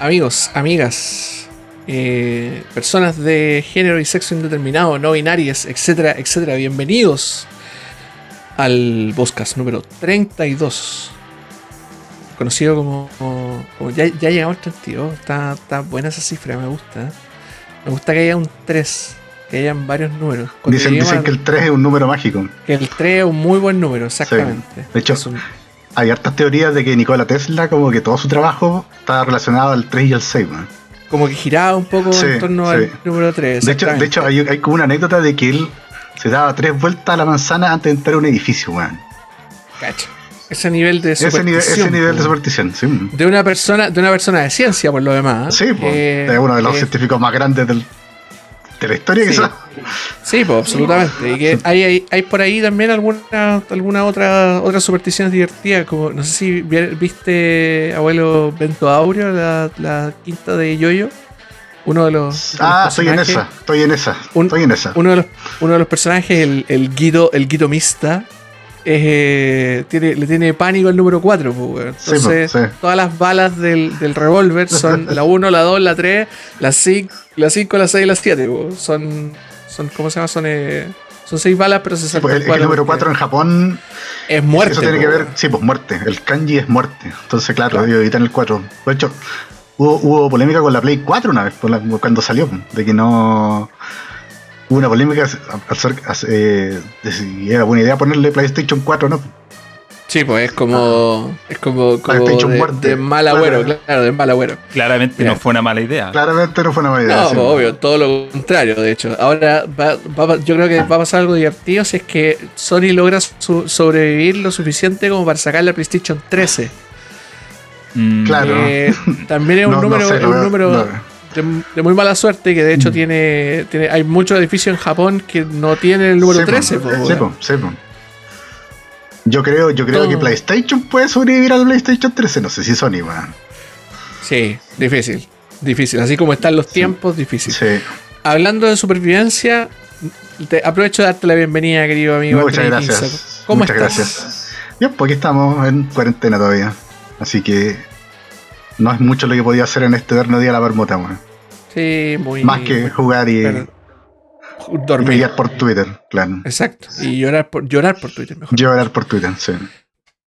amigos, amigas, eh, personas de género y sexo indeterminado, no binarias, etcétera, etcétera, bienvenidos al podcast número 32. Conocido como. como- ya, ya llegamos al 32. Está, está buena esa cifra, me gusta. Me gusta que haya un 3, que hayan varios números. Cuando Dicen, dicen que el 3 es un número mágico. que el 3 es un muy buen número, exactamente. De hecho, Es un- Hay hartas teorías de que Nikola Tesla, como que todo su trabajo está relacionado al 3 y al 6. man. como que giraba un poco Sí, en torno sí. al número 3. De hecho, de hecho hay, hay como una anécdota de que él se daba tres vueltas a la manzana antes de entrar a un edificio, weón. Cacho. Ese nivel de Ese nivel, superstición. ese nivel de superstición, sí. De una persona, de una persona de ciencia, por lo demás. Sí, pues, Eh, es uno de los eh, científicos más grandes del- de la historia, Sí. quizás. Sí, pues, absolutamente. Y que hay, hay, hay por ahí también alguna, alguna otra otras supersticiones divertidas, como no sé si vi- viste abuelo Bento Aureo, la, la quinta de Yoyo. Uno de los. de los Ah, estoy en esa, estoy en esa, Un- estoy en esa. Uno de los, uno de los personajes, el, el Guido, el Guido Mista, eh, tiene, le tiene pánico al número 4. Sí, Entonces, po, sí. todas las balas del, del revólver son la 1, la 2, la 3, la 5, la 5, la 6 y la 7. Son, son, ¿cómo se llama? Son, eh, son 6 balas, pero se Sí, pues, el, el cuatro número porque 4 en Japón, Es muerte. eso tiene que ver, sí, pues muerte. El kanji es muerte. Entonces, claro, Claro. evitan el 4. De hecho, hubo, hubo polémica con la Play 4 una vez, la- cuando salió, de que no. Hubo una polémica eh, de si era buena idea ponerle PlayStation 4 o no. Sí, pues es como, es como, como PlayStation de, muerte. de mal agüero, Claro. claro, de mal agüero. Claramente Mira. no fue una mala idea. Claramente no fue una buena idea. No, sí, pues, obvio, todo lo contrario, de hecho. Ahora va- va- yo creo que va a pasar algo divertido si es que Sony logra su- sobrevivir lo suficiente como para sacar la PlayStation 13. Mm, Claro. que también es un No- no número, sé, es no un veo- número no. De, de muy mala suerte, que de hecho tiene, tiene. Hay muchos edificios en Japón que no tienen el número Sí, 13. po, po, sí, weón. po, sí, po. Yo creo, yo creo que PlayStation puede sobrevivir al PlayStation 13. No sé si Sony, weón. Sí, difícil. Difícil. Así como están los tiempos, difícil. Sí. Hablando de supervivencia, te aprovecho de darte la bienvenida, querido amigo. Muchas gracias. ¿Cómo Muchas estás? gracias. Bien, aquí estamos en cuarentena todavía. Así que no es mucho lo que podía hacer en este eterno día de la marmota, weón. Sí, muy. Más que jugar y, pero- y dormir. pelear por Twitter, claro. Exacto. Y llorar por, llorar por Twitter mejor. Llorar por Twitter, sí.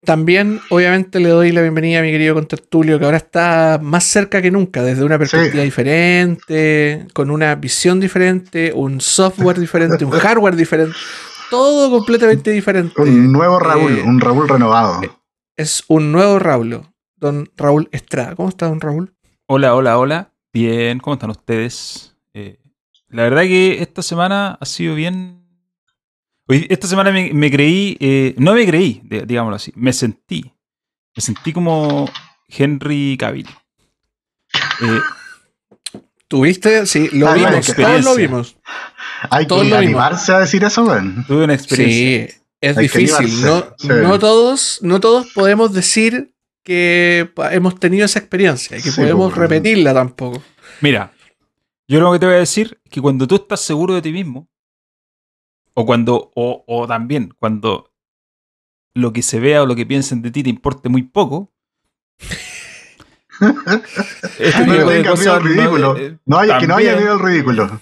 También, obviamente, le doy la bienvenida a mi querido contertulio, que ahora está más cerca que nunca, desde una perspectiva Sí. diferente, con una visión diferente, un software diferente, un hardware diferente, todo completamente diferente. Un nuevo Raúl, Eh, un Raúl renovado. Es un nuevo Raúl, don Raúl Estrada. ¿Cómo está, don Raúl? Hola, hola, hola. Bien, ¿cómo están ustedes? Eh, la verdad que esta semana ha sido bien. Hoy, esta semana me, me creí, eh, no me creí, de- digámoslo así, me sentí. Me sentí como Henry Cavill. Eh, ¿Tuviste? Sí, lo Ah, vimos. Todos lo vimos. Hay todos que vimos. animarse a decir eso, weón. tuve una experiencia. Sí, es Hay difícil. No, sí. no todos, no todos podemos decir que hemos tenido esa experiencia y que Sí, podemos pues, repetirla tampoco. Mira, yo lo que te voy a decir es que cuando tú estás seguro de ti mismo, o cuando, o, o también cuando lo que se vea o lo que piensen de ti te importe muy poco, este No tipo de tenga miedo cosas al ridículo. eh, No haya, que no haya miedo al ridículo.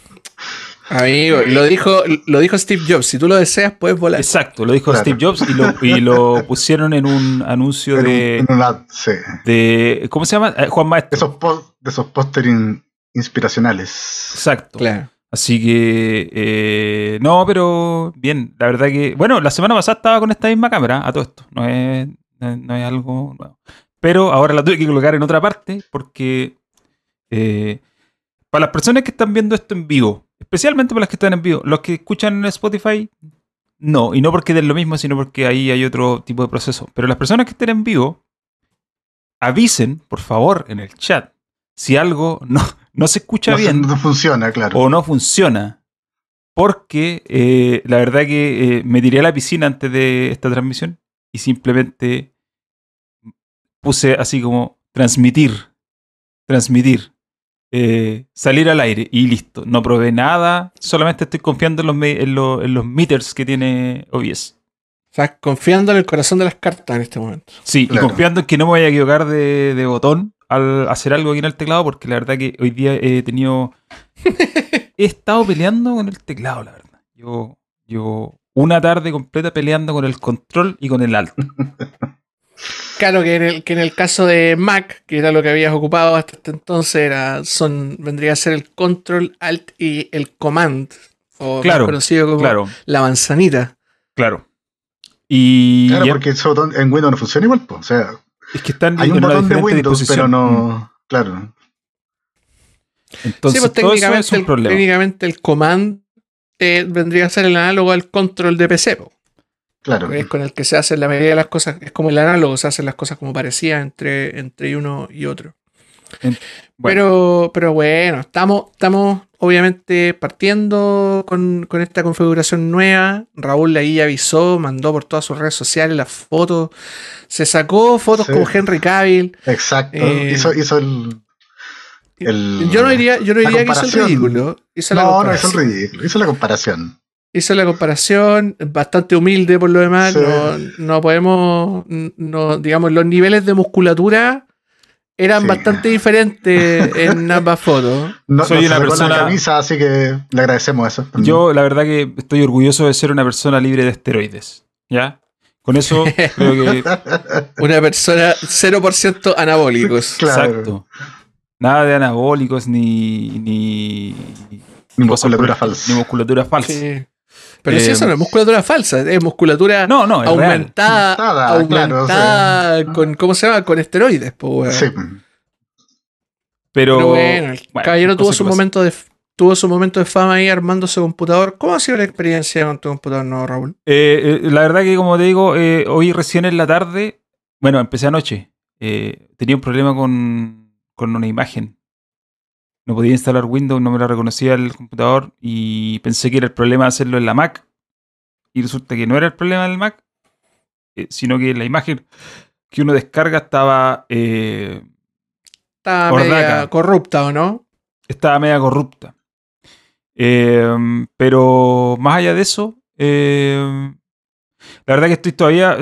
Amigo, lo dijo, lo dijo Steve Jobs. Si tú lo deseas, puedes volar. Exacto, lo dijo Claro. Steve Jobs y lo, y lo pusieron en un anuncio En un- de, en una- sí. de- ¿Cómo se llama? Eh, Juan De Maestro. esos, de esos póster in- inspiracionales. Exacto. Claro. Así que, eh, no, pero bien, la verdad que, bueno, la semana pasada estaba con esta misma cámara, a todo esto, no es, no es- no es algo nuevo. Pero ahora la tuve que colocar en otra parte porque eh, para las personas que están viendo esto en vivo, especialmente para las que están en vivo, los que escuchan en Spotify, no, y no porque den lo mismo, sino porque ahí hay otro tipo de proceso. Pero las personas que estén en vivo, avisen, por favor, en el chat, si algo no, no se escucha No, bien no funciona, claro. o no funciona. Porque eh, la verdad que eh, me tiré a la piscina antes de esta transmisión y simplemente puse así como transmitir, transmitir, eh, salir al aire y listo. No probé nada, solamente estoy confiando en los, en lo- en los meters que tiene OBS. Estás confiando en el corazón de las cartas en este momento. Sí, Claro. y confiando en que no me vaya a equivocar de, de botón al hacer algo aquí en el teclado porque la verdad que hoy día he tenido... he estado peleando con el teclado, la verdad. Yo, yo una tarde completa peleando con el control y con el alt. Claro que en, el, que en el caso de Mac, que era lo que habías ocupado hasta este entonces, era, son, vendría a ser el control, alt y el command. O más Claro, conocido como Claro, la manzanita. claro. Y Claro, ya- porque ese botón en Windows no funciona igual, pues. O sea, es que están hay un botón de Windows, pero no. Claro. Mm. Entonces, sí, pues todo eso técnicamente, es un el, problema. técnicamente el command eh, vendría a ser el análogo al control de PC. po. Claro. Es con el que se hacen la mayoría de las cosas, es como el análogo, se hacen las cosas como parecidas entre, entre uno y otro. Bueno. Pero, pero bueno, estamos, estamos obviamente partiendo con, con esta configuración nueva. Raúl ahí avisó, mandó por todas sus redes sociales las fotos. Se sacó fotos Sí. como Henry Cavill. Exacto. Eh, hizo, hizo el. el- yo no diría, yo no diría que hizo el ridículo. Hizo No, no hizo el ridículo. Hizo la comparación. Hizo la comparación, bastante humilde por lo demás. Sí. No, no podemos, no, digamos, los niveles de musculatura eran Sí. bastante diferentes en ambas fotos. No, Soy no una persona- la camisa, así que le agradecemos eso. Yo, la verdad que estoy orgulloso de ser una persona libre de esteroides. ¿Ya? Con eso creo que... Una persona 0% anabólicos. Claro. Exacto. Nada de anabólicos ni... Ni, Ni musculatura falsa. Ni musculatura falsa. Sí. Pero si Eh, eso no es musculatura falsa, es musculatura No, no, es real. aumentada, Aumentada, aumentada claro, con, ¿cómo se llama? Con esteroides, weón. Sí. Pero, Pero bueno, el bueno, caballero tuvo su momento de tuvo su momento de fama ahí armando su computador. ¿Cómo ha sido la experiencia con tu computador, no, Raúl? Eh, eh, la verdad que como te digo, eh, hoy recién en la tarde, bueno, empecé anoche, eh, tenía un problema con, con una imagen. No podía instalar Windows, no me la reconocía el computador y pensé que era el problema hacerlo en la Mac. Y resulta que no era el problema del Mac, eh, sino que la imagen que uno descarga estaba, eh, Está Ordaca. media corrupta, ¿o no? estaba media corrupta. Eh, pero más allá de eso, eh, la verdad que estoy todavía.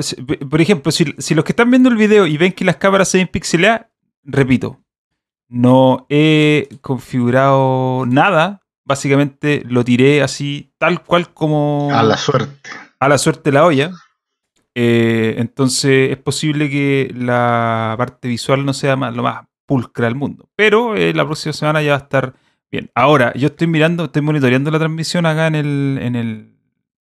Por ejemplo, si, si los que están viendo el video y ven que las cámaras se ven pixeladas, repito, no he configurado nada. Básicamente lo tiré así, tal cual como A la suerte. a la suerte la olla. Eh, entonces es posible que la parte visual no sea más- lo más pulcra del mundo. Pero eh, la próxima semana ya va a estar bien. Ahora, yo estoy mirando, estoy monitoreando la transmisión acá en el, en el,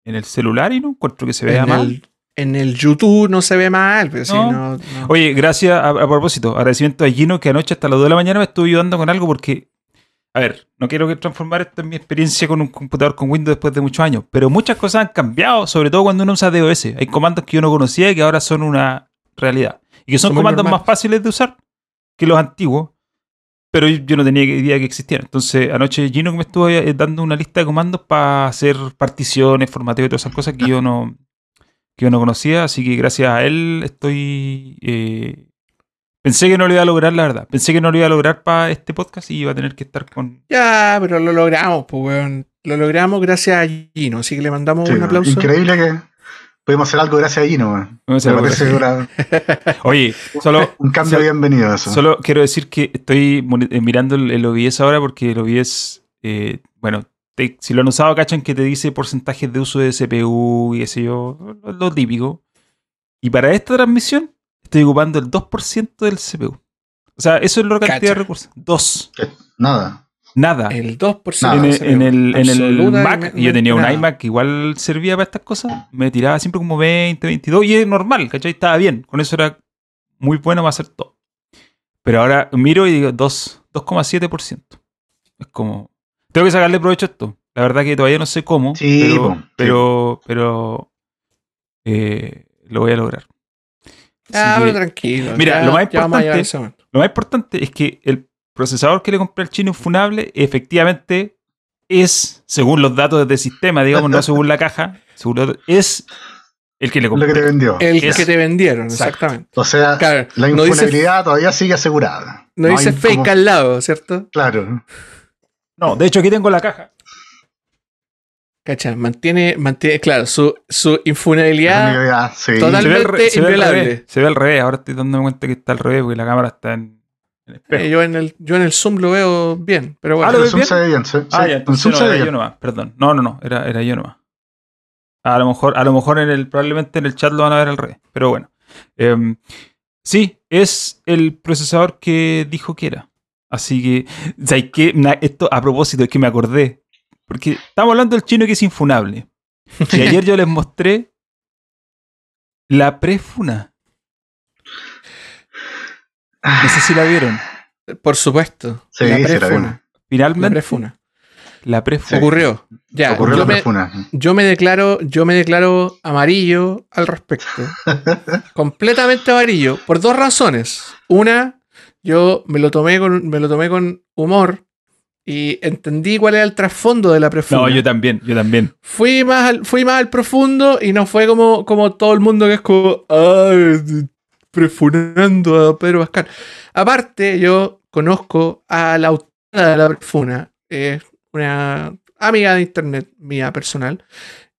en el celular y no encuentro que se vea En mal. el, en el YouTube no se ve mal, pero sí, No. no, no. Oye, gracias a, a propósito, agradecimiento a Gino que anoche hasta las 2 de la mañana me estuvo ayudando con algo porque, a ver, no quiero que transformar esto en mi experiencia con un computador con Windows después de muchos años, pero muchas cosas han cambiado, sobre todo cuando uno usa DOS. Hay comandos que yo no conocía y que ahora son una realidad. Y que son Son comandos más fáciles de usar que los antiguos, pero yo no tenía idea que existían. Entonces, anoche Gino me estuvo eh, dando una lista de comandos para hacer particiones, formateo y todas esas cosas que yo no, que yo no conocía, así que gracias a él estoy... eh, pensé que no lo iba a lograr, la verdad. Pensé que no lo iba a lograr para este podcast y iba a tener que estar con... Ya, pero lo logramos, pues, weón. Lo logramos gracias a Gino, así que le mandamos Sí, un aplauso. Increíble que pudimos hacer algo gracias a Gino. weón. una- Oye, solo, un cambio solo- bienvenido eso. solo quiero decir que estoy eh, mirando el, el OBS ahora porque el OBS, eh, bueno, te- si lo han usado, cachan que te dice porcentajes de uso de CPU y qué sé yo, lo, lo típico. Y para esta transmisión estoy ocupando el 2% del CPU. O sea, eso es la cantidad Cacha. de recursos. Dos. Que- Nada. Nada. El 2%. Nada. en, el, en el, en el Mac, y yo tenía un nada. iMac que igual servía para estas cosas, me tiraba siempre como 20, 22 y es normal, ¿cachai? Estaba bien, con eso era muy bueno para hacer todo. Pero ahora miro y digo 2, 2,7%. Es como, tengo que sacarle provecho a esto. La verdad que todavía no sé cómo, Sí, pero, po, sí. pero, pero eh, lo voy a lograr. Ah, que- pero tranquilo. Mira, ya- lo más importante- lo más importante es que el procesador que le compré al chino Infunable efectivamente es, según los datos del sistema, digamos, no según la caja, según los- es el que le Lo que te compré. vendió. El Es- que te vendieron, Exacto. exactamente. O sea, Claro, la no dice, infalibilidad todavía sigue asegurada. no dice hay fake como- al lado, ¿cierto? Claro. No, de hecho aquí tengo la caja. Cacha, mantiene, mantiene, claro, su, su infunabilidad. Sí. Total- Se ve, al re- Totalmente se ve al revés. Se ve al revés. Ahora estoy dándome cuenta que está al revés porque la cámara está en, En espejo. Eh, yo, en el, yo en el Zoom lo veo bien, pero bueno. Ah, ¿lo El Zoom bien? se ve bien, sí. Ah, sí, ya, el Zoom no, se ve era yo bien. nomás, perdón. No, no, no, era, era yo nomás. A lo mejor, a lo mejor en el, probablemente en el chat lo van a ver al revés, pero bueno. Em, sí, es el procesador que dijo que era. Así que, ¿sabes qué? Na- Esto a propósito es que me acordé. Porque estamos hablando del chino que es infunable. Y ayer yo les mostré la prefuna. No sé si la vieron. Por supuesto. Sí, la sí, la prefuna. vimos. La Finalmente, prefuna. la prefuna. Ocurrió. Ya, Ocurrió yo la me, perfuna. yo me declaro, yo me declaro amarillo al respecto. Completamente amarillo. Por dos razones. Una, yo me lo tomé con, me lo tomé con humor y entendí cuál era el trasfondo de la prefuna. No, yo también, yo también. fui más al, fui más al profundo y no fue como, como todo el mundo que es como "Ay, prefunando a Pedro Pascal. Aparte, yo conozco a la autora de la prefuna, es una amiga de internet mía personal.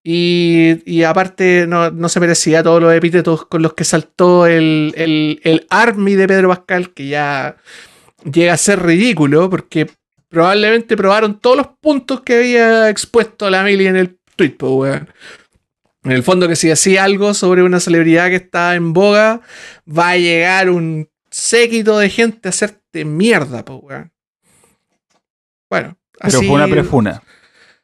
Y, y aparte no, no se merecía todos los epítetos con los que saltó el, el, el army de Pedro Pascal, que ya llega a ser ridículo, porque probablemente probaron todos los puntos que había expuesto la Mili en el tweet, po, weón. En el fondo que si hacía algo sobre una celebridad que está en boga, va a llegar un séquito de gente a hacerte mierda, po, weón. Bueno, Pero así... fue una prefuna.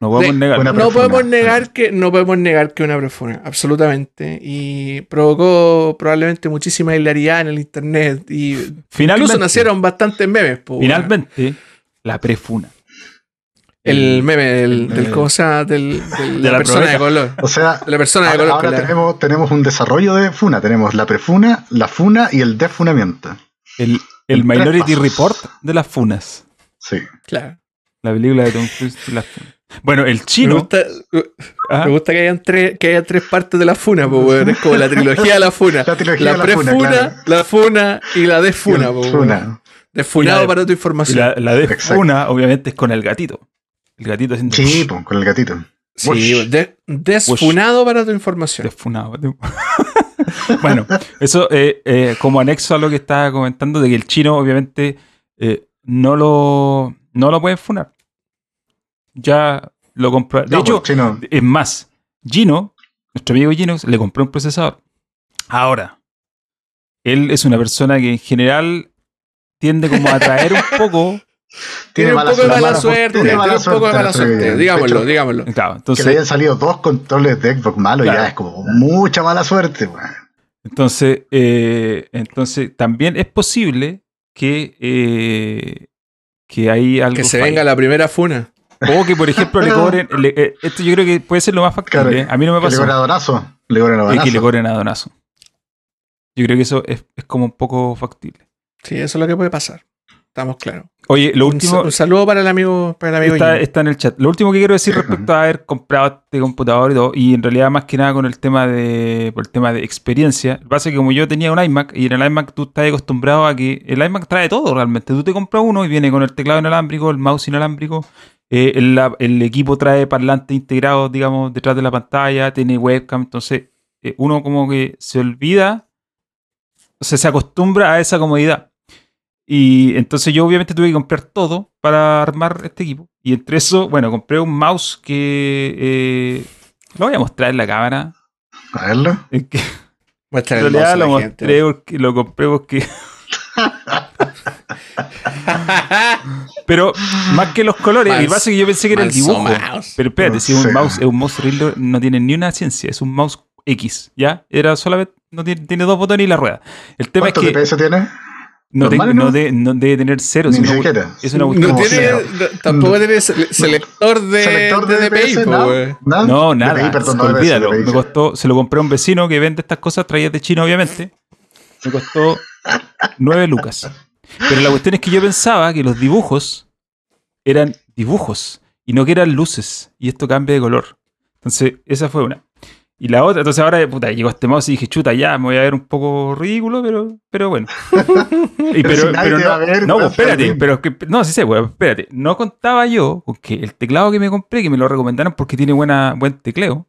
No podemos De- negar. una no prefuna. podemos negar que no podemos negar que una prefuna, absolutamente. Y provocó probablemente muchísima hilaridad en el internet. Y Finalmente, incluso nacieron bastantes memes. po, weón. finalmente, la prefuna. El meme del, del ¿cómo se llama? Del, del- de la, la persona de color. O sea, De la persona de ahora, color. ahora tenemos, tenemos un desarrollo de funa. Tenemos la prefuna, la funa y el defunamiento. El, el Minority. Report de las funas. Sí. Claro. La película de Tom Cruise de las funas. Bueno, el Me chino. gusta, ah, me gusta que hayan tres, que haya tres partes de la funa, po, weón. Es como la trilogía de la funa. La trilogía La de la funa, claro. la funa y la defuna, po, weón. Funa. Defunado Y la de- para tu información. la, la de Exacto. funa, obviamente, es con el gatito. El gatito haciendo. Sí, pues, con el gatito. Sí, de- desfunado para tu información. Desfunado. bueno, eso eh, eh, como anexo a lo que estaba comentando de que el chino obviamente eh, no lo no lo pueden funar. Ya lo compró. De No, hecho, pues, es más, Gino, nuestro amigo Gino, le compró un procesador. Ahora, él es una persona que en general tiende como a atraer un poco. Tiene un mala poco de mala mala suerte. Tiene mala un poco de mala suerte. Digámoslo, hecho, digámoslo. Claro, que le entonces, hayan salido dos controles de Xbox malos Claro. ya es como mucha mala suerte. entonces, eh, entonces también es posible que, eh, que hay algo. Que se falle. venga la primera funa. O que, por ejemplo, le cobren. le- eh, esto yo creo que puede ser lo más factible. Claro, ¿eh? A mí no me Que le pasó. cobran a donazo. Le cobran a eh, que le donazo. cobren a donazo. Yo creo que eso es, es como un poco factible. Sí, eso es lo que puede pasar. Estamos claros. Oye, lo Un, último. un saludo para el amigo, para el amigo Está, está en el chat. Lo último que quiero decir respecto a haber comprado este computador y todo, y en realidad más que nada con el tema de, por el tema de experiencia, pasa que como yo tenía un iMac y en el iMac tú estás acostumbrado a que el iMac trae todo realmente. Tú te compras uno y viene con el teclado inalámbrico, el mouse inalámbrico, eh, el, equipo trae parlantes integrados, digamos, detrás de la pantalla, tiene webcam, entonces eh, uno como que se olvida, o sea, se acostumbra a esa comodidad. Y entonces yo obviamente tuve que comprar todo para armar este equipo. Y entre eso, bueno, compré un mouse que... eh, lo voy a mostrar en la cámara. A verlo. En realidad lo mostré porque lo compré porque... Pero más que los colores, Manso- el base que yo pensé que era el dibujo. mouse. Pero espérate, No si es un mouse, es un mouse real, no tiene ni una ciencia, es un mouse X, ¿ya? Era solamente, no tiene, tiene dos botones y la rueda. El tema es ¿Cuántos que DPS tiene? no, normales, no no? de- no debe tener cero, Ni sino siquiera. es una No tiene, tampoco tiene sele- selector de, ¿Selector de de DPI, DPS? No, nada. DPI, perdón, olvídalo. DPI. Me costó, se lo compré a un vecino que vende estas cosas traídas de China, obviamente. Me costó 9 lucas. Pero la cuestión es que yo pensaba que los dibujos eran dibujos y no que eran luces. Y esto cambia de color. Entonces, esa fue una. Y la otra, entonces ahora, puta, llegó este mouse y dije, chuta, ya, me voy a ver un poco ridículo, pero, pero bueno. Y Pero si nadie pero te no, ver, pues, espérate, pero que, no, sí sé, weón, espérate. No contaba yo con que el teclado que me compré, que me lo recomendaron porque tiene buena, buen tecleo,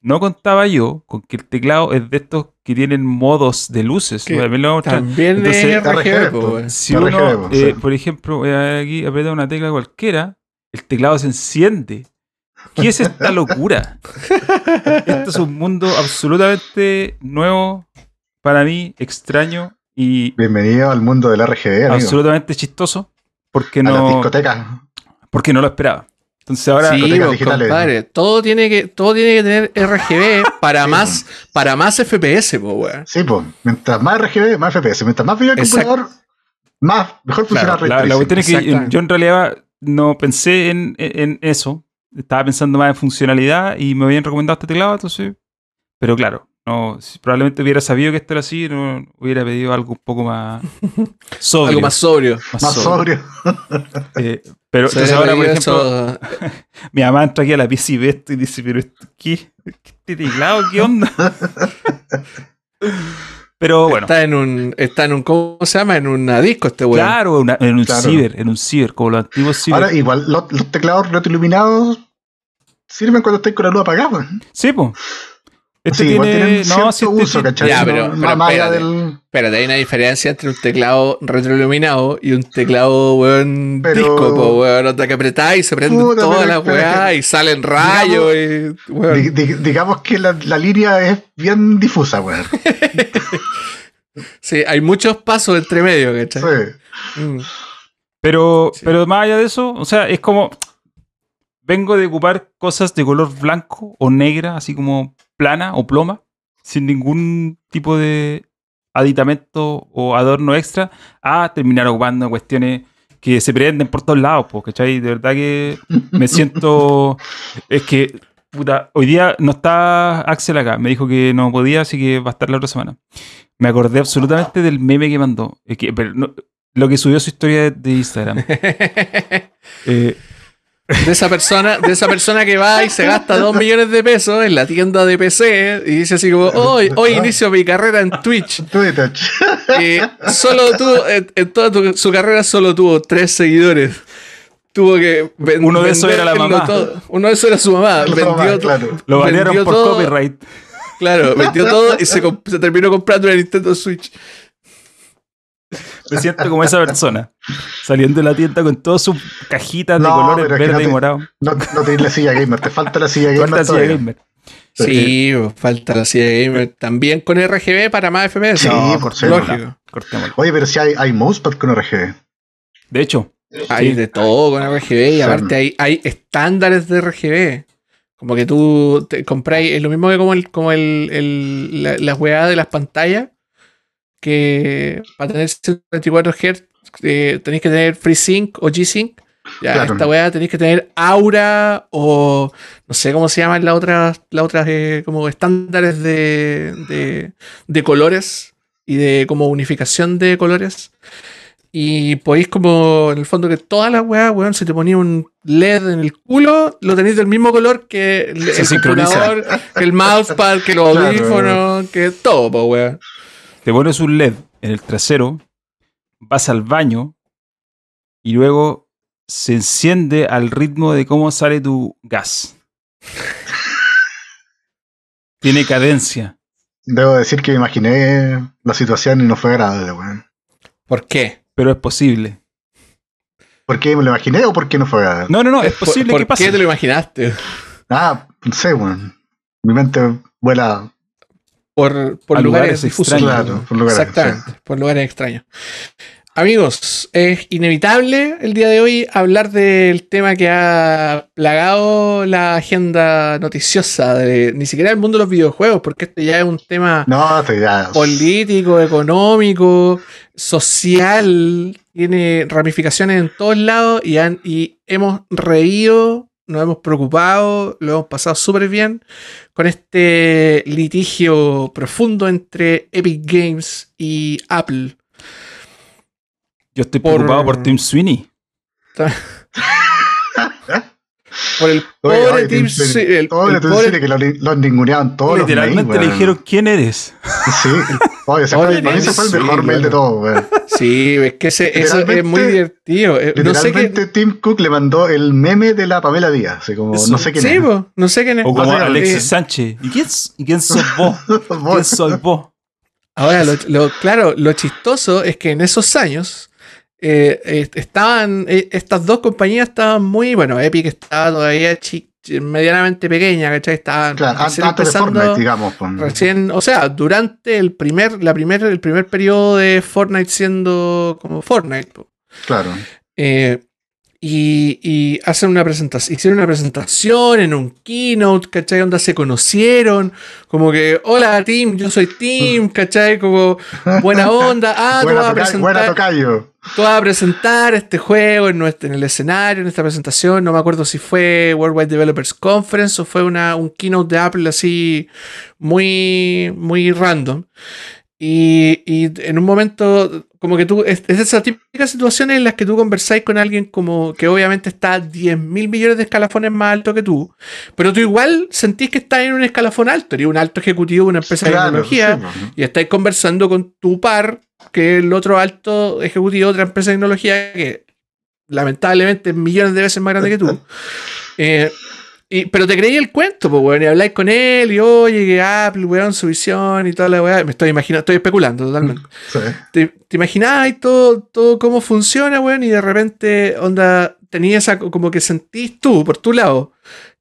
no contaba yo con que el teclado es de estos que tienen modos de luces. Que También lo vamos a mostrar. También Entonces, es RGB, RGB. Si RGB, uno, sí. eh, por ejemplo, voy a ver aquí aprieta una tecla cualquiera, el teclado se enciende. ¿Qué es esta locura? Esto es un mundo absolutamente nuevo para mí, extraño y Bienvenido al mundo del RGB, amigo. absolutamente chistoso porque A las no, discotecas. porque no lo esperaba. Entonces ahora sí, compadre. Todo tiene que, todo tiene que tener RGB para más, para más FPS, po, weón. Sí, pues. Mientras más RGB, más FPS. Mientras más brillo el Exacto. computador, más, mejor funciona Claro, la, la cuestión es que yo en realidad no pensé en, en eso. Estaba pensando más en funcionalidad y me habían recomendado este teclado, entonces. Pero claro, no, si probablemente hubiera sabido que esto era así, no hubiera pedido algo un poco más sobrio. Algo más sobrio. más Más sobrio. sobrio. Eh, pero entonces ahora, por ejemplo, eso- mi mamá entra aquí a la PC y ve esto y dice, pero esto, ¿qué? ¿Este teclado? ¿Qué onda? pero bueno. está en un, está en un, ¿cómo se llama? En una disco este weón. Claro, una- en un Claro. ciber, en un ciber, como los antiguos ciber. Ahora, igual, los, los teclados retroiluminados sirven cuando estáis con la luz apagada. Sí, pues. Este Sí, tiene. No, cierto sí, este uso, tiene- ¿cachai? Ya, pero- no pero más allá espérate. del. Espérate, hay una diferencia entre un teclado retroiluminado y un teclado, weón, Pero- disco, po, weón, onda que apretáis y se prenden Puta, todas las que- y salen rayos y, weón. Di- di- digamos que la, la línea es bien difusa, weón. Sí, hay muchos pasos entre medio, ¿cachai? Sí. Mm. Pero, Sí. pero más allá de eso, o sea, es como. Vengo de ocupar cosas de color blanco o negra, así como plana o ploma, sin ningún tipo de aditamento o adorno extra, a terminar ocupando cuestiones que se prenden por todos lados, po, ¿cachai? De verdad que me siento. Es que, puta, hoy día no está Axel acá, me dijo que no podía, así que va a estar la otra semana. Me acordé absolutamente del meme que mandó, es que, pero no- lo que subió su historia de, de Instagram. Eh, De esa persona, de esa persona que va y se gasta dos millones de pesos en la tienda de PC y dice así como, hoy, hoy inicio mi carrera en Twitch. Twitter. Solo tuvo, en, en toda tu- su carrera solo tuvo tres seguidores. Tuvo que ven- Uno de esos era la venderlo mamá. todo. Uno de esos era su mamá. Su vendió mamá, claro. lo banearon por todo, copyright. Claro, vendió todo y se terminó comprando una Nintendo Switch. Me siento como esa persona, saliendo de la tienda con todas sus cajitas de No, colores verde no y morado. No, no tenés la silla gamer, te falta la silla gamer. Falta silla todavía. gamer. Sí, pues, falta la silla gamer. También con RGB para más FPS. Sí, No, por lógico. cortémosla. Oye, pero si hay, hay mousepad con RGB. De hecho, Hay Sí. de todo con RGB y Sí. aparte hay, hay estándares de RGB. Como que tú te compráis, es lo mismo que como, el, como el, el- la, la weá de las pantallas, que para tener 124 Hz eh, tenéis que tener FreeSync o G-Sync. Ya, Claro. esta weá tenéis que tener Aura o no sé cómo se llaman las otras, las otras eh, como estándares de, de, de colores y de como unificación de colores. Y podéis como, en el fondo, que todas las weas, weón, si te ponía un LED en el culo, lo tenéis del mismo color que el, el que el mousepad, que los Claro. audífonos, que todo, po, weón. Te pones un LED en el trasero, vas al baño y luego se enciende al ritmo de cómo sale tu gas. Tiene cadencia. Debo decir que me imaginé la situación y no fue agradable, weón. ¿Por qué? pero es posible. ¿Por qué me lo imaginé o por qué no fue agradable? No, no, no, es ¿Por- posible ¿Por, que pase. qué te lo imaginaste? Ah, no sé, weón. Mi mente vuela Por, por lugares, lugares extraños. claro, por lugares. Exactamente, por lugares extraños. Amigos, es inevitable el día de hoy hablar del tema que ha plagado la agenda noticiosa de ni siquiera el mundo de los videojuegos, porque este ya es un tema No, esto ya. político, económico, social, tiene ramificaciones en todos lados y, han- y hemos reído, nos hemos preocupado, lo hemos pasado súper bien con este litigio profundo entre Epic Games y Apple. Yo estoy por- preocupado por Tim Sweeney. Por el pobre oye, Sweeney. el- pobre- decís que lo, lo ninguneaban todos los Literalmente mails, le dijeron quién eres. Sí. Oye, ese fue, para mí ese fue el mejor Sweeney, mail de todos, weón. Sí, es que ese, eso es muy divertido. Eh, No sé qué. Literalmente Tim Cook le mandó el meme de la Pamela Díaz. Así como, Eso. no sé quién Sí, es. po, no sé quién es. O como Alexis eh, Sánchez. ¿Y quién, y quién sos vos? ¿Quién soy vos? Ahora, lo, lo- claro, lo chistoso es que en esos años eh, estaban, eh, estas dos compañías estaban muy, bueno, Epic estaba todavía medianamente pequeña, ¿cachai? Estaban Claro, recién antes de Fortnite, digamos. Recién, o sea, durante el primer, la primer, el primer periodo de Fortnite siendo como Fortnite. Claro. Eh, y, y hacen una presentación, hicieron una presentación en un keynote, ¿cachai? Onda se conocieron, como que, hola Tim, yo soy Tim, ¿cachai? Como buena onda, ah, tú vas, a presentar, tocayo. tú vas a presentar este juego en, nuestro- en el escenario, en esta presentación, no me acuerdo si fue Worldwide Developers Conference o fue una, un keynote de Apple así muy, muy random. Y, y en un momento, como que tú, es, es de esas típicas situaciones en las que tú conversáis con alguien como que obviamente está 10 mil millones de escalafones más alto que tú, pero tú igual sentís que estás en un escalafón alto, eres un alto ejecutivo de una empresa de tecnología sí, pues. y estáis conversando con tu par, que es el otro alto ejecutivo de otra empresa de tecnología que lamentablemente es millones de veces más grande que tú. Eh, y- pero te creí el cuento, pues, weón, y habláis con él y oye, que Apple, weón, su visión y toda la weá. Me estoy imaginando, estoy especulando totalmente. Sí. te, te imaginabas todo, todo cómo funciona, weón, y de repente, onda, tenías esa, como que sentís tú, por tu lado,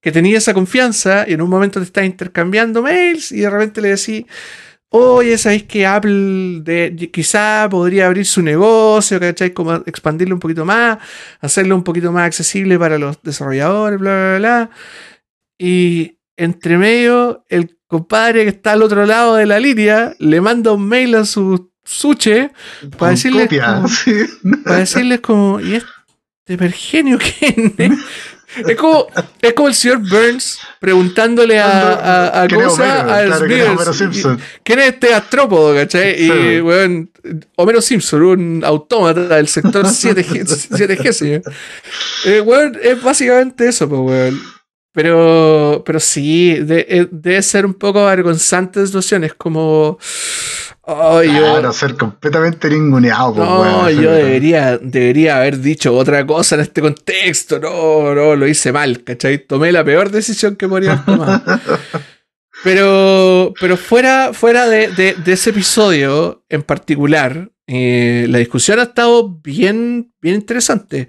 que tenías esa confianza y en un momento te estás intercambiando mails y de repente le decís, oye, ¿sabéis que Apple de, quizá podría abrir su negocio, ¿cachai? Como expandirlo un poquito más, hacerlo un poquito más accesible para los desarrolladores, bla, bla, bla. Y entre medio, el compadre que está al otro lado de la línea le manda un mail a su suche Para Con decirle copia, como- sí. para decirles como, ¿y este pergenio quién es? Es como, es como el señor Burns preguntándole a, a, a ¿Quién cosa Homero? a Claro, ¿quién es? ¿Quién es este astrópodo, cachai? Y, weón, Homero Simpson, un autómata del sector 7G, 7G señor. Eh, weón, es básicamente eso, pues, weón. Pero, pero sí, de- eh, debe ser un poco avergonzante la situación. Es como. Yo, Claro, ser completamente ninguneado. pues, no, yo debería, debería haber dicho otra cosa en este contexto. No, no, lo hice mal, ¿cachai? Tomé la peor decisión que podría haber tomado. Pero, pero fuera, fuera de, de- de ese episodio en particular, eh, la discusión ha estado bien, bien interesante.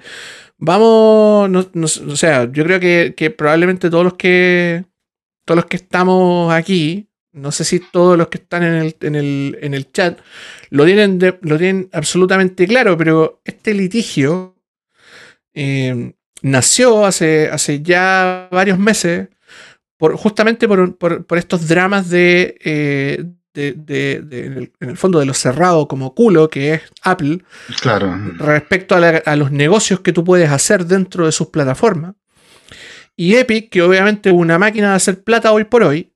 Vamos, no- no- o sea, yo creo que, que probablemente todos los que todos los que estamos aquí, no sé si todos los que están en el, en el, en el chat lo tienen, de- lo tienen absolutamente claro, pero este litigio eh, nació hace, hace ya varios meses por, justamente por, por- por estos dramas de, eh, de- en, el, en el fondo de lo cerrado como culo que es Apple Claro. respecto a, la- a los negocios que tú puedes hacer dentro de sus plataformas. Y Epic, que obviamente es una máquina de hacer plata hoy por hoy,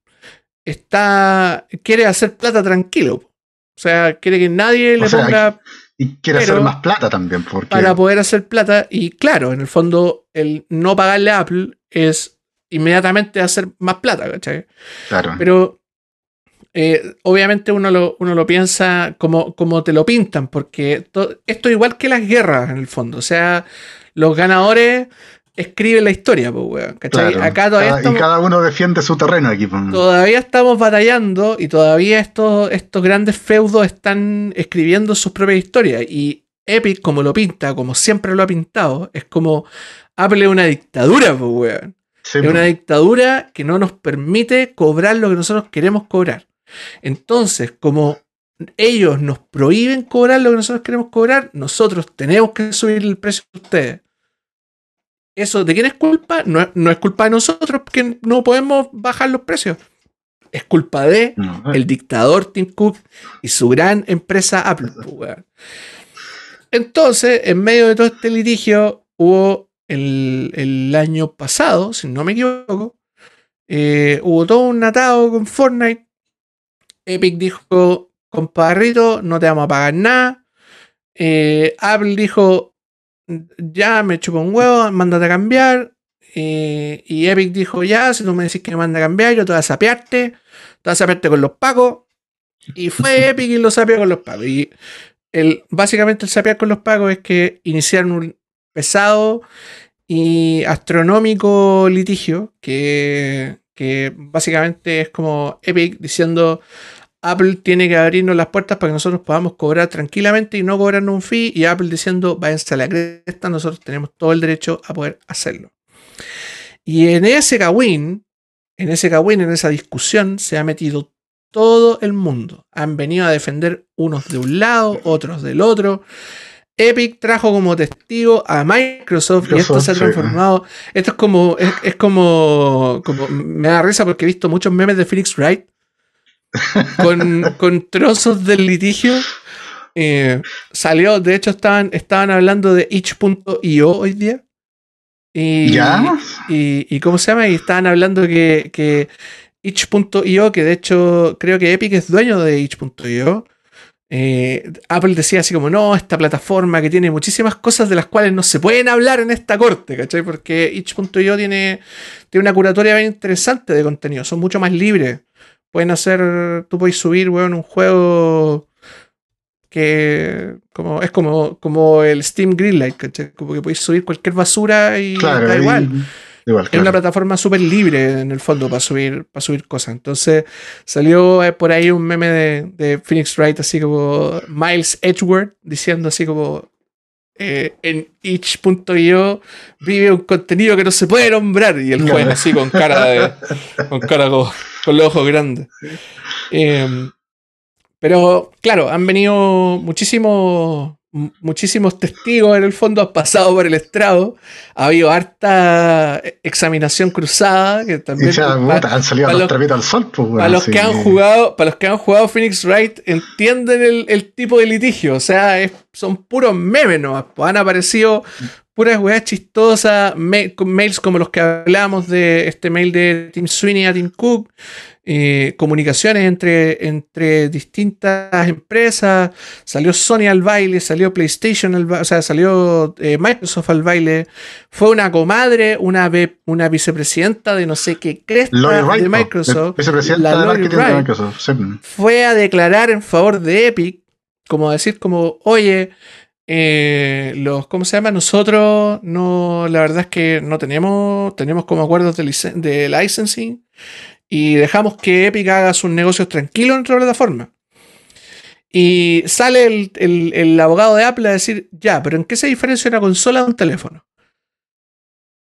está, quiere hacer plata tranquilo. O sea, quiere que nadie O le sea, ponga Y quiere hacer más plata también, porque. para poder hacer plata. Y claro, en el fondo, el no pagarle a Apple es inmediatamente hacer más plata, ¿cachai? Claro. Pero eh, obviamente uno lo, uno lo piensa como, como te lo pintan, porque to- esto es igual que las guerras en el fondo. O sea, los ganadores escriben la historia, pues, weón. ¿cachai? claro. Acá todavía Cada- estamos, Y cada uno defiende su terreno aquí. pues. todavía estamos batallando y todavía estos, estos grandes feudos están escribiendo sus propias historias. Y Epic, como lo pinta, como siempre lo ha pintado, es como Apple es una dictadura, pues, weón. Sí, Es pues. una dictadura que no nos permite cobrar lo que nosotros queremos cobrar. Entonces, como ellos nos prohíben cobrar lo que nosotros queremos cobrar, nosotros tenemos que subir el precio de ustedes. ¿Eso de quién es culpa? No, es- no es culpa de nosotros que no podemos bajar los precios. Es culpa de No, eh, el dictador Tim Cook y su gran empresa Apple. pues. Entonces, en medio de todo este litigio, hubo el, el año pasado, si no me equivoco, eh, hubo todo un atado con Fortnite. Epic dijo, compadrito, no te vamos a pagar nada. Eh, Apple dijo, ya me chupa un huevo, mándate a cambiar. Y Epic dijo, ya, si tú me decís que me manda a cambiar, yo te voy a sapearte. Te voy a sapearte con los pagos. Y fue Epic y lo sapeó con los pagos. Y el, básicamente el sapear con los pagos es que iniciaron un pesado y astronómico litigio que, que básicamente es como Epic diciendo Apple tiene que abrirnos las puertas para que nosotros podamos cobrar tranquilamente y no cobrarnos un fee. Y Apple diciendo, váyanse a la cresta, nosotros tenemos todo el derecho a poder hacerlo. Y en ese Kawin, en ese Kawin, en esa discusión, se ha metido todo el mundo. Han venido a defender unos de un lado, otros del otro. Epic trajo como testigo a Microsoft, y esto se ha transformado. Esto es como, es, como, como, Me da risa porque he visto muchos memes de Phoenix Wright con, trozos del litigio. Eh, salió, de hecho, estaban, estaban hablando de itch.io hoy día. Y, ¿Ya? Y, cómo se llama? Y estaban hablando que, que itch.io, que de hecho creo que Epic es dueño de itch.io. Eh, Apple decía así como, no, esta plataforma que tiene muchísimas cosas de las cuales no se pueden hablar en esta corte, ¿cachai? Porque itch.io tiene, tiene una curatoria bien interesante de contenido, son mucho más libres. Pueden hacer, tú puedes subir, weón, un juego que como, es como, como el Steam Greenlight, ¿cachai? Como que podéis subir cualquier basura y da igual. es una plataforma súper libre en el fondo para subir, para subir cosas. Entonces salió eh, por ahí un meme de, Phoenix Wright, así como Miles Edgeworth, diciendo así como eh, en itch.io vive un contenido que no se puede nombrar. Y el juego así con cara de. con cara con, con los ojos grandes. Eh, pero claro, han venido muchísimos, muchísimos testigos en el fondo, han pasado por el estrado, ha habido harta examinación cruzada, que también... han salido los, al sol. Pues, para, los que han jugado, para los que han jugado Phoenix Wright, entienden el, tipo de litigio, o sea, son puros memes nomás, pues, han aparecido puras weas chistosas, mails como los que hablamos de este mail de Tim Sweeney a Tim Cook, eh, comunicaciones entre, entre distintas empresas, salió Sony al baile, salió PlayStation al baile, o sea, salió eh, Microsoft al baile, fue una comadre, una, una vicepresidenta de no sé qué cresta de Microsoft, fue a declarar en favor de Epic, como decir como, oye, eh, los, ¿cómo se llama? Nosotros no, la verdad es que no tenemos, tenemos como acuerdos de, licensing y dejamos que Epic haga sus negocios tranquilos en nuestra plataforma. Y sale el, abogado de Apple a decir, ya, pero ¿en qué se diferencia una consola de un teléfono?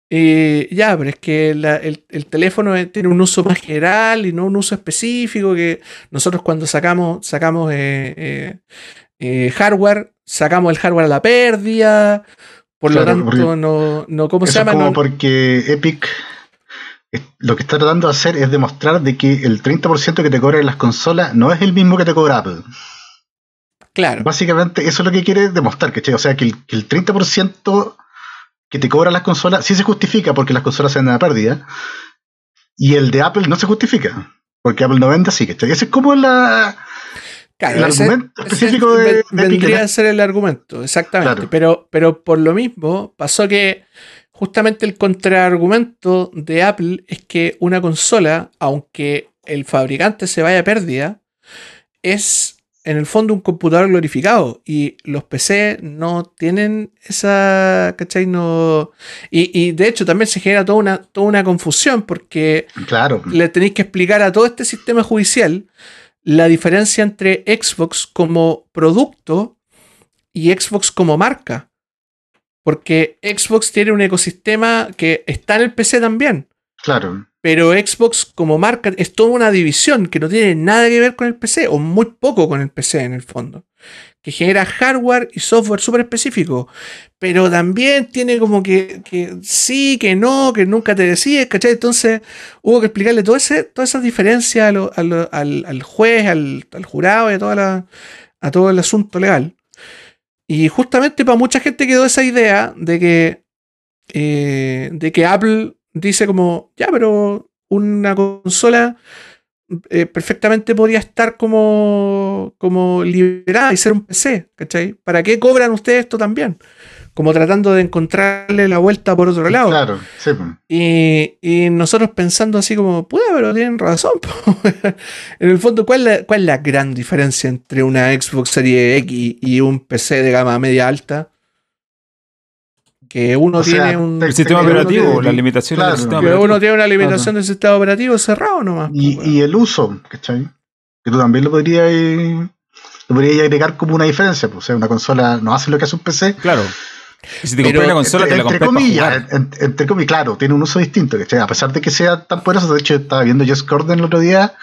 Y ya, pero es que el, teléfono tiene un uso más general y no un uso específico que nosotros cuando sacamos, sacamos eh, eh, hardware, sacamos el hardware a la pérdida, por lo tanto no, no ¿cómo se llama? Como porque Epic lo que está tratando de hacer es demostrar de que el 30% que te cobra en las consolas no es el mismo que te cobra Apple. Claro. Básicamente eso es lo que quiere demostrar, ¿cachai? O sea, que el, 30% que te cobra las consolas sí se justifica porque las consolas se venden a pérdida. Y el de Apple no se justifica. Porque Apple no vende así, ¿cachai? Ese es como la, el argumento específico de, Vendría a ser el argumento, exactamente. Pero, pero por lo mismo pasó que Justamente el contraargumento de Apple es que una consola, aunque el fabricante se vaya a pérdida, es en el fondo un computador glorificado y los PC no tienen esa, ¿cachai? No, y, de hecho también se genera toda una, toda una confusión porque claro. le tenéis que explicar a todo este sistema judicial la diferencia entre Xbox como producto y Xbox como marca. Porque Xbox tiene un ecosistema que está en el PC también. Claro. Pero Xbox como marca es toda una división que no tiene nada que ver con el PC, o muy poco con el PC en el fondo. Que genera hardware y software súper específico. Pero también tiene como que, sí, que no, que nunca te decides, ¿cachai? Entonces hubo que explicarle todo ese, todas esas diferencias al, juez, al, jurado y a, toda a todo el asunto legal. Y justamente para mucha gente quedó esa idea de que, eh, de que Apple dice como, ya, pero una consola eh, perfectamente podría estar como, como liberada y ser un PC, ¿cachai? ¿Para qué cobran ustedes esto también? como tratando de encontrarle la vuelta por otro lado. Claro, sí. Y, nosotros pensando así como, puede, pero tienen razón. en el fondo, ¿cuál la, ¿cuál es la gran diferencia entre una Xbox Series X y un PC de gama media alta? Que uno tiene un el sistema operativo, las limitaciones del sistema operativo. uno tiene una limitación del sistema operativo cerrado nomás. Y, y el uso, ¿cachai? que tú también lo podrías, lo podrías agregar como una diferencia. Pues, o sea, una consola no hace lo que hace un PC. Claro. Y si te compras una consola, entre, te la entre comillas, jugar. en- entre comillas, claro, tiene un uso distinto, ¿cachai? A pesar de que sea tan poderoso, de hecho, estaba viendo Just Gordon el otro día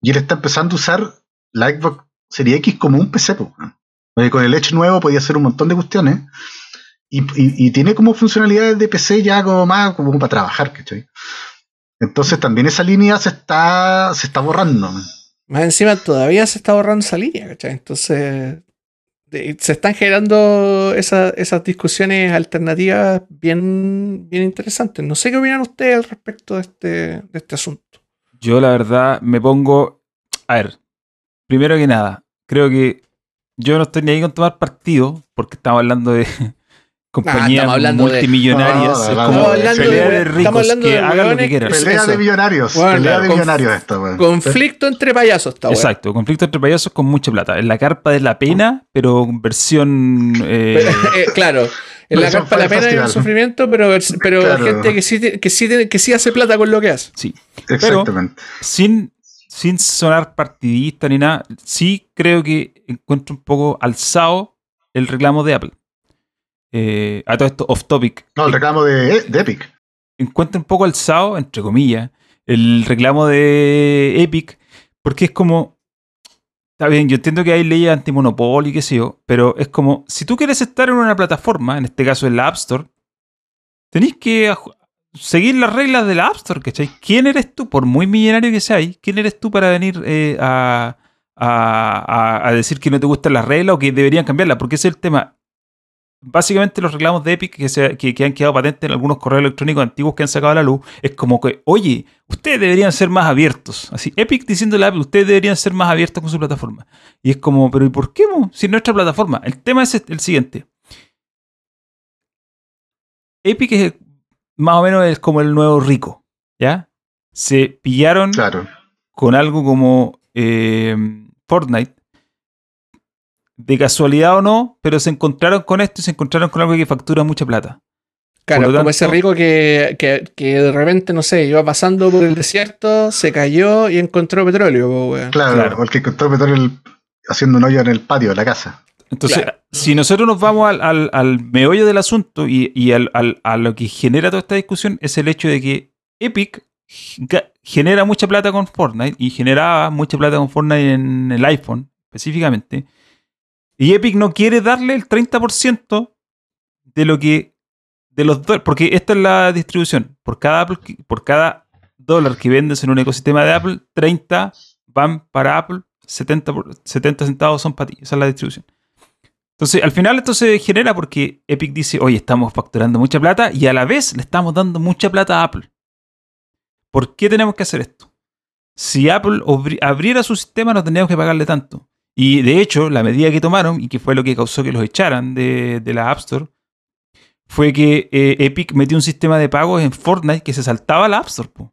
y él está empezando a usar la Xbox Series X como un PC, pues. Porque con el Edge nuevo podía hacer un montón de cuestiones y, y- y tiene como funcionalidades de PC ya como más como para trabajar, ¿cachai? Entonces también esa línea se está, se está borrando. Más encima todavía se está borrando esa línea, ¿cachai? Entonces de- se están generando esa- esas discusiones alternativas bien, bien interesantes. No sé qué opinan ustedes al respecto de este, de este asunto. Yo, la verdad, me pongo. A ver, primero que nada, creo que yo no estoy ni ahí con tomar partido, porque estamos hablando de compañías estamos hablando de- multimillonarias. No, es estamos como hablando de- de estamos ricos hablando que de hagan lo que quieran. Pelea eso. de millonarios, Bueno, pelea claro, de millonarios esta, weón. Conflicto entre payasos, esta weá. Exacto, conflicto entre payasos con mucha plata. En la carpa de la pena, pero versión. eh, Pero, eh, claro, en la carpa de la pena y el Festival. sufrimiento, pero, pero Claro. gente que sí, te- que, sí, que sí hace plata con lo que hace. sí. Exactamente. sin, sin sonar partidista ni nada, sí creo que encuentro un poco alzado el reclamo de Apple. Eh, a todo esto, off topic. No, el reclamo de, de Epic. Encuentro un poco alzado, entre comillas, el reclamo de Epic, porque es como. Está bien, yo entiendo que hay leyes antimonopolio y qué sé yo, pero es como, si tú quieres estar en una plataforma, en este caso en la App Store, tenéis que seguir las reglas de la App Store, ¿cachai? ¿Quién eres tú? Por muy millonario que seas, ¿quién eres tú para venir eh, a, a- a- a decir que no te gustan las reglas o que deberían cambiarlas? Porque ese es el tema. Básicamente los reclamos de Epic que, se- que, que han quedado patentes en algunos correos electrónicos antiguos que han sacado a la luz es como que, oye, ustedes deberían ser más abiertos. Así, Epic diciéndole a Apple, ustedes deberían ser más abiertos con su plataforma. Y es como, pero ¿y por qué? mo? Si es nuestra plataforma. El tema es el siguiente. Epic es el- más o menos es como el nuevo rico, ¿ya? Se pillaron Claro. con algo como eh, Fortnite, de casualidad o no, pero se encontraron con esto y se encontraron con algo que factura mucha plata. Claro, lo como tanto- ese rico que, que, que de repente, no sé, iba pasando por el desierto, se cayó y encontró petróleo. Claro, Claro. porque encontró petróleo el- haciendo un hoyo en el patio de la casa. Entonces, Claro. si nosotros nos vamos al, al- al meollo del asunto y, y al- al- a lo que genera toda esta discusión, es el hecho de que Epic genera mucha plata con Fortnite y generaba mucha plata con Fortnite en el iPhone específicamente. Y Epic no quiere darle el 30% de lo que. de los. Porque esta es la distribución. Por cada, por cada dólar que vendes en un ecosistema de Apple, 30 van para Apple, 70, por- 70 centavos son para ti. Esa es la distribución. Entonces, al final esto se genera porque Epic dice, oye, estamos facturando mucha plata y a la vez le estamos dando mucha plata a Apple. ¿Por qué tenemos que hacer esto? Si Apple abriera su sistema no tendríamos que pagarle tanto. Y de hecho, la medida que tomaron, y que fue lo que causó que los echaran de, de la App Store, fue que eh, Epic metió un sistema de pagos en Fortnite que se saltaba la App Store po,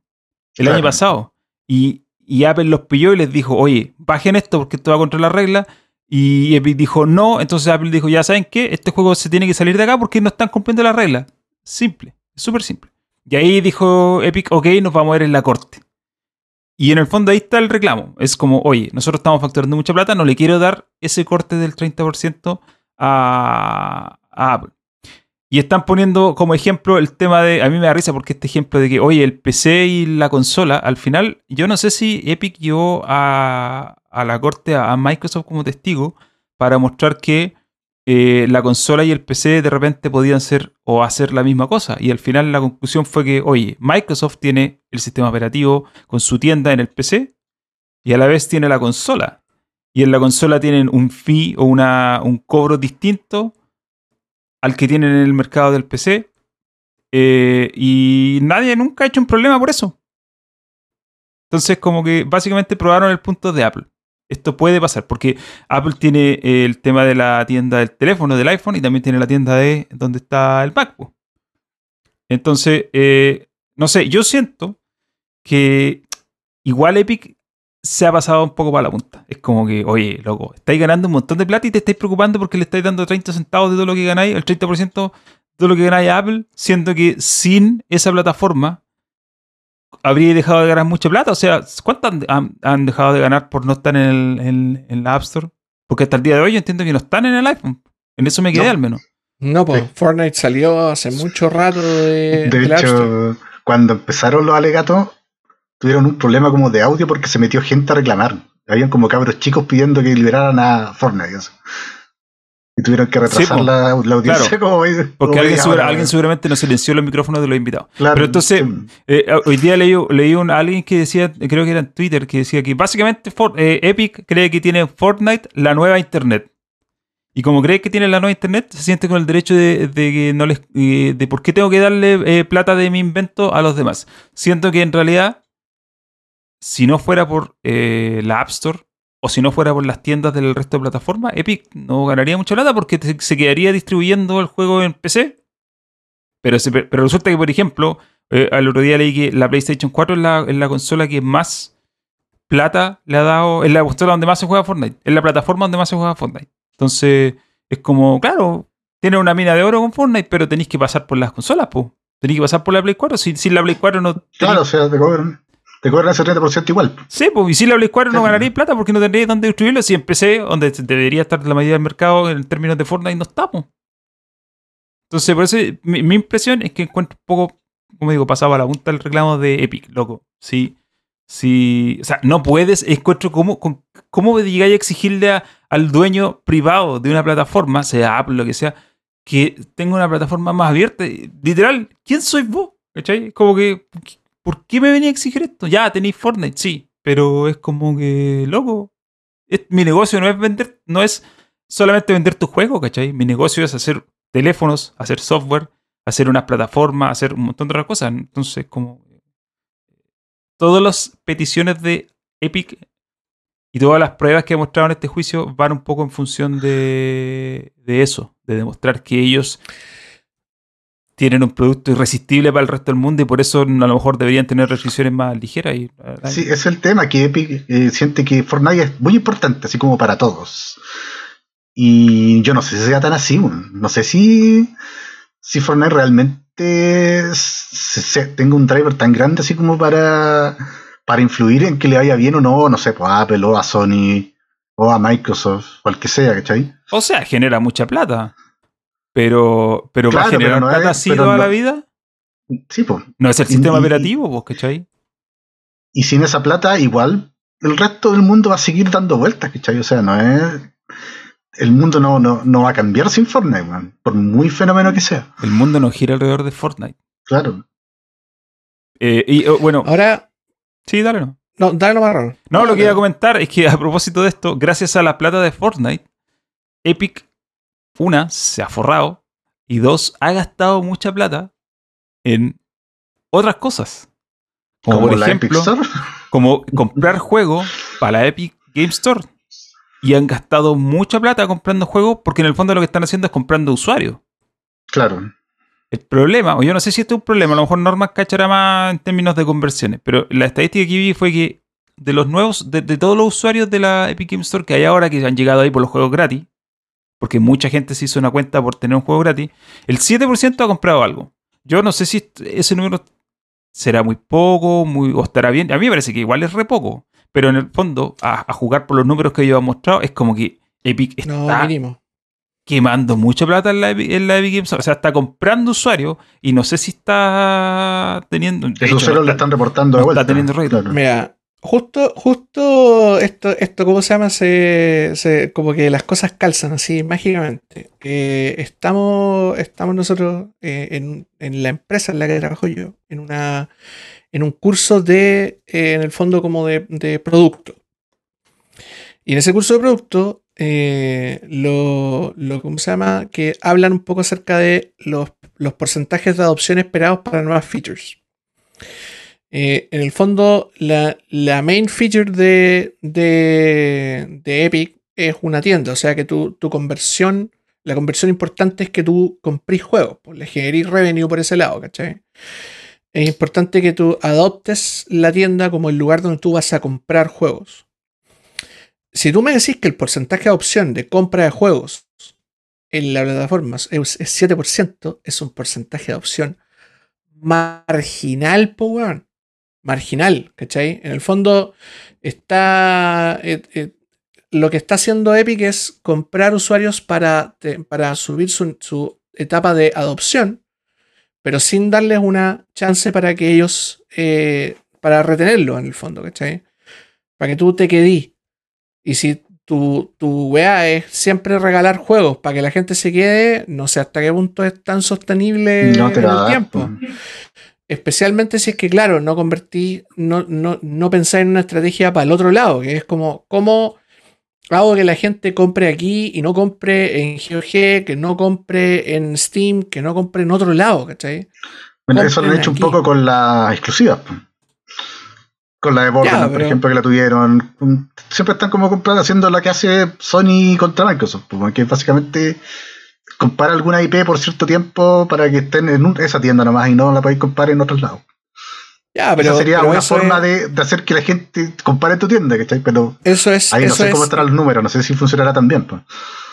el Claro. año pasado. Y, y Apple los pilló y les dijo, oye, bajen esto porque esto va contra la regla. Y Epic dijo no, entonces Apple dijo, ya saben qué, este juego se tiene que salir de acá porque no están cumpliendo la regla. Simple, súper simple. Y ahí dijo Epic, ok, nos vamos a ver en la corte. Y en el fondo ahí está el reclamo. Es como, oye, nosotros estamos facturando mucha plata, no le quiero dar ese corte del 30% a, a Apple. Y están poniendo como ejemplo el tema de, a mí me da risa porque este ejemplo de que, oye, el PC y la consola, al final, yo no sé si Epic llevó a, a la corte a, a Microsoft como testigo para mostrar que eh, la consola y el PC de repente podían ser o hacer la misma cosa. Y al final la conclusión fue que, oye, Microsoft tiene el sistema operativo con su tienda en el PC y a la vez tiene la consola. Y en la consola tienen un fee o una, un cobro distinto al que tienen en el mercado del PC. eh, y nadie nunca ha hecho un problema por eso. Entonces, como que básicamente probaron el punto de Apple. Esto puede pasar porque Apple tiene eh, el tema de la tienda del teléfono, del iPhone, y también tiene la tienda de donde está el MacBook. Entonces, eh, no sé, yo siento que igual Epic se ha pasado un poco para la punta. Es como que, oye, loco, estáis ganando un montón de plata y te estáis preocupando porque le estáis dando 30 centavos de todo lo que ganáis, el 30% de todo lo que ganáis a Apple, siendo que sin esa plataforma, habría dejado de ganar mucha plata. O sea, ¿cuánto han, han- han dejado de ganar por no estar en, el, en, en la App Store? Porque hasta el día de hoy yo entiendo que no están en el iPhone. En eso me quedé No. al menos. No, pues Sí. Fortnite salió hace mucho rato de, De del App Store. hecho, cuando empezaron los alegatos, tuvieron un problema como de audio porque se metió gente a reclamar. Habían como cabros chicos pidiendo que liberaran a Fortnite. eso. Y tuvieron que retrasar la, la audiencia Claro. como veis- Porque como alguien, segura- seguramente no silenció los micrófonos de los invitados. Claro, Pero entonces. Eh, hoy día leí, leí un, a alguien que decía, creo que era en Twitter, que decía que básicamente For- eh, Epic cree que tiene Fortnite la nueva Internet. Y como cree que tiene la nueva Internet, se siente con el derecho de, de que no les, eh, de por qué tengo que darle eh, plata de mi invento a los demás. Siento que en realidad, si no fuera por la App Store o si no fuera por las tiendas del resto de plataformas, Epic no ganaría mucha plata porque se quedaría distribuyendo el juego en PC. Pero, se- pero resulta que, por ejemplo, eh, al otro día leí que la PlayStation 4 es la, es la consola que más plata le ha dado, es la consola donde más se juega Fortnite, es la plataforma donde más se juega Fortnite. Entonces, es como, claro, tiene una mina de oro con Fortnite, pero tenéis que pasar por las consolas, pues. Tenéis que pasar por la Play 4. Sin, sin la Play 4 no. Claro, o sea, te cobran, te cobran ese 30% igual. Sí, pues, y sin la Play 4 no Claro. ganaréis plata porque no tendréis dónde distribuirlo. Si en PC, donde debería estar la mayoría del mercado en términos de Fortnite, no estamos. Entonces, por eso mi, mi impresión es que encuentro un poco, como digo, pasaba a la punta el reclamo de Epic, loco. Sí, sí. O sea, no puedes, encuentro cómo, cómo llegáis a exigirle a- al dueño privado de una plataforma, sea Apple, lo que sea, que tenga una plataforma más abierta. Literal, ¿quién sois vos? ¿Cachai? Como que, ¿por qué me venía a exigir esto? Ya, tenéis Fortnite, sí, pero es como que, loco, mi negocio no es vender, no es solamente vender tu juego, ¿cachai? Mi negocio es hacer teléfonos, hacer software, hacer unas plataformas, hacer un montón de otras cosas. Entonces, como todas las peticiones de Epic y todas las pruebas que he mostrado en este juicio van un poco en función de eso, de demostrar que ellos tienen un producto irresistible para el resto del mundo y por eso a lo mejor deberían tener restricciones más ligeras. Y, verdad, Sí, ese es el tema, que Epic eh, siente que Fortnite es muy importante, así como para todos. Y yo no sé si sea tan así, no sé si, si Fortnite realmente se- se- tenga un driver tan grande así como para, para influir en que le vaya bien o no, no sé, pues a Apple o a Sony o a Microsoft, cual que sea, ¿cachai? O sea, genera mucha plata. Pero, pero va a Claro, generar pero no plata es- así toda no- la vida. Sí, pues. No es el sistema y- operativo, vos, ¿cachai? Y sin esa plata, igual el resto del mundo va a seguir dando vueltas, ¿cachai? O sea, no es. El mundo no, no, no va a cambiar sin Fortnite, man, por muy fenómeno que sea. El mundo no gira alrededor de Fortnite. Claro. Eh, y oh, bueno, Ahora, sí, dale, no. no, dale lo marrón. No, lo que iba a comentar es que a propósito de esto, gracias a la plata de Fortnite, Epic, una, se ha forrado y dos, ha gastado mucha plata en otras cosas. Como, por la ejemplo, Epic Store. como comprar juegos para la Epic Game Store. Y han gastado mucha plata comprando juegos porque en el fondo lo que están haciendo es comprando usuarios. Claro. El problema, o yo no sé si esto es un problema, a lo mejor Norman cachará más en términos de conversiones, pero la estadística que vi fue que de los nuevos, de, de todos los usuarios de la Epic Game Store que hay ahora que han llegado ahí por los juegos gratis, porque mucha gente se hizo una cuenta por tener un juego gratis, el 7% ha comprado algo. Yo no sé si ese número será muy poco, muy, o estará bien. A mí me parece que igual es re poco, pero en el fondo, a, a jugar por los números que ellos han mostrado, es como que Epic está No, mínimo. quemando mucha plata en la, Epic- en la Epic Games. O sea, está comprando usuarios y no sé si está teniendo. hecho, usuarios no le está- están reportando de no está vuelta. teniendo. Claro. Mira, justo, justo esto, esto, ¿cómo se llama? Se, se- como que las cosas calzan así mágicamente. Eh, estamos, estamos nosotros eh, en, en la empresa en la que trabajo yo, en una, en un curso de, eh, en el fondo como de, de producto. Y en ese curso de producto, eh, lo, lo, ¿cómo se llama? Que hablan un poco acerca de los, los porcentajes de adopción esperados para nuevas features. Eh, en el fondo, la, main feature de, Epic es una tienda. O sea que tu, conversión, la conversión importante es que tú comprís juegos, pues le generís revenue por ese lado, ¿cachai? Es importante que tú adoptes la tienda como el lugar donde tú vas a comprar juegos. Si tú me decís que el porcentaje de adopción de compra de juegos en la plataforma es, es 7%, es un porcentaje de adopción marginal, po weón. Marginal, ¿cachai? En el fondo está... eh, eh, lo que está haciendo Epic es comprar usuarios para, para subir su, su etapa de adopción, pero sin darles una chance para que ellos, eh, para retenerlo en el fondo, ¿cachai? Para que tú te quedís. Y si tu, tu weá es siempre regalar juegos para que la gente se quede, no sé hasta qué punto es tan sostenible no en el tiempo. Especialmente si es que, claro, no convertí, no, no, no pensé en una estrategia para el otro lado, que es como, ¿cómo hago que la gente compre aquí y no compre en GOG, que no compre en Steam, que no compre en otro lado, ¿cachai? Bueno, eso lo han compren hecho un aquí. poco con las exclusivas. Con la de Borderlands, por pero- ejemplo, que la tuvieron. Un- Siempre están como comprando, haciendo lo que hace Sony contra Microsoft. Que básicamente compara alguna IP por cierto tiempo para que estén en un- esa tienda nomás y no la podéis comprar en otros lados. Ya, pero, Esa sería pero una forma es, de, de hacer que la gente compare tu tienda, ¿cachai? Pero eso es, ahí no eso sé cómo es- estarán los números, no sé si funcionará tan bien. pues.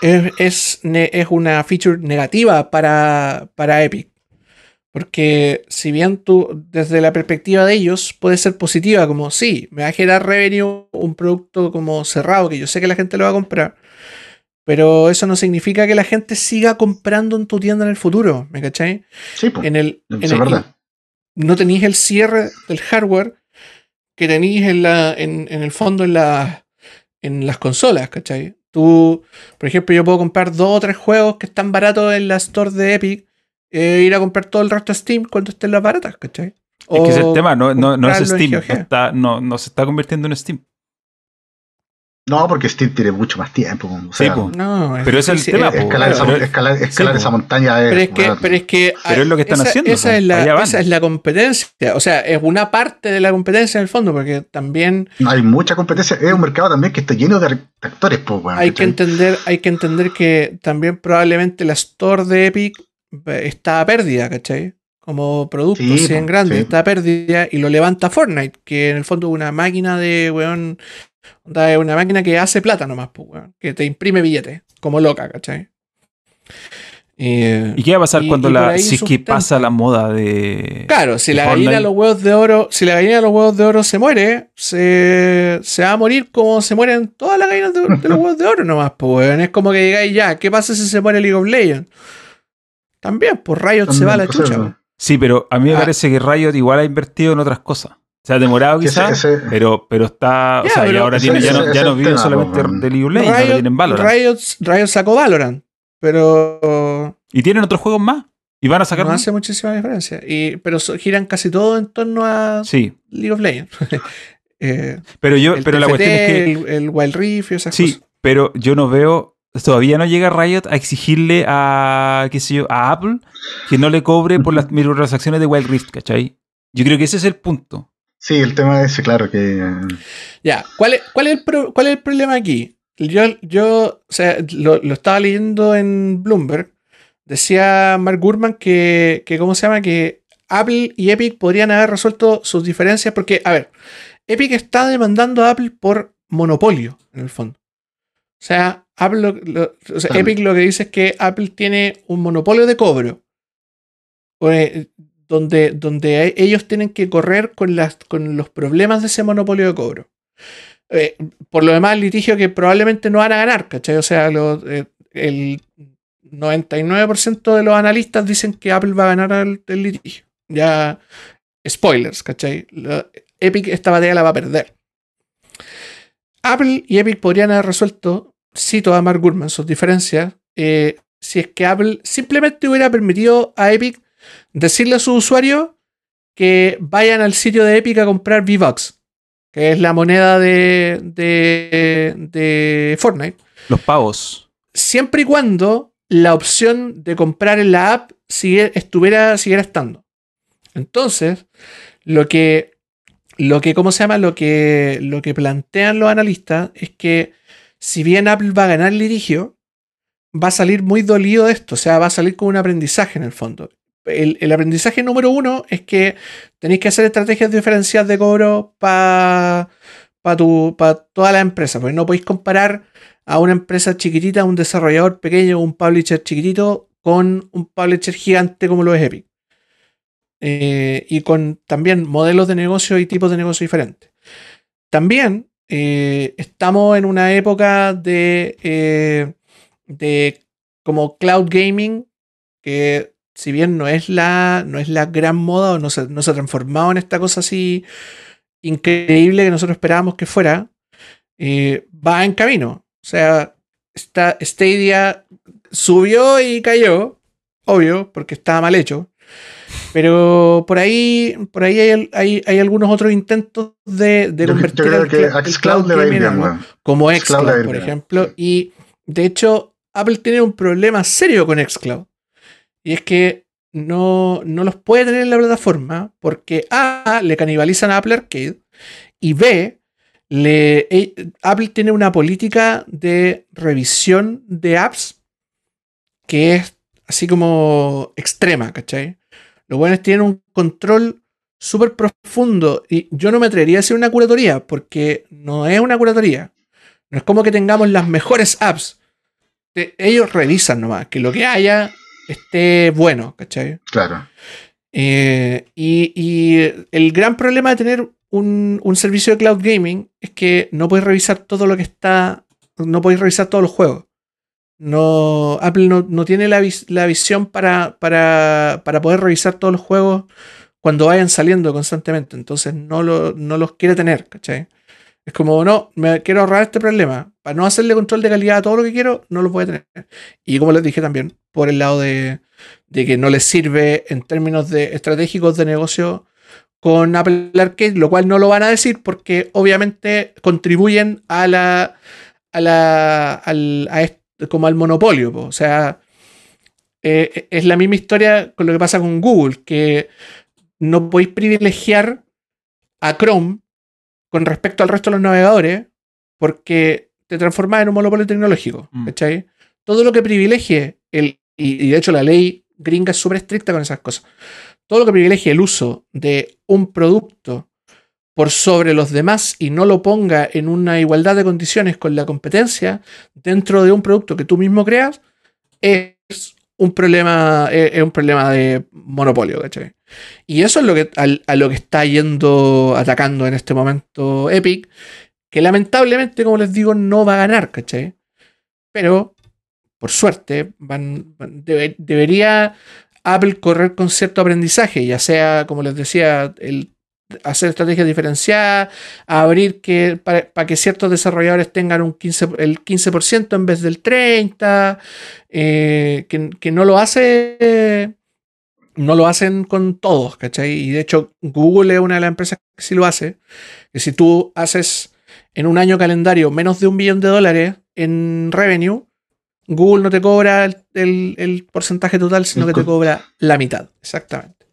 es, es es una feature negativa para, para Epic. Porque si bien tú, desde la perspectiva de ellos, puede ser positiva, como sí, me va a generar revenue un producto como cerrado, que yo sé que la gente lo va a comprar. Pero eso no significa que la gente siga comprando en tu tienda en el futuro, ¿me cachai? Sí, pues. En el, en es el- verdad. no tenéis el cierre del hardware que tenéis en, la, en, en el fondo en, la, en las consolas, ¿cachai? Tú, por ejemplo, yo puedo comprar dos o tres juegos que están baratos en la store de Epic e ir a comprar todo el resto de Steam cuando estén las baratas, ¿cachai? Es que es el O tema, no, no, no es Steam. No, está, no, no se está convirtiendo en Steam. No, porque Steam tiene mucho más tiempo. O Sí, sea, po. No, Pero es el tema, po, escalar, esa, pero- escalar, escalar sí, esa po. montaña es. pero es que, bueno, pero es que, Pero es lo que están esa, haciendo, Esa po. es, la, esa es la competencia. O sea, es una parte de la competencia en el fondo, porque también hay mucha competencia. Es un mercado también que está lleno de actores, pues, weón, hay que entender, hay que entender que también probablemente la store de Epic eh, está a pérdida, ¿cachai? Como producto, Sí, si en po, grande, sí. está a pérdida y lo levanta Fortnite, que en el fondo es una máquina de, weón, onda, es una máquina que hace plata nomás, pues, weón, que te imprime billetes, como loca, ¿cachai? Eh, ¿Y qué va a pasar Y- cuando y la, si es que pasa la moda de. Claro, si de la gallina de los huevos de oro, si la gallina de los huevos de oro se muere, se, se va a morir como se mueren todas las gallinas de, de los huevos de oro nomás, pues weón. Es como que digáis ya, ¿qué pasa si se muere League of Legends? También, pues Riot se va a la pues, chucha. Sí, pero a mí me Ah. parece que Riot igual ha invertido en otras cosas. Se ha demorado quizás, ese- pero, pero está. O sea, y ahora ese- tiene, ya no, ya no viven tema, solamente po, de League of Legends, ahora tienen Valorant. Riot, Riot sacó Valorant, pero Y tienen otros juegos más. Y van a sacar no más. hace muchísima diferencia. Y, pero so- giran casi todo en torno a Sí, League of Legends. Eh, pero yo, pero la cuestión es que. el, el Wild Rift y esas Sí, cosas. pero yo no veo. Todavía no llega Riot a exigirle a, qué sé yo, a Apple que no le cobre por las microtransacciones de Wild Rift, ¿cachai? Yo creo que ese es el punto. Sí, el tema es, claro, que. Ya, ¿cuál es, cuál es, el, pro- cuál es el problema aquí? Yo, yo o sea, lo, lo estaba leyendo en Bloomberg. Decía Mark Gurman que, que, ¿cómo se llama? Que Apple y Epic podrían haber resuelto sus diferencias porque, a ver, Epic está demandando a Apple por monopolio, en el fondo. O sea, Apple lo- lo- o sea. Epic lo que dice es que Apple tiene un monopolio de cobro. Donde, donde ellos tienen que correr con, las, con los problemas de ese monopolio de cobro. Eh, por lo demás, litigio que probablemente no van a ganar, ¿cachai? O sea, lo- eh, el 99% de los analistas dicen que Apple va a ganar el, litigio. Ya, spoilers, ¿cachai? Epic esta batalla la va a perder. Apple y Epic podrían haber resuelto, cito a Mark Gurman, sus diferencias, eh, si es que Apple simplemente hubiera permitido a Epic decirle a sus usuarios que vayan al sitio de Epic a comprar V-Bucks, que es la moneda de, de, de Fortnite, Los pavos. siempre y cuando la opción de comprar en la app sigue- estuviera, siguiera estando. Entonces, lo que, lo que, ¿cómo se llama? Lo que, lo que plantean los analistas es que si bien Apple va a ganar el litigio, va a salir muy dolido de esto, o sea, va a salir con un aprendizaje en el fondo. El, el aprendizaje número uno es que tenéis que hacer estrategias diferenciadas de cobro para toda la empresa, porque no podéis comparar a una empresa chiquitita, un desarrollador pequeño, un publisher chiquitito, con un publisher gigante como lo es Epic. eh, y con también modelos de negocio y tipos de negocio diferentes. También eh, estamos en una época de, eh, de como cloud gaming, que si bien no es la, no es la gran moda o no se, no se ha transformado en esta cosa así increíble que nosotros esperábamos que fuera, va en camino. O sea, esta Stadia subió y cayó, obvio, porque estaba mal hecho. Pero por ahí, por ahí hay, hay, hay algunos otros intentos de, de Yo, convertir yo creo que el le va bien, algo, como Xcloud por ejemplo. Y de hecho, Apple tiene un problema serio con Xcloud. Y es que no, no los puede tener en la plataforma porque A, le canibalizan a Apple Arcade y B, le, eh, Apple tiene una política de revisión de apps que es así como extrema, ¿cachai? Los buenos tienen un control súper profundo y yo no me atrevería a decir una curatoría porque no es una curatoría. No es como que tengamos las mejores apps. Ellos revisan nomás que lo que haya esté bueno, ¿cachai? Claro. Eh, y, y el gran problema de tener un, un servicio de cloud gaming es que no podéis revisar todo lo que está. No podéis revisar todos los juegos. No, Apple no, no tiene la, vis- la visión para, para, para poder revisar todos los juegos cuando vayan saliendo constantemente. Entonces no, lo- no los quiere tener, ¿cachai? Es como, no, me quiero ahorrar este problema. Para no hacerle control de calidad a todo lo que quiero, no lo voy tener. Y como les dije también, por el lado de, de que no les sirve en términos de estratégicos de negocio con Apple Arcade, lo cual no lo van a decir porque obviamente contribuyen a la, a la, al, a como al monopolio. po. O sea, eh, es la misma historia con lo que pasa con Google, que no podéis privilegiar a Chrome con respecto al resto de los navegadores porque te transformas en un monopolio tecnológico. Mm. ¿cachai? Todo lo que privilegie el, y, y de hecho la ley gringa es súper estricta con esas cosas. Todo lo que privilegie el uso de un producto por sobre los demás y no lo ponga en una igualdad de condiciones con la competencia dentro de un producto que tú mismo creas, es un problema, es, es un problema de monopolio, ¿cachai? Y eso es lo que, a lo que está yendo atacando en este momento Epic, que lamentablemente, como les digo, no va a ganar, ¿cachai? Pero, por suerte, van, van- debe- debería Apple correr con cierto aprendizaje, ya sea, como les decía, el hacer estrategias diferenciadas, abrir que para, que ciertos desarrolladores tengan un 15, el 15% en vez del 30%, eh, que, que no lo hace no lo hacen con todos, ¿cachai? Y de hecho, Google es una de las empresas que sí lo hace. Que si tú haces en un año calendario menos de un billón de dólares en revenue, Google no te cobra el, el- el porcentaje total, sino que te cobra la mitad. Exactamente.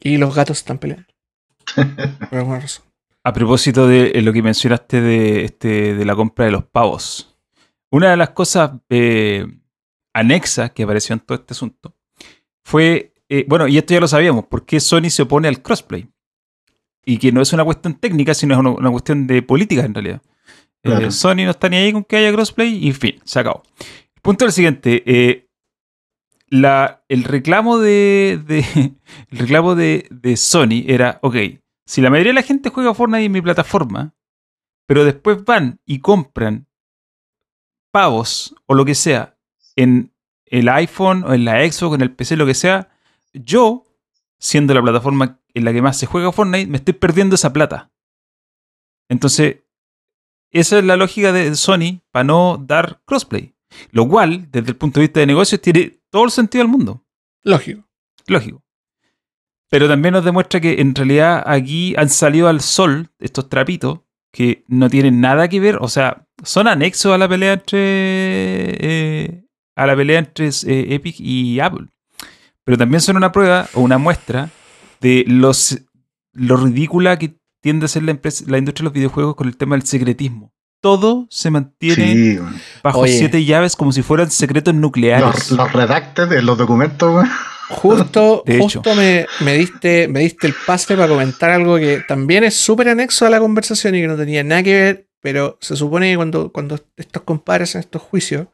Y los gatos están peleando. Por alguna razón. A propósito de eh, lo que mencionaste de, este, de la compra de los pavos. Una de las cosas eh, anexas que apareció en todo este asunto fue, eh, bueno, y esto ya lo sabíamos, por qué Sony se opone al crossplay. Y que no es una cuestión técnica, sino es una, una cuestión de política en realidad. Eh. Sony no está ni ahí con que haya crossplay y fin, se acabó. El punto es el siguiente. eh, la, el reclamo de, de- el reclamo de, de Sony era, ok, si la mayoría de la gente juega Fortnite en mi plataforma, pero después van y compran pavos o lo que sea en el iPhone o en la Xbox, en el PC, lo que sea, yo, siendo la plataforma en la que más se juega Fortnite, me estoy perdiendo esa plata. Entonces, esa es la lógica de Sony para no dar crossplay. Lo cual, desde el punto de vista de negocios, tiene todo el sentido del mundo. Lógico. Lógico. Pero también nos demuestra que en realidad aquí han salido al sol estos trapitos que no tienen nada que ver, o sea, son anexos a la pelea entre eh, a la pelea entre eh, Epic y Apple. Pero también son una prueba o una muestra de los lo ridícula que tiende a ser la, empresa, la industria de los videojuegos con el tema del secretismo. Todo se mantiene Sí, bajo Oye. siete llaves como si fueran secretos nucleares. Los, los redacted en los documentos, weón. Justo, De justo me, me diste, me diste el pase para comentar algo que también es súper anexo a la conversación y que no tenía nada que ver, pero se supone que cuando, cuando estos compadres en estos juicios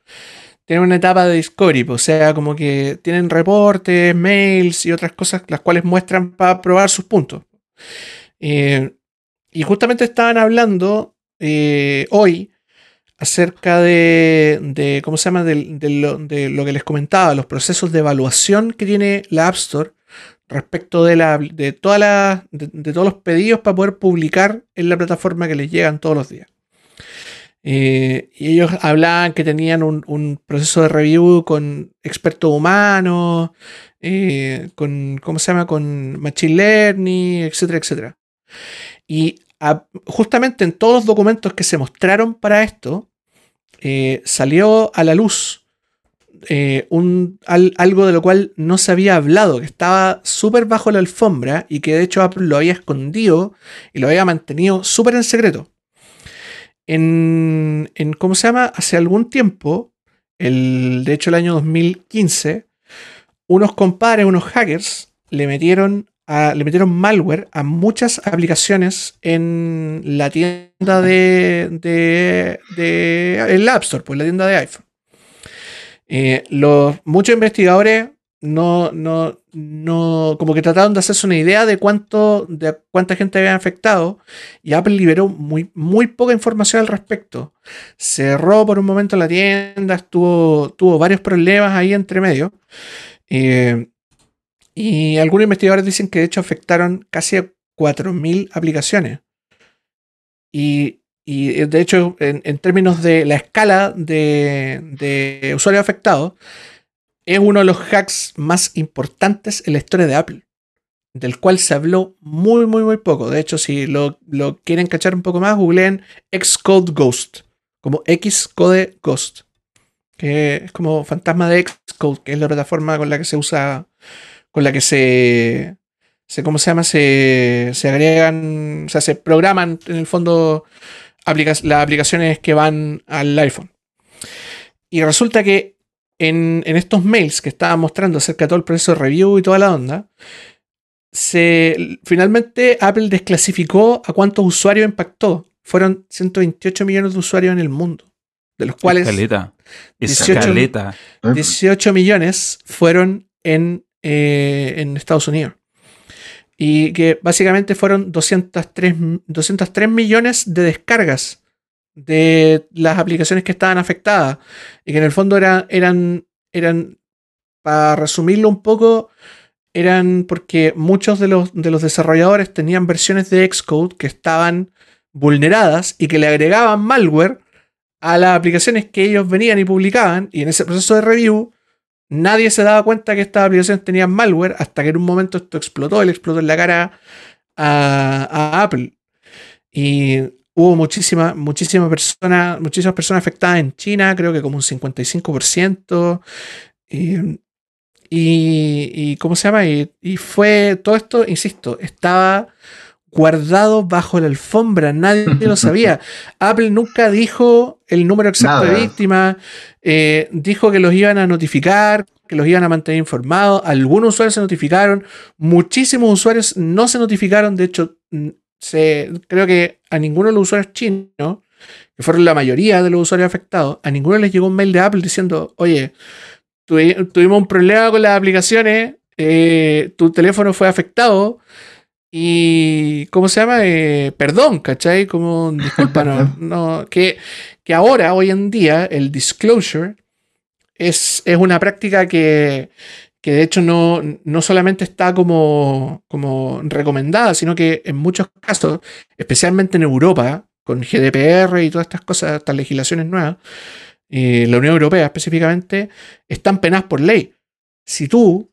tienen una etapa de discovery, o sea, como que tienen reportes, mails y otras cosas las cuales muestran para probar sus puntos. Eh, y justamente estaban hablando eh, hoy acerca de, ¿cómo se llama? De, lo, de, lo, que les comentaba, los procesos de evaluación que tiene la App Store respecto de, la, de, toda la, de, todos los pedidos para poder publicar en la plataforma que les llegan todos los días. Eh, y ellos hablaban que tenían un, proceso de review con expertos humanos, eh, con, ¿cómo se llama? Con Machine Learning, etcétera, etcétera. Y justamente en todos los documentos que se mostraron para esto, eh, salió a la luz algo de lo cual no se había hablado, que estaba súper bajo la alfombra y que de hecho Apple lo había escondido y lo había mantenido súper en secreto. En, en, ¿cómo se llama? Hace algún tiempo, el, de hecho el año 2015, unos compadres, unos hackers, le metieron, le metieron malware a muchas aplicaciones en la tienda de, de, de el App Store, pues la tienda de iPhone. Eh, los, muchos investigadores no, no, no, como que trataron de hacerse una idea de cuánto, de cuánta gente había afectado y Apple liberó muy, muy poca información al respecto. Cerró por un momento la tienda, estuvo, tuvo varios problemas ahí entre medio. Eh, y algunos investigadores dicen que de hecho afectaron casi a 4.000 aplicaciones. Y y de hecho, en, términos de la escala de, de usuarios afectados, es uno de los hacks más importantes en la historia de Apple, del cual se habló muy, muy, muy poco. De hecho, si lo, quieren cachar un poco más, googleen Xcode Ghost, como Xcode Ghost, que es como fantasma de Xcode, que es la plataforma con la que se usa, con la que se, se ¿cómo se llama? Se, se agregan, o sea, se programan en el fondo las aplicaciones que van al iPhone. Y resulta que en, estos mails que estaba mostrando acerca de todo el proceso de review y toda la onda, se, finalmente Apple desclasificó a cuántos usuarios impactó. Fueron 128 millones de usuarios en el mundo, de los cuales 18, millones fueron en, eh, en Estados Unidos. Y que básicamente fueron 203, 203 millones de descargas de las aplicaciones que estaban afectadas y que en el fondo eran, eran, eran para resumirlo un poco, eran porque muchos de los, de los desarrolladores tenían versiones de Xcode que estaban vulneradas y que le agregaban malware a las aplicaciones que ellos venían y publicaban y en ese proceso de review Nadie se daba cuenta que estas aplicaciones tenían malware hasta que en un momento esto explotó, le explotó en la cara a, Apple. Y hubo muchísimas, muchísimas personas, muchísimas personas afectadas en China, creo que como un 55%. Y, y, ¿cómo se llama? Y, y, fue todo esto, insisto, estaba guardado bajo la alfombra, nadie lo sabía. Apple nunca dijo el número exacto de víctimas, eh, dijo que los iban a notificar, que los iban a mantener informados, algunos usuarios se notificaron, muchísimos usuarios no se notificaron, de hecho, se, creo que a ninguno de los usuarios chinos, que fueron la mayoría de los usuarios afectados, a ninguno les llegó un mail de Apple diciendo, oye, tuvimos un problema con las aplicaciones, eh, tu teléfono fue afectado, y, ¿cómo se llama? Eh, perdón, ¿cachai? Como, disculpa, no, que, que ahora, hoy en día, el disclosure es, es una práctica que, que de hecho no, no solamente está como, como recomendada, sino que en muchos casos, especialmente en Europa, con GDPR y todas estas cosas, estas legislaciones nuevas, eh, la Unión Europea específicamente, están penadas por ley. Si tú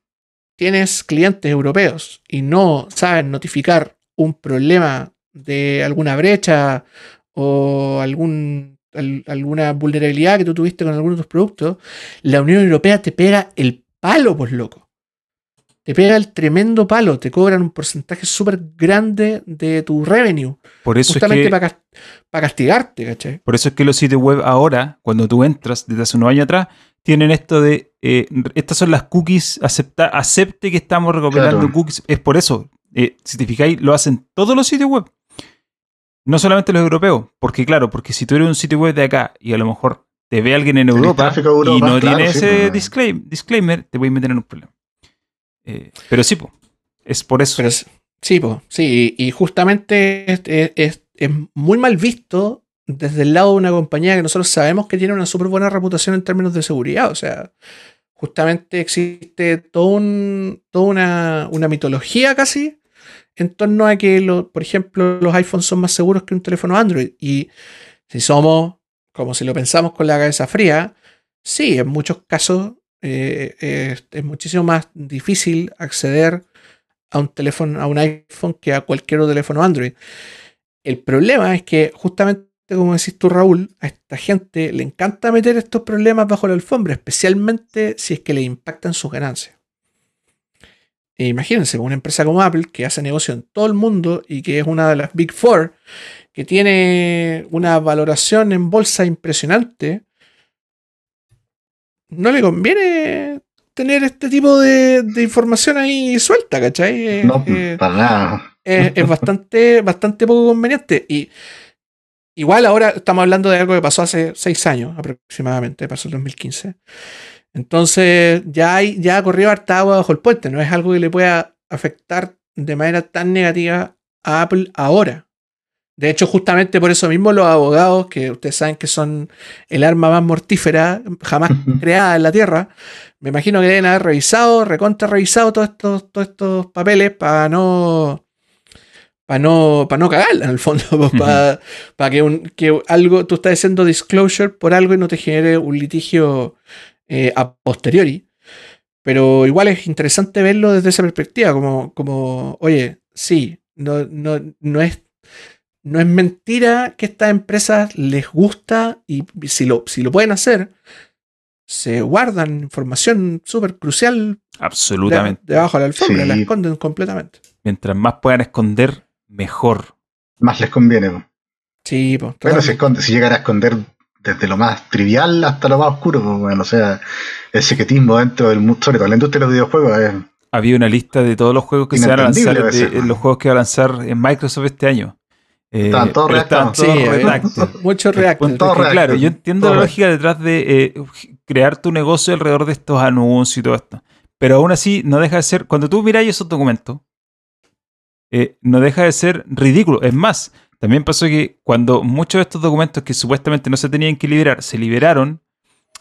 tienes clientes europeos y no saben notificar un problema de alguna brecha o algún, alguna vulnerabilidad que tú tuviste con algunos de tus productos, la Unión Europea te pega el palo, pues loco. Te pega el tremendo palo, te cobran un porcentaje súper grande de tu revenue. Por eso justamente es para, castigarte, ¿cachai? Por eso es que los sitios web ahora, cuando tú entras desde hace unos años atrás, tienen esto de, eh, estas son las cookies, acepta, acepte que estamos recopilando cookies. Es por eso, eh, si te fijáis, lo hacen todos los sitios web. No solamente los europeos, porque claro, porque si tú eres un sitio web de acá y a lo mejor te ve alguien en Europa, a Europa, y no claro, tiene sí, ese pues. disclaim- disclaimer, te puedes meter en un problema. Eh, pero sí, po, es por eso. Pero es- sí, po, sí, y y justamente es, es- es- es muy mal visto desde el lado de una compañía que nosotros sabemos que tiene una súper buena reputación en términos de seguridad. O sea, justamente existe todo un- toda una, una mitología casi en torno a que, lo- por ejemplo, los iPhones son más seguros que un teléfono Android. Y si somos, como si lo pensamos con la cabeza fría, sí, en muchos casos eh, es muchísimo más difícil acceder a un teléfono, a un iPhone que a cualquier otro teléfono Android. El problema es que justamente como decís tú, Raúl, a esta gente le encanta meter estos problemas bajo la alfombra, especialmente si es que le impactan sus ganancias. E imagínense, una empresa como Apple, que hace negocio en todo el mundo y que es una de las Big Four, que tiene una valoración en bolsa impresionante, no le conviene tener este tipo de, de información ahí suelta, ¿cachai? No, eh, para nada. es, es bastante, bastante poco conveniente. Y igual ahora estamos hablando de algo que pasó hace seis años aproximadamente, pasó el 2015. Entonces ya hay, ya ha corrido harta agua bajo el puente, no es algo que le pueda afectar de manera tan negativa a Apple ahora. De hecho, justamente por eso mismo los abogados, que ustedes saben que son el arma más mortífera jamás creada en la Tierra, me imagino que deben haber revisado, recontra revisado todos estos, todos estos papeles para no para no, para no cagarla en el fondo, pues, para, para que, un, que algo, tú estás haciendo disclosure por algo y no te genere un litigio eh, a posteriori. Pero igual es interesante verlo desde esa perspectiva, como, como oye, sí, no, no, no, es, no es mentira que a estas empresas les gusta y si lo, si lo pueden hacer, se guardan información súper crucial Absolutamente. de- debajo de la alfombra, Sí. la esconden completamente. Mientras más puedan esconder, mejor. Más les conviene. po. Sí, pues. Bueno, si, esconde, si llegara a esconder desde lo más trivial hasta lo más oscuro, pues, bueno, o sea, el secretismo dentro del mundo, sobre todo en la industria de los videojuegos, es Había una lista de todos los juegos que se van a lanzar, los juegos que va a lanzar en Microsoft este año. Eh, Estaban todos pero estaban redactados. todos Sí, redacted. Mucho reactor. Con todo Porque, reactor. claro, yo entiendo Todo la lógica detrás de eh, crear tu negocio alrededor de estos anuncios y todo esto. Pero aún así, no deja de ser. Cuando tú miras esos documentos, eh, no deja de ser ridículo. Es más, también pasó que cuando muchos de estos documentos que supuestamente no se tenían que liberar se liberaron,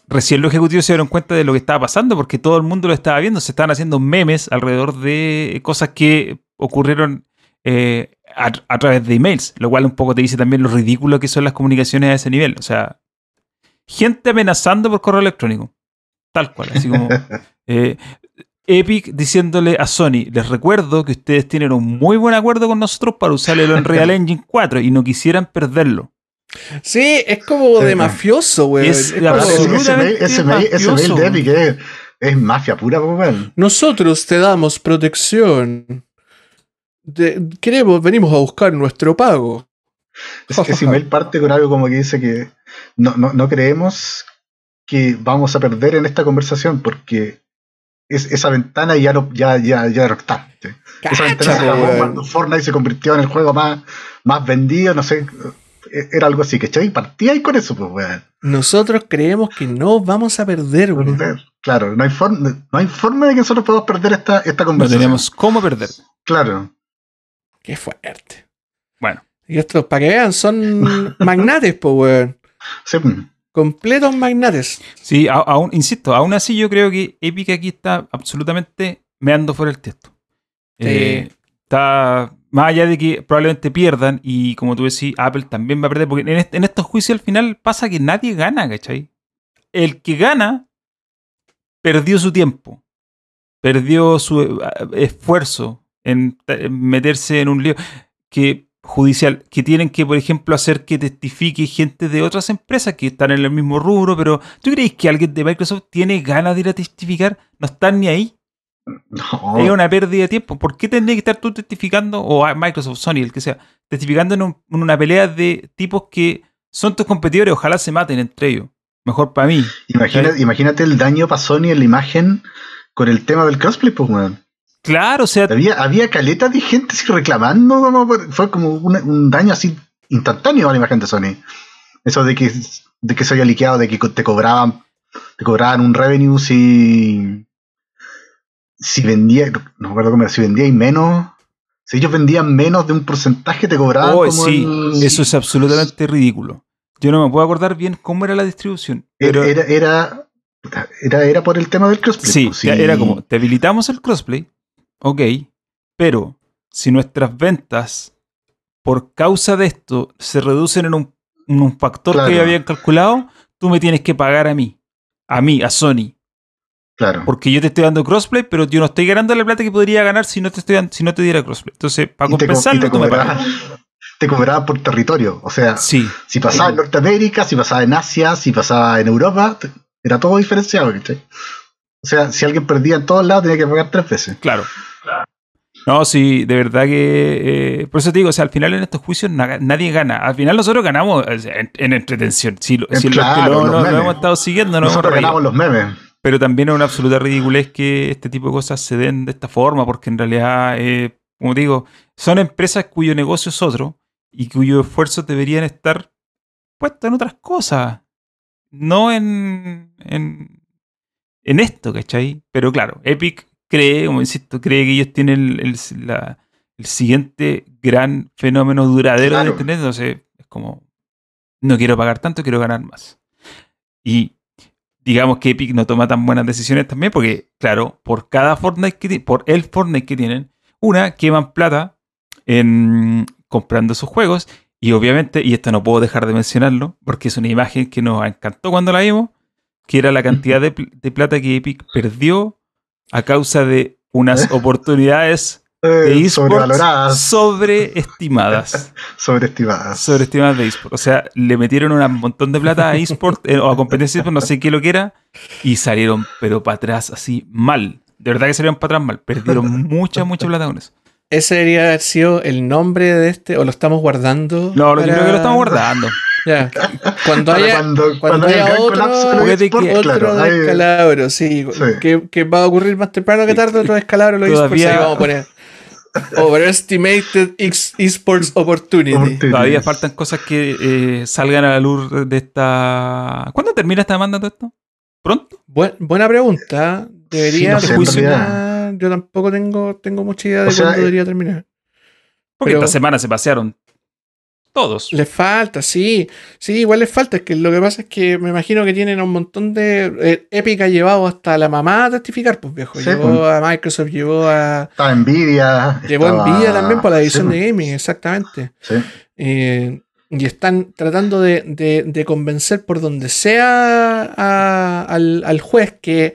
recién los ejecutivos se dieron cuenta de lo que estaba pasando porque todo el mundo lo estaba viendo. Se estaban haciendo memes alrededor de cosas que ocurrieron eh, a, a través de emails, lo cual un poco te dice también lo ridículo que son las comunicaciones a ese nivel. O sea, gente amenazando por correo electrónico. Tal cual, así como eh, Epic diciéndole a Sony, les recuerdo que ustedes tienen un muy buen acuerdo con nosotros para usar el Unreal Engine 4 y no quisieran perderlo. Sí, es como de Sí. mafioso, güey. Es Es de como- Ese, ese, mail, absolutamente ese, mail, ese mail mafioso. de Epic es, es mafia pura, weón. Nosotros te damos protección. De- queremos, venimos a buscar nuestro pago. Es que email parte con algo como que dice que no, no, no creemos que vamos a perder en esta conversación porque es, esa ventana ya no, ya, ya, ya no está. ¿sí? Esa ventana se acabó weón. cuando Fortnite se convirtió en el juego más, más vendido, no sé. eh, Era algo así, ¿cachai? Partía ahí con eso, pues, weón. Nosotros creemos que no vamos a perder, güey. Claro, no hay, forma, no hay forma de que nosotros podamos perder esta, esta No conversación. tenemos cómo perder. Claro. Qué fuerte. Bueno, Y estos, para que vean, son magnates, pues, weón. Sí. Completos magnates. sí, a- aún, insisto, aún así yo creo que Epic aquí está absolutamente meando fuera el texto. Eh, está más allá de que probablemente pierdan y como tú decís, Apple también va a perder, porque en estos juicios al final pasa que nadie gana, ¿cachai? El que gana perdió su tiempo, perdió su eh, esfuerzo en, en meterse en un lío que judicial, que tienen que, por ejemplo, hacer que testifique gente de otras empresas que están en el mismo rubro, pero ¿tú crees que alguien de Microsoft tiene ganas de ir a testificar? No están ni ahí. No. Es una pérdida de tiempo. ¿Por qué tendría que estar tú testificando, o a Microsoft, Sony, el que sea, testificando en, un- en una pelea de tipos que son tus competidores? Ojalá se maten entre ellos. Mejor para mí. Imagina- imagínate el daño para Sony en la imagen con el tema del crossplay, pues, weón. Claro, o sea, Había, había caleta de gente así reclamando, fue como un, un daño así instantáneo a la imagen de Sony. Eso de que de que se había liqueado, de que te cobraban, te cobraban un revenue si, si vendía, no me acuerdo cómo era, si vendía y menos, si ellos vendían menos de un porcentaje, te cobraban Oh, como sí, el- eso es absolutamente ridículo. Yo no me puedo acordar bien cómo era la distribución. era, Pero era, era, era, era por el tema del crossplay. sí, pues, era como, te habilitamos el crossplay, ok, pero si nuestras ventas por causa de esto se reducen en un, en un factor Claro. que ya habían calculado, tú me tienes que pagar a mí, a mí, a Sony, Claro. porque yo te estoy dando crossplay, pero yo no estoy ganando la plata que podría ganar si no te, estoy dando- si no te diera crossplay. Entonces, para te, co- compensarlo, te te cobraban por territorio. O sea, Sí, si pasaba en Norteamérica, si pasaba en Asia, si pasaba en Europa, era todo diferenciado. ¿cachai? O sea, si alguien perdía en todos lados, tenía que pagar tres veces. Claro. No, sí, de verdad que. eh, por eso te digo, o sea, al final en estos juicios na- nadie gana. Al final nosotros ganamos en, en entretención. Si, lo- los que lo, los no- hemos estado siguiendo, Nosotros ganamos los memes. Pero también es una absoluta ridiculez que este tipo de cosas se den de esta forma, porque en realidad, eh, como digo, son empresas cuyo negocio es otro y cuyos esfuerzos deberían estar puestos en otras cosas, no en, en, en esto, ¿cachai? Pero claro, Epic cree, como insisto, cree que ellos tienen el, el- la- el siguiente gran fenómeno duradero Claro. de Internet, entonces es como, no quiero pagar tanto, quiero ganar más. Y digamos que Epic no toma tan buenas decisiones también, porque, claro, por cada Fortnite que por el Fortnite que tienen, una, queman plata en comprando sus juegos, y obviamente, y esto no puedo dejar de mencionarlo, porque es una imagen que nos encantó cuando la vimos, que era la cantidad de plata que Epic perdió a causa de unas oportunidades de Eh, esports sobrevaloradas, sobreestimadas. sobreestimadas. Sobreestimadas de esports. O sea, le metieron un montón de plata a esports eh, o a competencia esports, no sé qué lo que era, y salieron, pero para atrás así mal. De verdad que salieron para atrás mal. Perdieron mucha, mucha plata con eso. Ese debería haber sido el nombre de este, o lo estamos guardando. No, lo para- creo que lo estamos guardando. Ya. Cuando haya, cuando, haya otro- otro ahí- descalabro, sí, Sí. Que, que va a ocurrir más temprano que tarde, otro descalabro, lo Todavía- vamos a poner. Overestimated esports opportunity. Opportunity. Todavía faltan cosas que eh, salgan a la luz de esta. ¿Cuándo termina esta demanda todo esto? ¿Pronto? Buen- buena pregunta. Debería Sí, no sé, en terminar. Yo tampoco tengo, tengo mucha idea de sea, cuándo eh, debería terminar. Porque Pero- esta semana se pasearon todos. Les falta, sí. Sí, igual les falta. Es que lo que pasa es que me imagino que tienen un montón de. eh, Epic ha llevado hasta la mamá a testificar, pues viejo. Sí, llevó pues. a Microsoft, llevó a. Estaba Nvidia. Llevó a estaba- Nvidia también por la edición sí, de gaming, exactamente. sí. Eh, y están tratando de, de- de convencer por donde sea a- al, al juez que,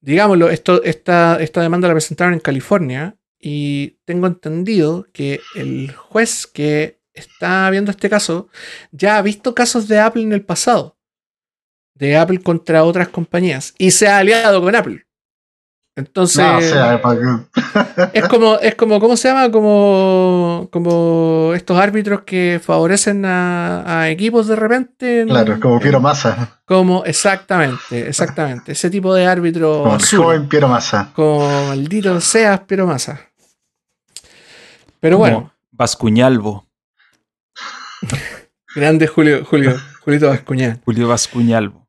digámoslo, esto, esta, esta demanda la presentaron en California y tengo entendido que el juez que está viendo este caso ya ha visto casos de Apple en el pasado, de Apple contra otras compañías y se ha aliado con Apple. Entonces, No, o sea, para que- es como, es como, ¿cómo se llama? Como, como estos árbitros que favorecen a, a equipos de repente. en- claro, como Piero Massa. Como, exactamente, exactamente. Ese tipo de árbitro Como el azul. joven Piero Massa. Como maldito seas, pero masa. Pero Como bueno, Vascuñalvo. grande Julio, Julio, Julito Vascuñán. Julio Vascuñalvo.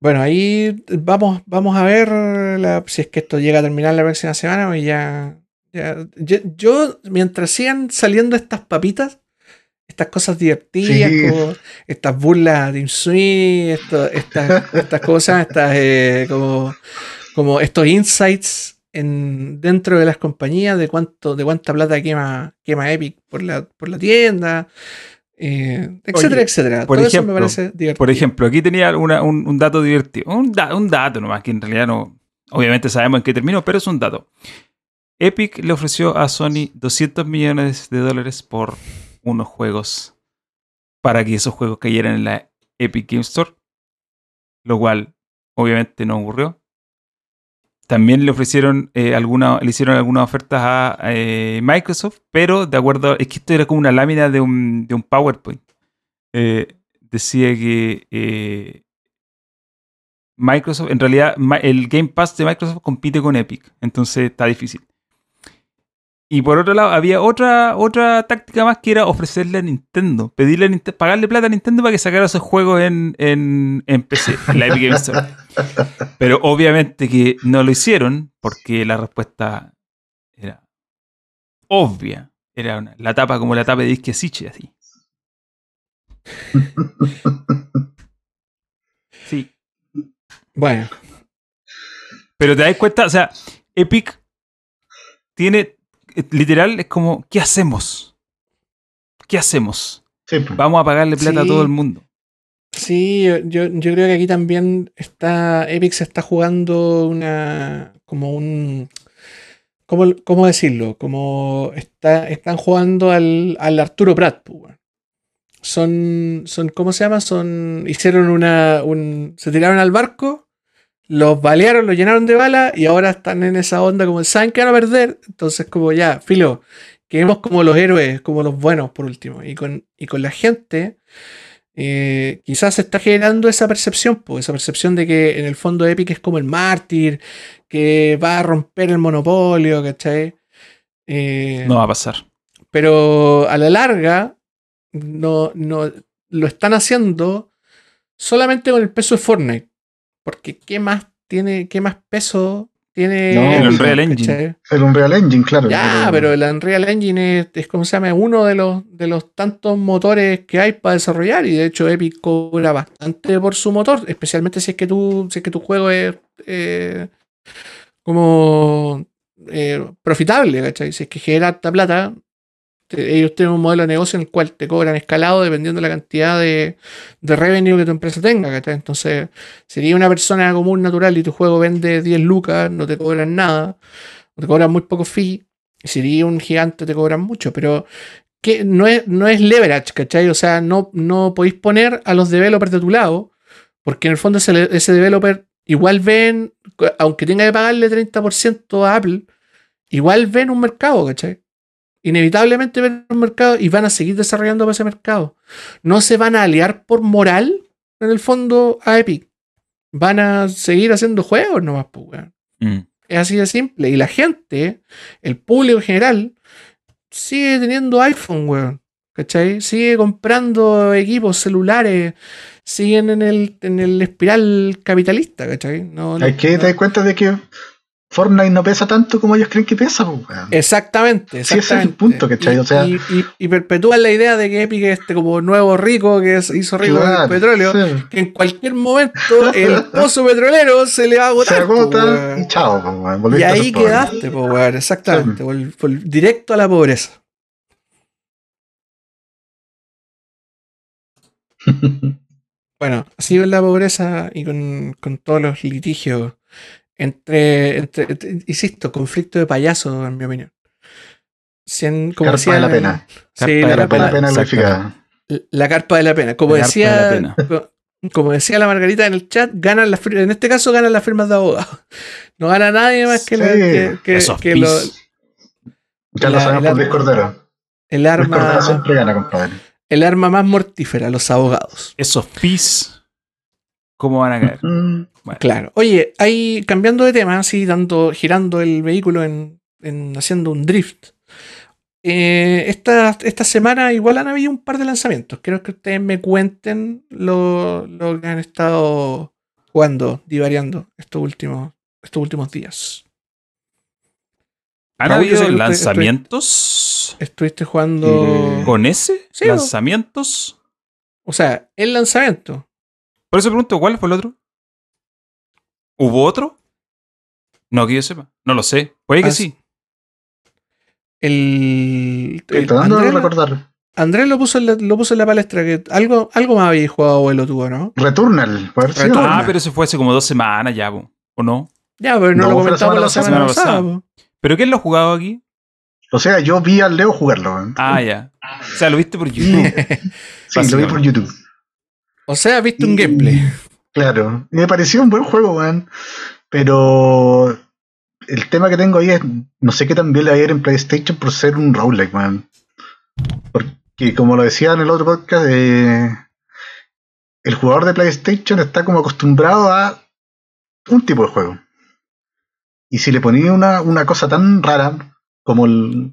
Bueno, ahí vamos, vamos a ver la- si es que esto llega a terminar la próxima semana o ya. ya- yo, yo, mientras sigan saliendo estas papitas, estas cosas divertidas, Sí. como estas burlas de Insui, esto, estas, estas cosas, estas eh, como, como estos insights en, dentro de las compañías de cuánto, de cuánta plata quema, quema Epic por la, por la tienda, eh, etcétera, Oye, etcétera. por Todo eso ejemplo, me parece divertido. Por ejemplo, aquí tenía una- un, un dato divertido. Un, da- un dato nomás, que en realidad no. Obviamente sabemos en qué terminó, pero es un dato. Epic le ofreció a Sony 200 millones de dólares por unos juegos para que esos juegos cayeran en la Epic Game Store, lo cual obviamente no ocurrió. También le ofrecieron eh, alguna, le hicieron algunas ofertas a eh, Microsoft, pero de acuerdo, es que esto era como una lámina de un, de un PowerPoint. Eh, decía que Microsoft, en realidad, el Game Pass de Microsoft compite con Epic, entonces está difícil. Y por otro lado, había otra, otra táctica más que era ofrecerle a Nintendo, pedirle a pagarle plata a Nintendo para que sacara esos juegos en, en, en PC, en la Epic Games Store. Pero obviamente que no lo hicieron porque la respuesta era obvia. Era una- la tapa como la tapa de Disque Siche, así. Sí. Bueno, Pero te das cuenta, o sea, Epic tiene, literal, es como, ¿qué hacemos? ¿Qué hacemos? Sí, pues. Vamos a pagarle plata Sí. a todo el mundo. sí, yo, yo, yo creo que aquí también está. Epic se está jugando una. como un. ¿Cómo, cómo decirlo? Como está, están jugando al, al Arturo Prat, pues, weón. Son, son, ¿cómo se llama? Son, hicieron una, un, se tiraron al barco, los balearon, los llenaron de bala y ahora están en esa onda como, ¿saben que van a perder? Entonces como ya, filo, quedemos como los héroes, como los buenos por último. Y con, y con la gente, eh, quizás se está generando esa percepción, pues, esa percepción de que en el fondo Epic es como el mártir, que va a romper el monopolio, ¿cachai? Eh, No va a pasar. pero a la larga no, no lo están haciendo solamente con el peso de Fortnite. Porque ¿qué más tiene, qué más peso tiene No, el Unreal Engine. El Unreal Engine, claro. Ya, pero el Unreal Engine es, es como se llama, uno de los, de los tantos motores que hay para desarrollar. Y de hecho, Epic cobra bastante por su motor, especialmente si es que tú, si es que tu juego es eh, como eh, profitable, ¿cachai? Si es que genera harta plata, ellos tienen un modelo de negocio en el cual te cobran escalado dependiendo de la cantidad de, de revenue que tu empresa tenga, ¿cachai? Entonces, si eres una persona común natural y tu juego vende 10 lucas, no te cobran nada, te cobran muy poco fee. Eres un gigante, te cobran mucho, pero que no es, no es leverage, ¿cachai? O sea, no, no podéis poner a los developers de tu lado, porque en el fondo ese, ese developer igual ven, aunque tenga que pagarle 30% a Apple, igual ven un mercado, ¿cachai? Inevitablemente ven un mercado y van a seguir desarrollando para ese mercado. No se van a aliar por moral, en el fondo, a Epic. Van a seguir haciendo juegos nomás, pues, weón. Mm. Es así de simple. Y la gente, el público en general, sigue teniendo iPhone, weón. ¿Cachai? Sigue comprando equipos celulares. Siguen en el, en el espiral capitalista, ¿cachai? No, no- Hay que no- te das cuenta de que Fortnite no pesa tanto como ellos creen que pesa, pues. Exactamente, Sí, ese es el exactamente. punto, ¿cachai? Y, O sea- y, y- y perpetúan la idea de que Epic es este como nuevo rico que se hizo rico con el Claro, petróleo. sí. Que en cualquier momento el pozo petrolero se le va a Se agotar. po, agota weón. y chao, pues. Y Volviste ahí quedaste, weón, exactamente. directo a la pobreza. Bueno, así es la pobreza y con, con todos los litigios entre, entre, entre- insisto, conflicto de payaso, en mi opinión. Como Carpa decía- de la pena. Sí, Carpa la, de la Carpa de la carpa, pena glorificada. la carpa de la pena. Como La carpa de decía, la pena. como decía la Margarita en el chat, ganan las en este caso ganan las firmas de abogados. No gana nadie más que, la- Sí. que, que- Esos que lo- pis. Ya lo La- sabemos la- por Luis Cordero. el arma Cordero siempre gana, compadre. el arma más mortífera, los abogados. Esos pis, ¿cómo van a caer? Mm, Claro. Oye, ahí cambiando de tema, así dando, girando el vehículo en, en- haciendo un drift. eh, esta, esta semana igual han habido un par de lanzamientos. Quiero que ustedes me cuenten lo, lo que han estado jugando, divariando estos últimos, estos últimos días. ¿Han Raúl, habido lanzamientos Estuviste jugando. Con ese? Sí, ¿Lanzamientos? O sea, el lanzamiento. Por eso pregunto, ¿cuál fue el otro? ¿Hubo otro? No, que yo sepa. No lo sé. Puede que Ah, sí. El. Estoy el- tratando de Andrés, recordar. Andrés lo puso en la, lo puso en la palestra. que Algo, algo más habéis jugado, abuelo, tú, ¿no? Returnal. Ah, pero eso fue hace como dos semanas ya. ¿o no? Ya, pero no, No, lo fue la comentamos la semana semana, pasada. pasada. Semana. ¿Pero quién lo ha jugado aquí? O sea, yo vi al Leo jugarlo. weón. Ah, ya. O sea, lo viste por YouTube. sí, lo vi por YouTube. O sea, viste un Y- gameplay. Claro. Y me pareció un buen juego, weón. Pero el tema que tengo ahí es, no sé qué tan bien le va a ir en PlayStation por ser un roguelike, weón. Porque como lo decía en el otro podcast, eh, el jugador de PlayStation está como acostumbrado a un tipo de juego. Y si le ponía una, una cosa tan rara como el,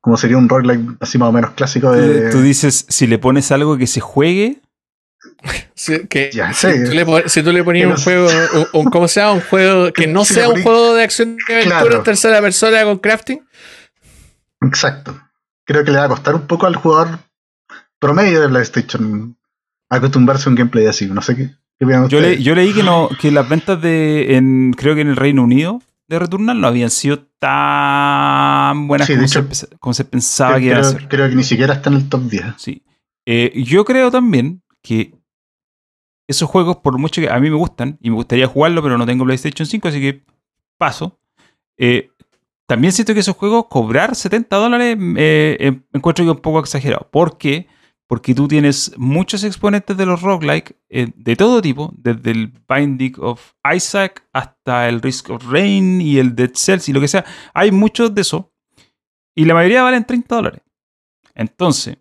como sería un roguelike así más o menos clásico de. Tú dices, si le pones algo que se juegue, Si, que, Ya si, tú le, pon- si tú le ponías un juego, un, un- ¿cómo se llama? Un juego que no Si sea un juego de acción y aventura Claro. en tercera persona con crafting. Exacto. Creo que le va a costar un poco al jugador promedio de PlayStation acostumbrarse a un gameplay así. No sé qué, qué yo, le- yo leí que no que las ventas de, en, creo que en el Reino Unido de Returnal no habían sido tan buenas Sí, de como, se, hecho, pens- como se pensaba que iban a creo, ser. creo que ni siquiera está en el top 10. Sí. Eh, yo creo también que esos juegos, por mucho que a mí me gustan, y me gustaría jugarlo, pero no tengo PlayStation 5, así que paso. Eh, también siento que esos juegos, cobrar 70 dólares, eh, eh, encuentro que es un poco exagerado. ¿Por qué? Porque tú tienes muchos exponentes de los roguelike eh, de todo tipo, desde el Binding of Isaac hasta el Risk of Rain y el Dead Cells y lo que sea. Hay muchos de esos. Y la mayoría valen 30 dólares. Entonces,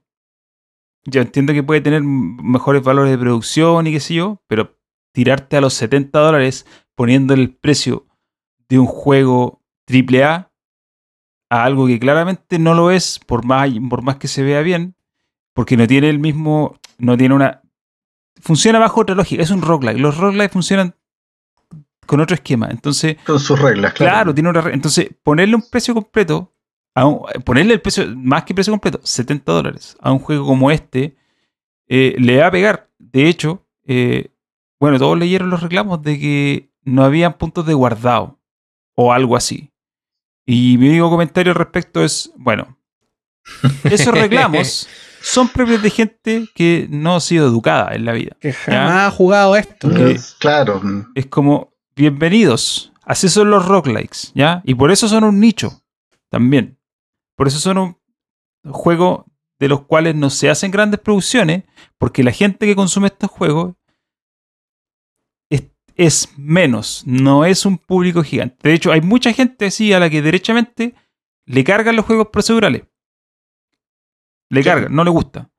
yo entiendo que puede tener mejores valores de producción y qué sé yo, pero tirarte a los 70 dólares poniendo el precio de un juego AAA a algo que claramente no lo es, por más, por más que se vea bien, porque no tiene el mismo, no tiene una... Funciona bajo otra lógica, es un roguelike. Los roguelike funcionan con otro esquema. Entonces, Con sus reglas, claro. Claro, tiene una Entonces, ponerle un precio completo, a un- ponerle el precio, más que precio completo, 70 dólares a un juego como este, eh, le va a pegar. De hecho, eh, bueno, todos leyeron los reclamos de que no habían puntos de guardado o algo así. Y mi único comentario al respecto es, bueno, esos reclamos son propios de gente que no ha sido educada en la vida. Que jamás ha jugado esto. Es- Claro. es como, bienvenidos. Así son los roguelikes, ¿ya? Y por eso son un nicho también. Por eso son un juego de los cuales no se hacen grandes producciones, porque la gente que consume estos juegos es, es menos, no es un público gigante. De hecho, hay mucha gente así a la que derechamente le cargan los juegos procedurales. Le Sí. cargan, no le gusta.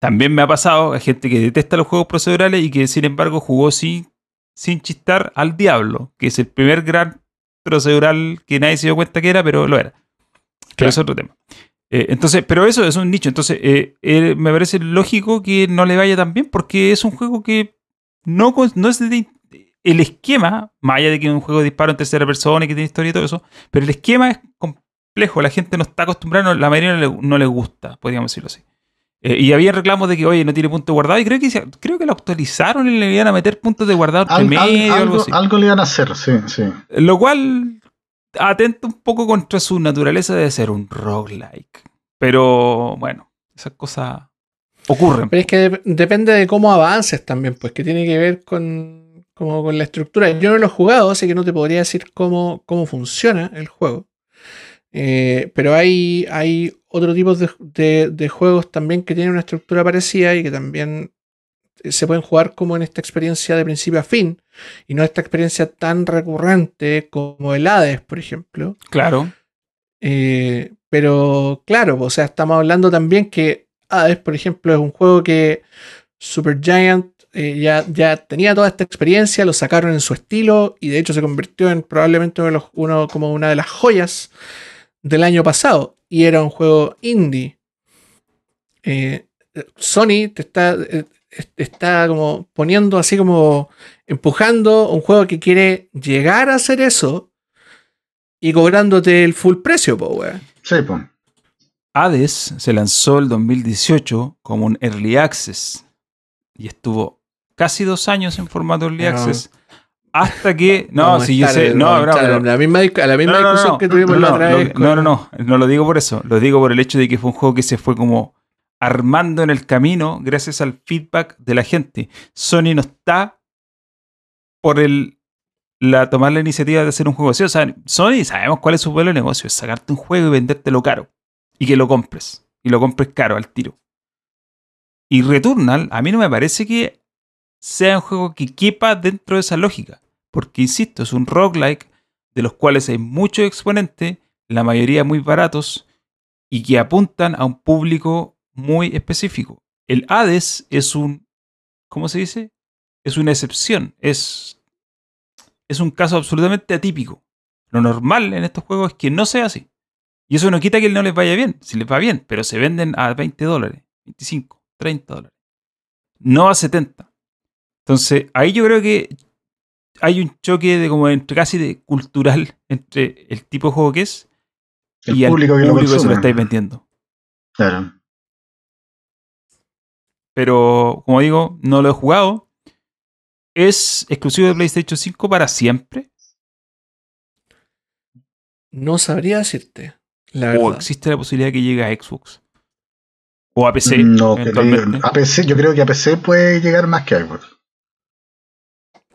También me ha pasado a gente que detesta los juegos procedurales y que sin embargo jugó sin, sin chistar al Diablo, que es el primer gran procedural que nadie se dio cuenta que era, pero lo era. Pero Claro. es otro tema. Eh, entonces, pero eso es un nicho. Entonces, eh, eh, me parece lógico que no le vaya tan bien porque es un juego que no, no es de- el esquema, más allá de que es un juego de disparo en tercera persona y que tiene historia y todo eso, pero el esquema es complejo. La gente no está acostumbrada, no- la mayoría no le, no le gusta, podríamos decirlo así. Eh, y había reclamos de que, oye, no tiene punto de guardado. Y creo que, creo que lo actualizaron y le iban a meter puntos de guardado Al- medio algo algo, así. algo le iban a hacer, sí, sí. Lo cual atenta un poco contra su naturaleza de ser un roguelike. Pero bueno, esas cosas ocurren. Pero es que dep- depende de cómo avances también, pues que tiene que ver con, como con la estructura. Yo no lo he jugado, así que no te podría decir cómo, cómo funciona el juego. Eh, pero hay, hay otro tipo de- de juegos también que tienen una estructura parecida y que también se pueden jugar como en esta experiencia de principio a fin y no esta experiencia tan recurrente como el Hades, por ejemplo. Claro. Eh, pero claro, o sea, estamos hablando también que Hades, por ejemplo, es un juego que Supergiant eh, ya, ya tenía toda esta experiencia, lo sacaron en su estilo y de hecho se convirtió en probablemente uno, de los- uno como una de las joyas del año pasado y era un juego indie. Eh, Sony te está, eh, está como poniendo así como empujando un juego que quiere llegar a hacer eso y cobrándote el full precio, po, weón. Sí, pues. Hades se lanzó el 2018 como un Early Access y estuvo casi dos años en formato Early No. Access hasta que... No, si yo sé... No, vamos a la misma, a la misma No, no, no, discusión no. que tuvimos No, la no, otra vez. no, no, no, no lo digo por eso, lo digo por el hecho de que fue un juego que se fue como armando en el camino gracias al feedback de la gente. Sony no está por el la tomar la iniciativa de hacer un juego así. O sea, Sony sabemos cuál es su modelo de negocio, es sacarte un juego y vendértelo caro y que lo compres y lo compres caro al tiro. Y Returnal a mí no me parece que sea un juego que quepa dentro de esa lógica. Porque, insisto, es un roguelike de los cuales hay muchos exponentes, la mayoría muy baratos, y que apuntan a un público muy específico. El Hades es un, ¿cómo se dice? Es una excepción, es, es un caso absolutamente atípico. Lo normal en estos juegos es que no sea así. Y eso no quita que no les vaya bien, si les va bien, pero se venden a 20 dólares, 25, 30 dólares. No a 70. Entonces, ahí yo creo que hay un choque de como entre casi de cultural entre el tipo de juego que es El y público que lo que se lo estáis vendiendo. Claro. Pero, como digo, no lo he jugado. ¿Es exclusivo de PlayStation 5 para siempre? No sabría decirte. La ¿O verdad. existe la posibilidad de que llegue a Xbox? ¿O a PC? no, que eventualmente? a PC, yo creo que a PC puede llegar más que a Xbox.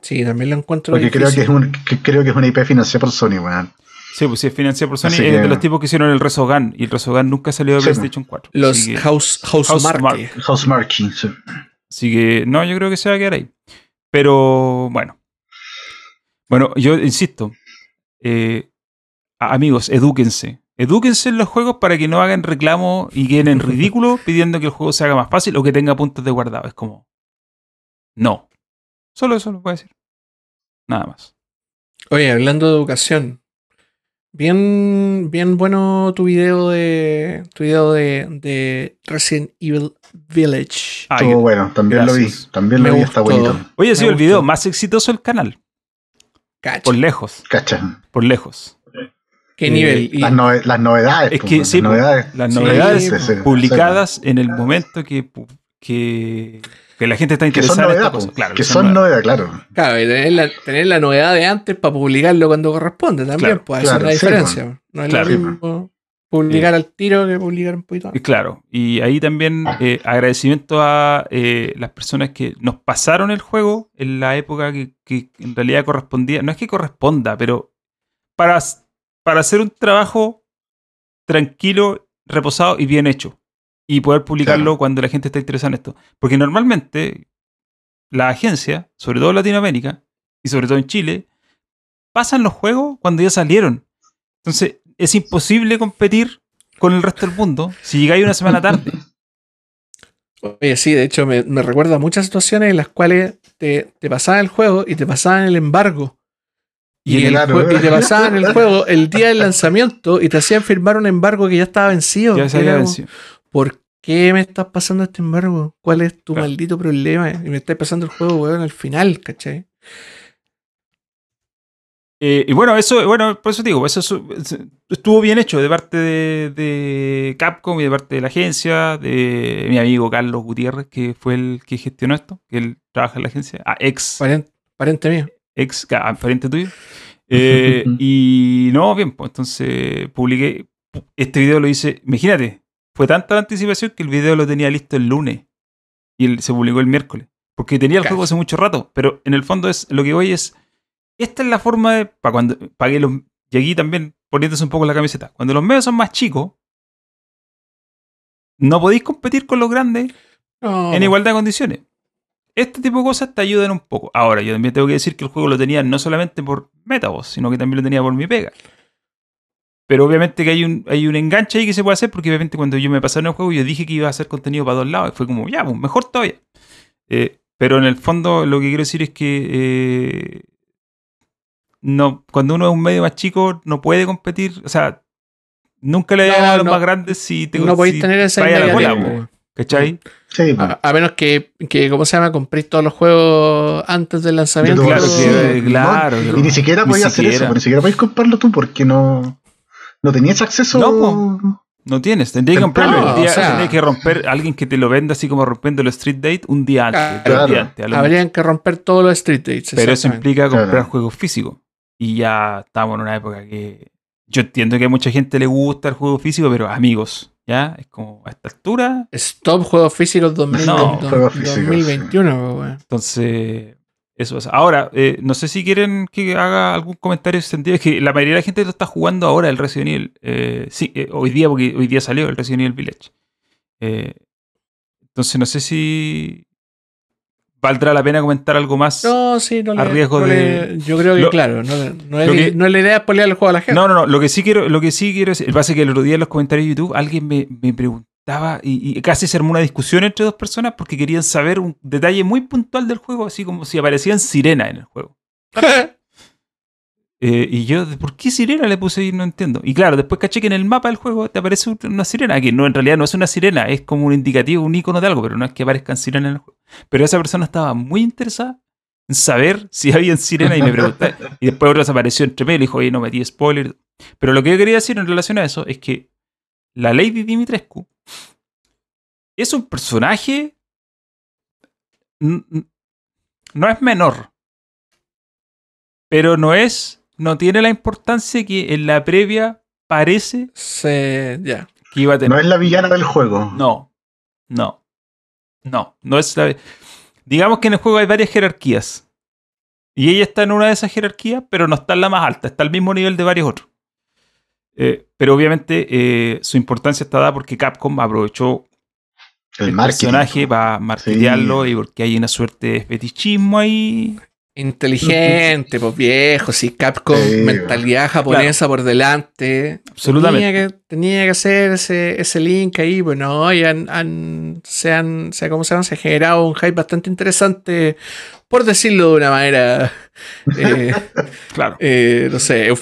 Sí, también lo encuentro Porque creo que, es un, que creo que es una IP financiada por Sony, weón. Sí, pues si es financiado por Sony, Así es que- de los tipos que hicieron el Resogun. Y el Resogun nunca salió de Sí, PlayStation 4. Los que, House, House, House Marque. Marque. House sí. así que, no, yo creo que se va a quedar ahí. Pero, bueno. Bueno, yo insisto. eh, amigos, edúquense. Edúquense en los juegos para que no hagan reclamo y queden en ridículo pidiendo que el juego se haga más fácil o que tenga puntos de guardado. Es como. No. Solo eso lo puedo decir. Nada más. Oye, hablando de educación. Bien, bien bueno tu video de tu video de, de Resident Evil Village. Ah, Estuvo bueno, también gracias. lo vi. También lo Me vi, está bonito. Oye, ha sido el video más exitoso del canal. Cacha. Por lejos. Cacha. Por lejos. ¿Qué eh, nivel? Y- Las, nove- las novedades. Es pues, que las sí, pues, novedades. las Sí, novedades sí, sí, publicadas en el momento que, que, que la gente está Que son interesada en esta Claro, que son novedades, claro. Claro, y tener la, tener la novedad de antes para publicarlo cuando corresponde también, Claro, pues claro, es la diferencia. No es Claro. lo mismo publicar al tiro que publicar un poquito Y antes. Claro, y ahí también eh, agradecimiento a eh, las personas que nos pasaron el juego en la época que, que en realidad correspondía, no es que corresponda, pero para, para hacer un trabajo tranquilo, reposado y bien hecho. Y poder publicarlo Claro. cuando la gente está interesada en esto. Porque normalmente la agencia, sobre todo en Latinoamérica y sobre todo en Chile, pasan los juegos cuando ya salieron. Entonces es imposible competir con el resto del mundo si llegáis una semana tarde. Oye, sí, de hecho me, me recuerda a muchas situaciones en las cuales te, te pasaban el juego y te pasaban el embargo. Y, Y el claro. jue- y te pasaban el juego el día del lanzamiento y te hacían firmar un embargo que ya estaba vencido. Ya se había vencido. ¿Por qué me estás pasando este embargo? ¿Cuál es tu Claro. maldito problema? Y me estás pasando el juego, weón, al final, ¿cachai? Eh, y bueno, eso, bueno, por eso te digo, eso estuvo bien hecho de parte de, de Capcom y de parte de la agencia, de mi amigo Carlos Gutiérrez, que fue el que gestionó esto, que él trabaja en la agencia, ah, ex, Pariente, pariente mío. ex ah, pariente tuyo. Eh, y no, bien, pues entonces publiqué, este video lo hice, imagínate, fue tanta la anticipación que el video lo tenía listo el lunes y el- se publicó el miércoles, porque tenía el juego hace mucho rato, pero en el fondo es lo que voy es, esta es la forma de, para cuando, para que los, y aquí también poniéndose un poco la camiseta, cuando los medios son más chicos, no podéis competir con los grandes No, en igualdad de condiciones. Este tipo de cosas te ayudan un poco. Ahora, yo también tengo que decir que el juego lo tenía no solamente por Metaboss, sino que también lo tenía por mi pega. Pero obviamente que hay un, hay un enganche ahí que se puede hacer, porque obviamente cuando yo me pasaron el juego, yo dije que iba a hacer contenido para dos lados. Y fue como, ya, pues mejor todavía. Eh, pero en el fondo, lo que quiero decir es que eh, no, cuando uno es un medio más chico, no puede competir. O sea, nunca le No, a los no. más grandes si te no podéis si tener esa vaya a la cola, inmediatez, po, weón. ¿cachai? Sí, pues. A, a menos que, que, ¿cómo se llama? Compréis todos los juegos antes del lanzamiento. De Claro, sí. claro, No, pero y ni siquiera ni podías hacer siquiera. eso, pues, ni siquiera podías comprarlo tú porque no, no tenías acceso. No, po. No tienes, tendrías que comprarlo No, el día, o sea- tendrías que romper alguien que te lo venda así como rompiendo el Street Date un día antes, Claro. días antes, a Habrían que romper todos los street dates. Pero eso implica comprar Claro. juegos físicos. Y ya estamos en una época que. Yo entiendo que a mucha gente le gusta el juego físico, pero amigos, ¿ya? Es como a esta altura. Stop juegos físicos 2000, No, dos- juegos físicos, 2021, po, weón. Entonces, eso pasa. Ahora, eh, no sé si quieren que haga algún comentario en ese sentido. Es que la mayoría de la gente lo está jugando ahora, el Resident Evil. Eh, sí, eh, hoy día, porque hoy día salió el Resident Evil Village. Entonces, no sé si valdrá la pena comentar algo más. No, sí, no A le, riesgo no de- le- Yo creo que, Lo- claro, no, no es, que- no es la idea de spoilear el juego a la gente. No, no, no. Lo que sí quiero, lo que sí quiero decir, pasa que el otro día en los comentarios de YouTube alguien me, me preguntaba y, y casi se armó una discusión entre dos personas porque querían saber un detalle muy puntual del juego, así como si aparecían sirenas en el juego. Eh, y yo, ¿por qué sirena le puse ahí? No entiendo. Y claro, después caché que en el mapa del juego te aparece una sirena, que no, en realidad no es una sirena, es como un indicativo, un icono de algo, pero no es que aparezcan sirenas en el juego. Pero esa persona estaba muy interesada en saber si había sirena y me pregunté. y después otro apareció entre medio y dijo, oye, no metí spoiler. Pero lo que yo quería decir en relación a eso es que la Lady Dimitrescu es un personaje. No es menor. Pero no es. No tiene la importancia que en la previa parece. ya. Que iba a tener. No es la villana del juego. No. No. No. No es la. Digamos que en el juego hay varias jerarquías. Y ella está en una de esas jerarquías, pero no está en la más alta. Está al mismo nivel de varios otros. Eh, pero obviamente eh, su importancia está dada porque Capcom aprovechó el, personaje para marketearlo y porque hay una suerte de fetichismo ahí. Inteligente, pues viejo, sí, Capcom, mentalidad japonesa por delante. Absolutamente. Tenía que, tenía que hacer ese, ese link ahí, bueno, y han, han, se han, se, ¿cómo se, han, se ha generado un hype bastante interesante, por decirlo de una manera, eh, claro. Eh, no sé,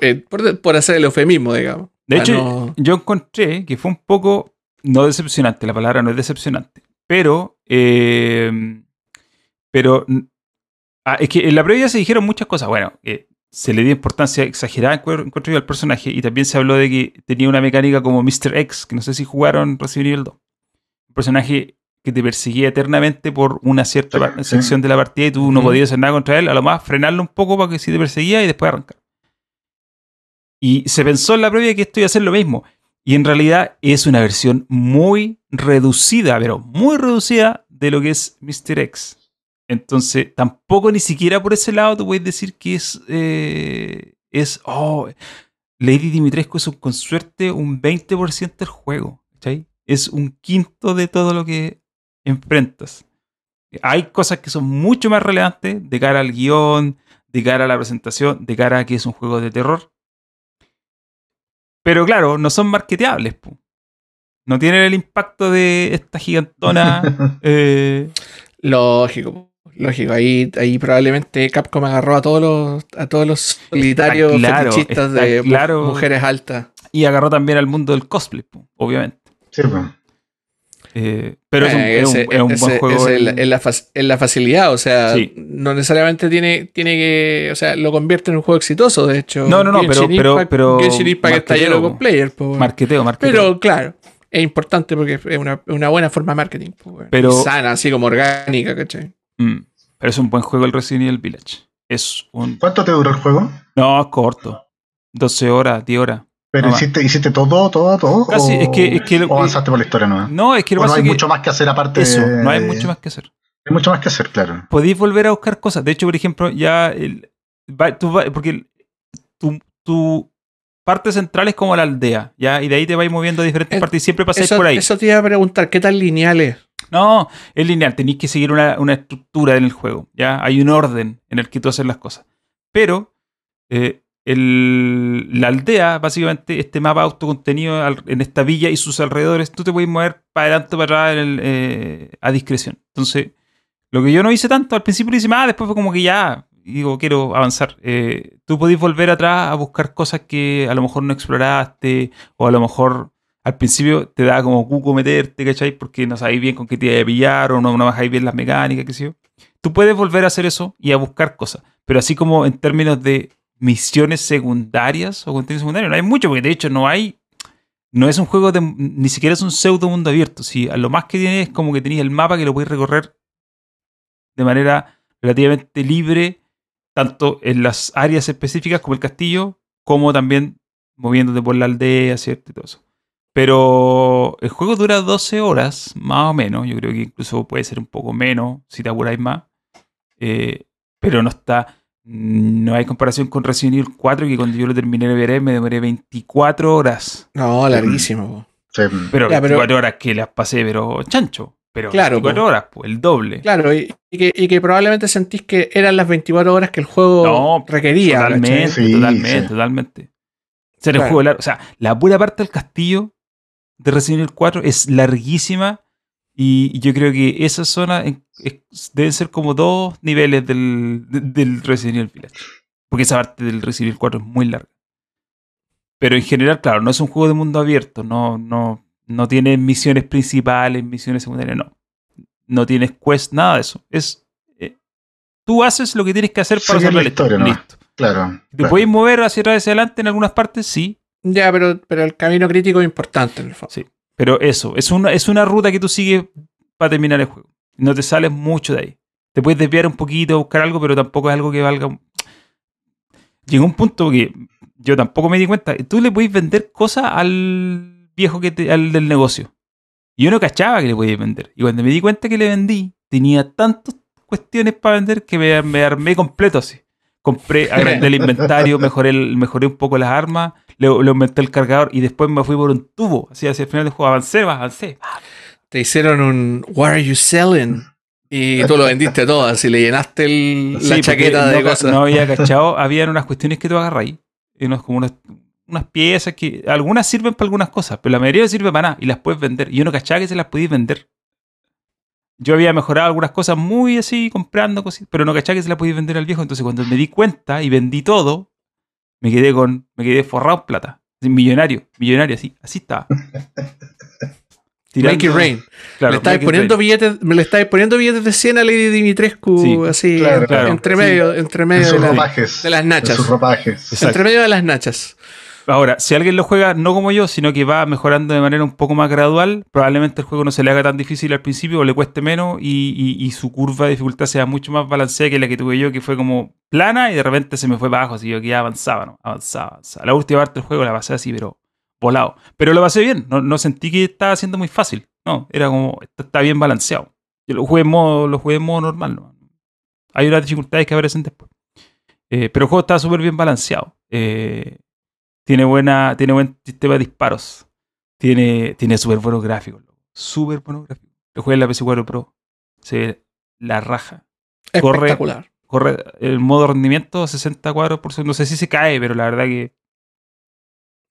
eh, por, por, hacer el eufemismo, digamos. De hecho, yo encontré que fue un poco, no decepcionante, la palabra no es decepcionante, pero, pero Ah, es que en la previa se dijeron muchas cosas. Bueno, se le dio importancia exagerada en cuanto al personaje y también se habló de que tenía una mecánica como Mr. X, que no sé si jugaron Resident Evil 2. Un personaje que te perseguía eternamente por una cierta sección de la partida y tú no podías hacer nada contra él, a lo más frenarlo un poco para que si te perseguía y después arrancar. Y se pensó en la previa que esto iba a ser lo mismo. Y en realidad es una versión muy reducida, pero muy reducida de lo que es Mr. X. Entonces, tampoco ni siquiera por ese lado tú puedes decir que es. Eh, es. Oh, Lady Dimitrescu es con suerte un 20% del juego. ¿cachai? Es un quinto de todo lo que enfrentas. Hay cosas que son mucho más relevantes de cara al guion, de cara a la presentación, de cara a que es un juego de terror. Pero claro, no son marketeables. No tienen el impacto de esta gigantona. Eh, Lógico. Lógico, ahí, ahí probablemente Capcom agarró a todos los, a todos los solitarios claro, de mujeres altas. Y agarró también al mundo del cosplay, obviamente. Sí, pues. pero es un, buen juego. Es en, la, facilidad, o sea, no necesariamente tiene, tiene que. O sea, lo convierte en un juego exitoso, de hecho. No, no, no, pero. pero, pero está lleno de cosplayers. Marketeo, marketeo. Pero claro, es importante porque es una, una buena forma de marketing. pero, sana, así como orgánica, ¿cachai? Mm. Pero es un buen juego el Resident Evil Village. Es un... ¿Cuánto te duró el juego? No, es corto. 12 horas, 10 horas. ¿Pero hiciste, hiciste, todo, todo, todo? Casi, es que, es que ¿O avanzaste por la historia nueva? No, es que no hay mucho más que hacer aparte Eso, no hay mucho más que hacer. Hay mucho más que hacer, claro. Podéis volver a buscar cosas. De hecho, por ejemplo, ya... El, porque tu, tu, parte central es como la aldea, ¿ya? Y de ahí te vais moviendo a diferentes partes y siempre pasáis por ahí. Eso te iba a preguntar, ¿qué tan lineal es? No, es lineal, tenéis que seguir una, estructura en el juego, ¿ya? Hay un orden en el que tú haces las cosas. Pero eh, la aldea, básicamente, este mapa autocontenido en esta villa y sus alrededores, tú te puedes mover para adelante o para atrás eh, a discreción. Entonces, lo que yo no hice tanto, al principio lo hice más, después fue como que ya, digo, quiero avanzar. Eh, tú podés volver atrás a buscar cosas que a lo mejor no exploraste o a lo mejor al principio te da como cuco meterte, ¿cachai? Porque no sabéis bien con qué te iba a pillar o no, no bajáis bien las mecánicas, qué sé yo. Tú puedes volver a hacer eso y a buscar cosas, pero así como en términos de misiones secundarias o contenido secundario, no hay mucho, porque de hecho no hay. No es un juego de. Ni siquiera es un pseudo mundo abierto. Si a lo más que tiene es como que tenéis el mapa que lo podéis recorrer de manera relativamente libre, tanto en las áreas específicas como el castillo, como también moviéndote por la aldea, ¿cierto? Y todo eso. Pero el juego dura 12 horas, más o menos. Yo creo que incluso puede ser un poco menos si te apuráis más. Eh, pero no está. No hay comparación con Resident Evil 4, que cuando yo lo terminé de ver me demoré 24 horas. No, larguísimo. Pero 24 horas que las pasé, pero chancho. Pero claro, 24 horas, pues el doble. Claro, y, que, probablemente sentís que eran las 24 horas que el juego requería. Totalmente, totalmente, totalmente. Ser el juego largo. O sea, la pura parte del castillo de Resident Evil 4 es larguísima y yo creo que esa zona deben ser como dos niveles del, del Resident Evil Village. Porque esa parte del Resident Evil 4 es muy larga. Pero en general, claro, no es un juego de mundo abierto, no, no, no tiene misiones principales, misiones secundarias, no. No tienes quest, nada de eso. Es. eh, tú haces lo que tienes que hacer para hacer la la historia. Listo. Claro. ¿Te claro. podéis mover hacia atrás hacia adelante en algunas partes? Sí. Ya, pero, pero el camino crítico es importante en el fondo. Sí. Pero eso, es una, es una ruta que tú sigues para terminar el juego. No te sales mucho de ahí. Te puedes desviar un poquito, buscar algo, pero tampoco es algo que valga. Llegó un punto que yo tampoco me di cuenta. Tú le podéis vender cosas al viejo que te- al del negocio. Y yo no cachaba que le podías vender. Y cuando me di cuenta que le vendí, tenía tantas cuestiones para vender que me, armé completo así. Compré, agrandé el inventario, mejoré, mejoré un poco las armas, le, le aumenté el cargador y después me fui por un tubo. Así hacia el final del juego avancé, avancé. Te hicieron un What are you selling? Y tú lo vendiste todo, así le llenaste el- Sí, la chaqueta de cosas. No había cachado, habían unas cuestiones que tú agarras ahí. y unos- como unas, unas piezas que algunas sirven para algunas cosas, pero la mayoría no sirve para nada y las puedes vender. Y yo no cachaba que se las podías vender. Yo había mejorado algunas cosas muy así, comprando cosas, pero no cachaba que se las podías vender al viejo. Entonces cuando me di cuenta y vendí todo, me quedé con, me quedé forrado en plata. Millonario, millonario, así, así estaba. Make it rain. Claro, le estáis poniendo rain. billetes, me le estáis poniendo billetes de 100 a Lady Dimitrescu, Sí, así, claro, claro. entre Sí. medio, entre En medio de, la- ropajes. de las nachas. En sus ropajes. Entre medio de las nachas. Ahora, si alguien lo juega no como yo, sino que va mejorando de manera un poco más gradual, probablemente el juego no se le haga tan difícil al principio o le cueste menos y, su curva de dificultad sea mucho más balanceada que la que tuve yo, que fue como plana y de repente se me fue abajo, así yo que ya avanzaba, ¿no? Avanzaba, avanzaba. La última parte del juego la pasé así, pero volado. Pero lo pasé bien, no, sentí que estaba siendo muy fácil, no, era como, está, bien balanceado. Yo lo jugué en modo, lo jugué normal, ¿no? Hay unas dificultades que aparecen después. Eh, pero el juego está súper bien balanceado. Eh, tiene, buena, tiene buen sistema de disparos. Tiene, tiene súper buenos gráficos. Súper buenos gráficos. Lo jugué en la PS4 Pro. Se ve la raja. Espectacular. Corre el modo rendimiento 60 cuadros por segundo. No sé si se cae, pero la verdad que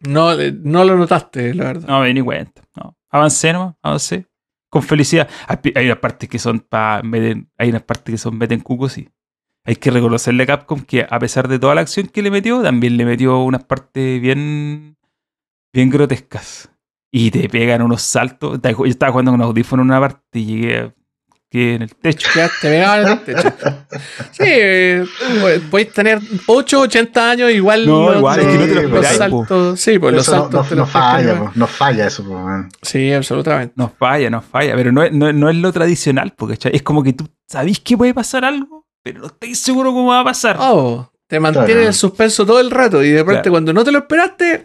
No, eh, no lo notaste, la verdad. no me di ni cuenta. No. Avancé nomás, avancé. Con felicidad. Hay unas partes que son para hay unas partes que son meten cucos, sí. Hay que reconocerle a Capcom que a pesar de toda la acción que le metió, también le metió unas partes bien, bien grotescas. Y te pegan unos saltos. Yo estaba jugando con audífono en una parte y llegué a- quedé en el techo. Ya te pegaban en el techo. Sí, eh, podéis tener 8, 80 años, igual. No, los- igual, es que no te lo los esperáis, po. saltos. Sí, pues los no, saltos no- te no los que falla, po, no falla eso, po, man. Sí, absolutamente. No falla, no falla. Pero no es, no, no es lo tradicional, porque ¿cachai? es como que tú sabís que puede pasar algo, pero no estáis seguro cómo va a pasar. Oh, te mantiene Claro. en suspenso todo el rato y de repente Claro. cuando no te lo esperaste.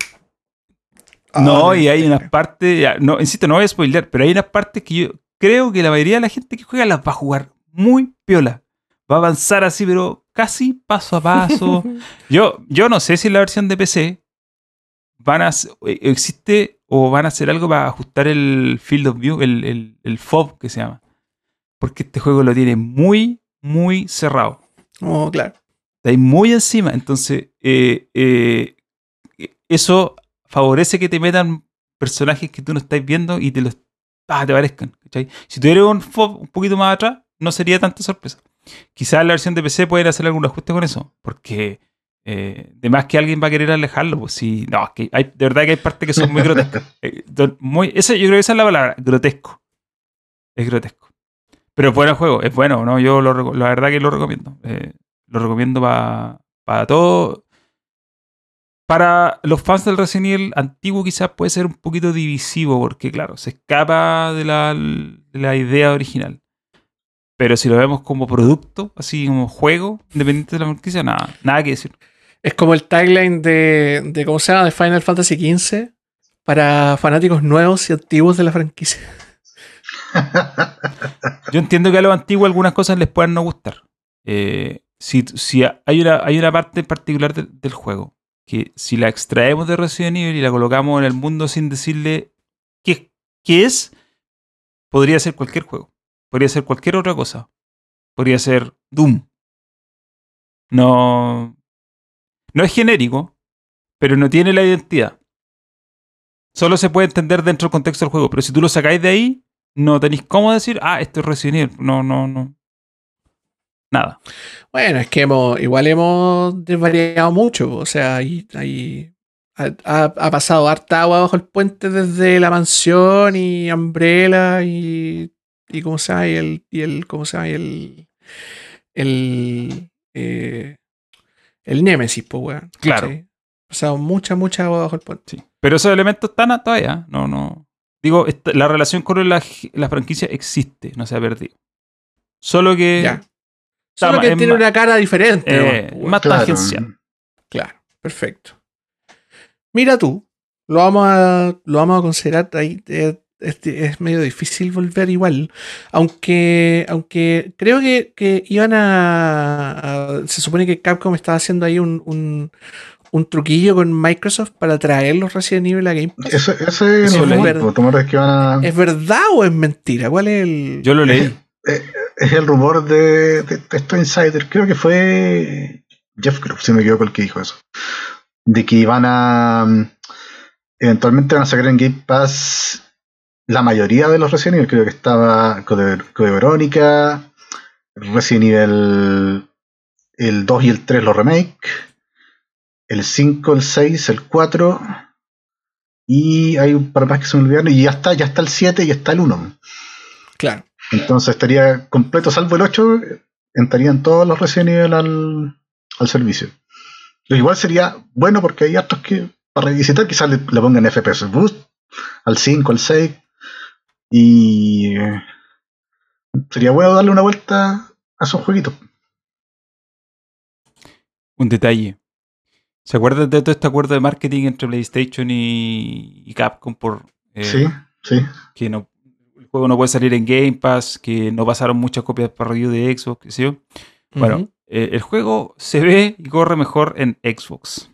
No, Ah, y hay unas partes, no, insisto, no voy a spoiler, pero hay unas partes que yo creo que la mayoría de la gente que juega las va a jugar muy piola. Va a avanzar así, pero casi paso a paso. yo, yo no sé si en la versión de PC van a eh, existe o van a hacer algo para ajustar el field of view, el, el, el FOV que se llama. Porque este juego lo tiene muy, muy cerrado. Oh, claro. Está ahí muy encima. Entonces, eh, eh, eso favorece que te metan personajes que tú no estás viendo y te los ah, te parezcan. ¿cachai? Si tuviera un FOB un poquito más atrás, no sería tanta sorpresa. Quizás la versión de PC pueden hacer algún ajuste con eso, porque eh, de más que alguien va a querer alejarlo, pues sí, no, es que hay, de verdad que hay partes que son muy grotescas. Eh, muy, ese, yo creo que esa es la palabra, grotesco. Es grotesco. Pero bueno el juego, es bueno, ¿no? Yo lo, la verdad que lo recomiendo. Eh, lo recomiendo pa- para todo. Para los fans del Resident Evil antiguo quizás puede ser un poquito divisivo porque claro, se escapa de la, de la idea original. Pero si lo vemos como producto, así como juego, independiente de la franquicia, nada, nada que decir. Es como el tagline de, de ¿cómo se llama? De Final Fantasy XV para fanáticos nuevos y antiguos de la franquicia. Yo entiendo que a los antiguos algunas cosas les puedan no gustar. Eh, si hay, una, hay una parte particular del- del juego que si la extraemos de Resident Evil y la colocamos en el mundo sin decirle qué, qué es, podría ser cualquier juego. Podría ser cualquier otra cosa. Podría ser Doom. No, no es genérico, pero no tiene la identidad. Solo se puede entender dentro del contexto del juego, pero si tú lo sacáis de ahí, no tenéis cómo decir, ah, esto es Resident Evil. No, no, no. Nada. Bueno, es que hemos, igual hemos desvariado mucho. O sea, ahí, ahí ha, pasado harta agua bajo el puente desde la mansión y Umbrella y, y cómo se llama, y el, y el, ¿cómo se llama? Y el, el, eh, el Nemesis, pues, weón. Claro. ¿cachai? Ha pasado mucha, mucha agua bajo el puente. Sí. Pero esos elementos están todavía. No, no. Digo, esta- la relación con la, la franquicia existe, no se ha perdido. Solo que. Ya. Solo que es tiene una cara diferente. eh, más Claro. tangencial. Claro, perfecto. Mira tú, lo vamos a, lo vamos a considerar ahí. eh, este, es medio difícil volver igual. Aunque, aunque creo que, que iban a, a- Se supone que Capcom estaba haciendo ahí un, un, un truquillo con Microsoft para traer los Resident Evil a Game Pass. Ese, ese Eso no leí. es el rumor es que van a. ¿Es verdad o es mentira? ¿Cuál es el.? Yo lo leí. Es el rumor de, de, de estos insiders. Creo que fue Jeff Grubb, si me equivoco, el que dijo eso. De que van a. mm, Eventualmente van a sacar en Game Pass la mayoría de los Resident Evil. Creo que estaba Code, Code Verónica, Resident Evil el 2 y el 3 los remake, el 5, el 6, el 4 y hay un par más que se me olvidaron y ya está, ya está el 7 y está el 1. Claro. Entonces estaría completo, salvo el 8, entrarían todos los Resident Evil al, al servicio. Lo igual sería bueno porque hay hartos que para revisitar quizás le, le pongan FPS Boost al 5, al 6 y eh, sería bueno darle una vuelta a esos jueguitos. Un detalle. ¿Se acuerdan de todo este acuerdo de marketing entre PlayStation y, y Capcom por eh, Sí, sí. que no, el juego no puede salir en Game Pass, que no pasaron muchas copias para review de Xbox, qué sé yo? Bueno, eh, el juego se ve y corre mejor en Xbox.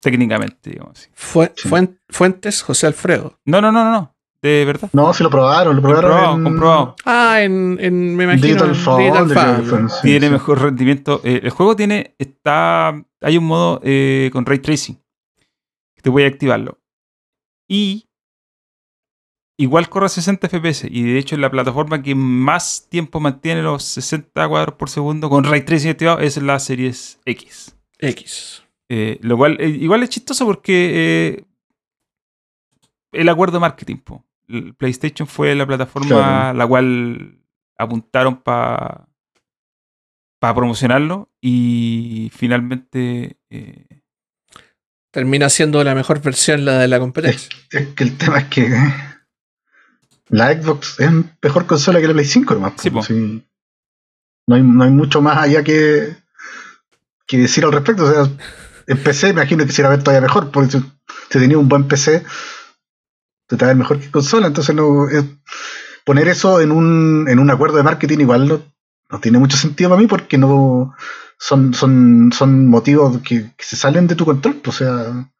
Técnicamente, digamos así. Fue- Sí. Fuen- Fuentes José Alfredo. No, no, no, no, no. De verdad. No, si lo probaron, lo probaron. Comprobado, en comprobado. Ah, en, en me imagino. Digital en Digital sí, tiene sí. mejor rendimiento. Eh, el juego tiene. Está. Hay un modo eh, con ray tracing. Te voy a activarlo. Y. Igual corre a 60 FPS. Y de hecho, la plataforma que más tiempo mantiene los 60 cuadros por segundo con ray tracing activado es la Series X. X. Eh, lo cual, eh, igual es chistoso porque eh, el acuerdo de marketing. po. El PlayStation fue la plataforma Claro. la cual apuntaron para promocionarlo y finalmente eh, Termina siendo la mejor versión la de la competencia. Es que el tema es que eh, la Xbox es mejor consola que la Play 5 nomás. Sí. Sí. No, hay, no hay mucho más allá que, que decir al respecto. O sea, en PC me imagino que quisiera ver todavía mejor, porque si, si tenía un buen PC, te ver mejor que consola. Entonces no poner eso en un, en un acuerdo de marketing igual no, no tiene mucho sentido para mí porque no son, son, son motivos que, se salen de tu control. pues, O sea,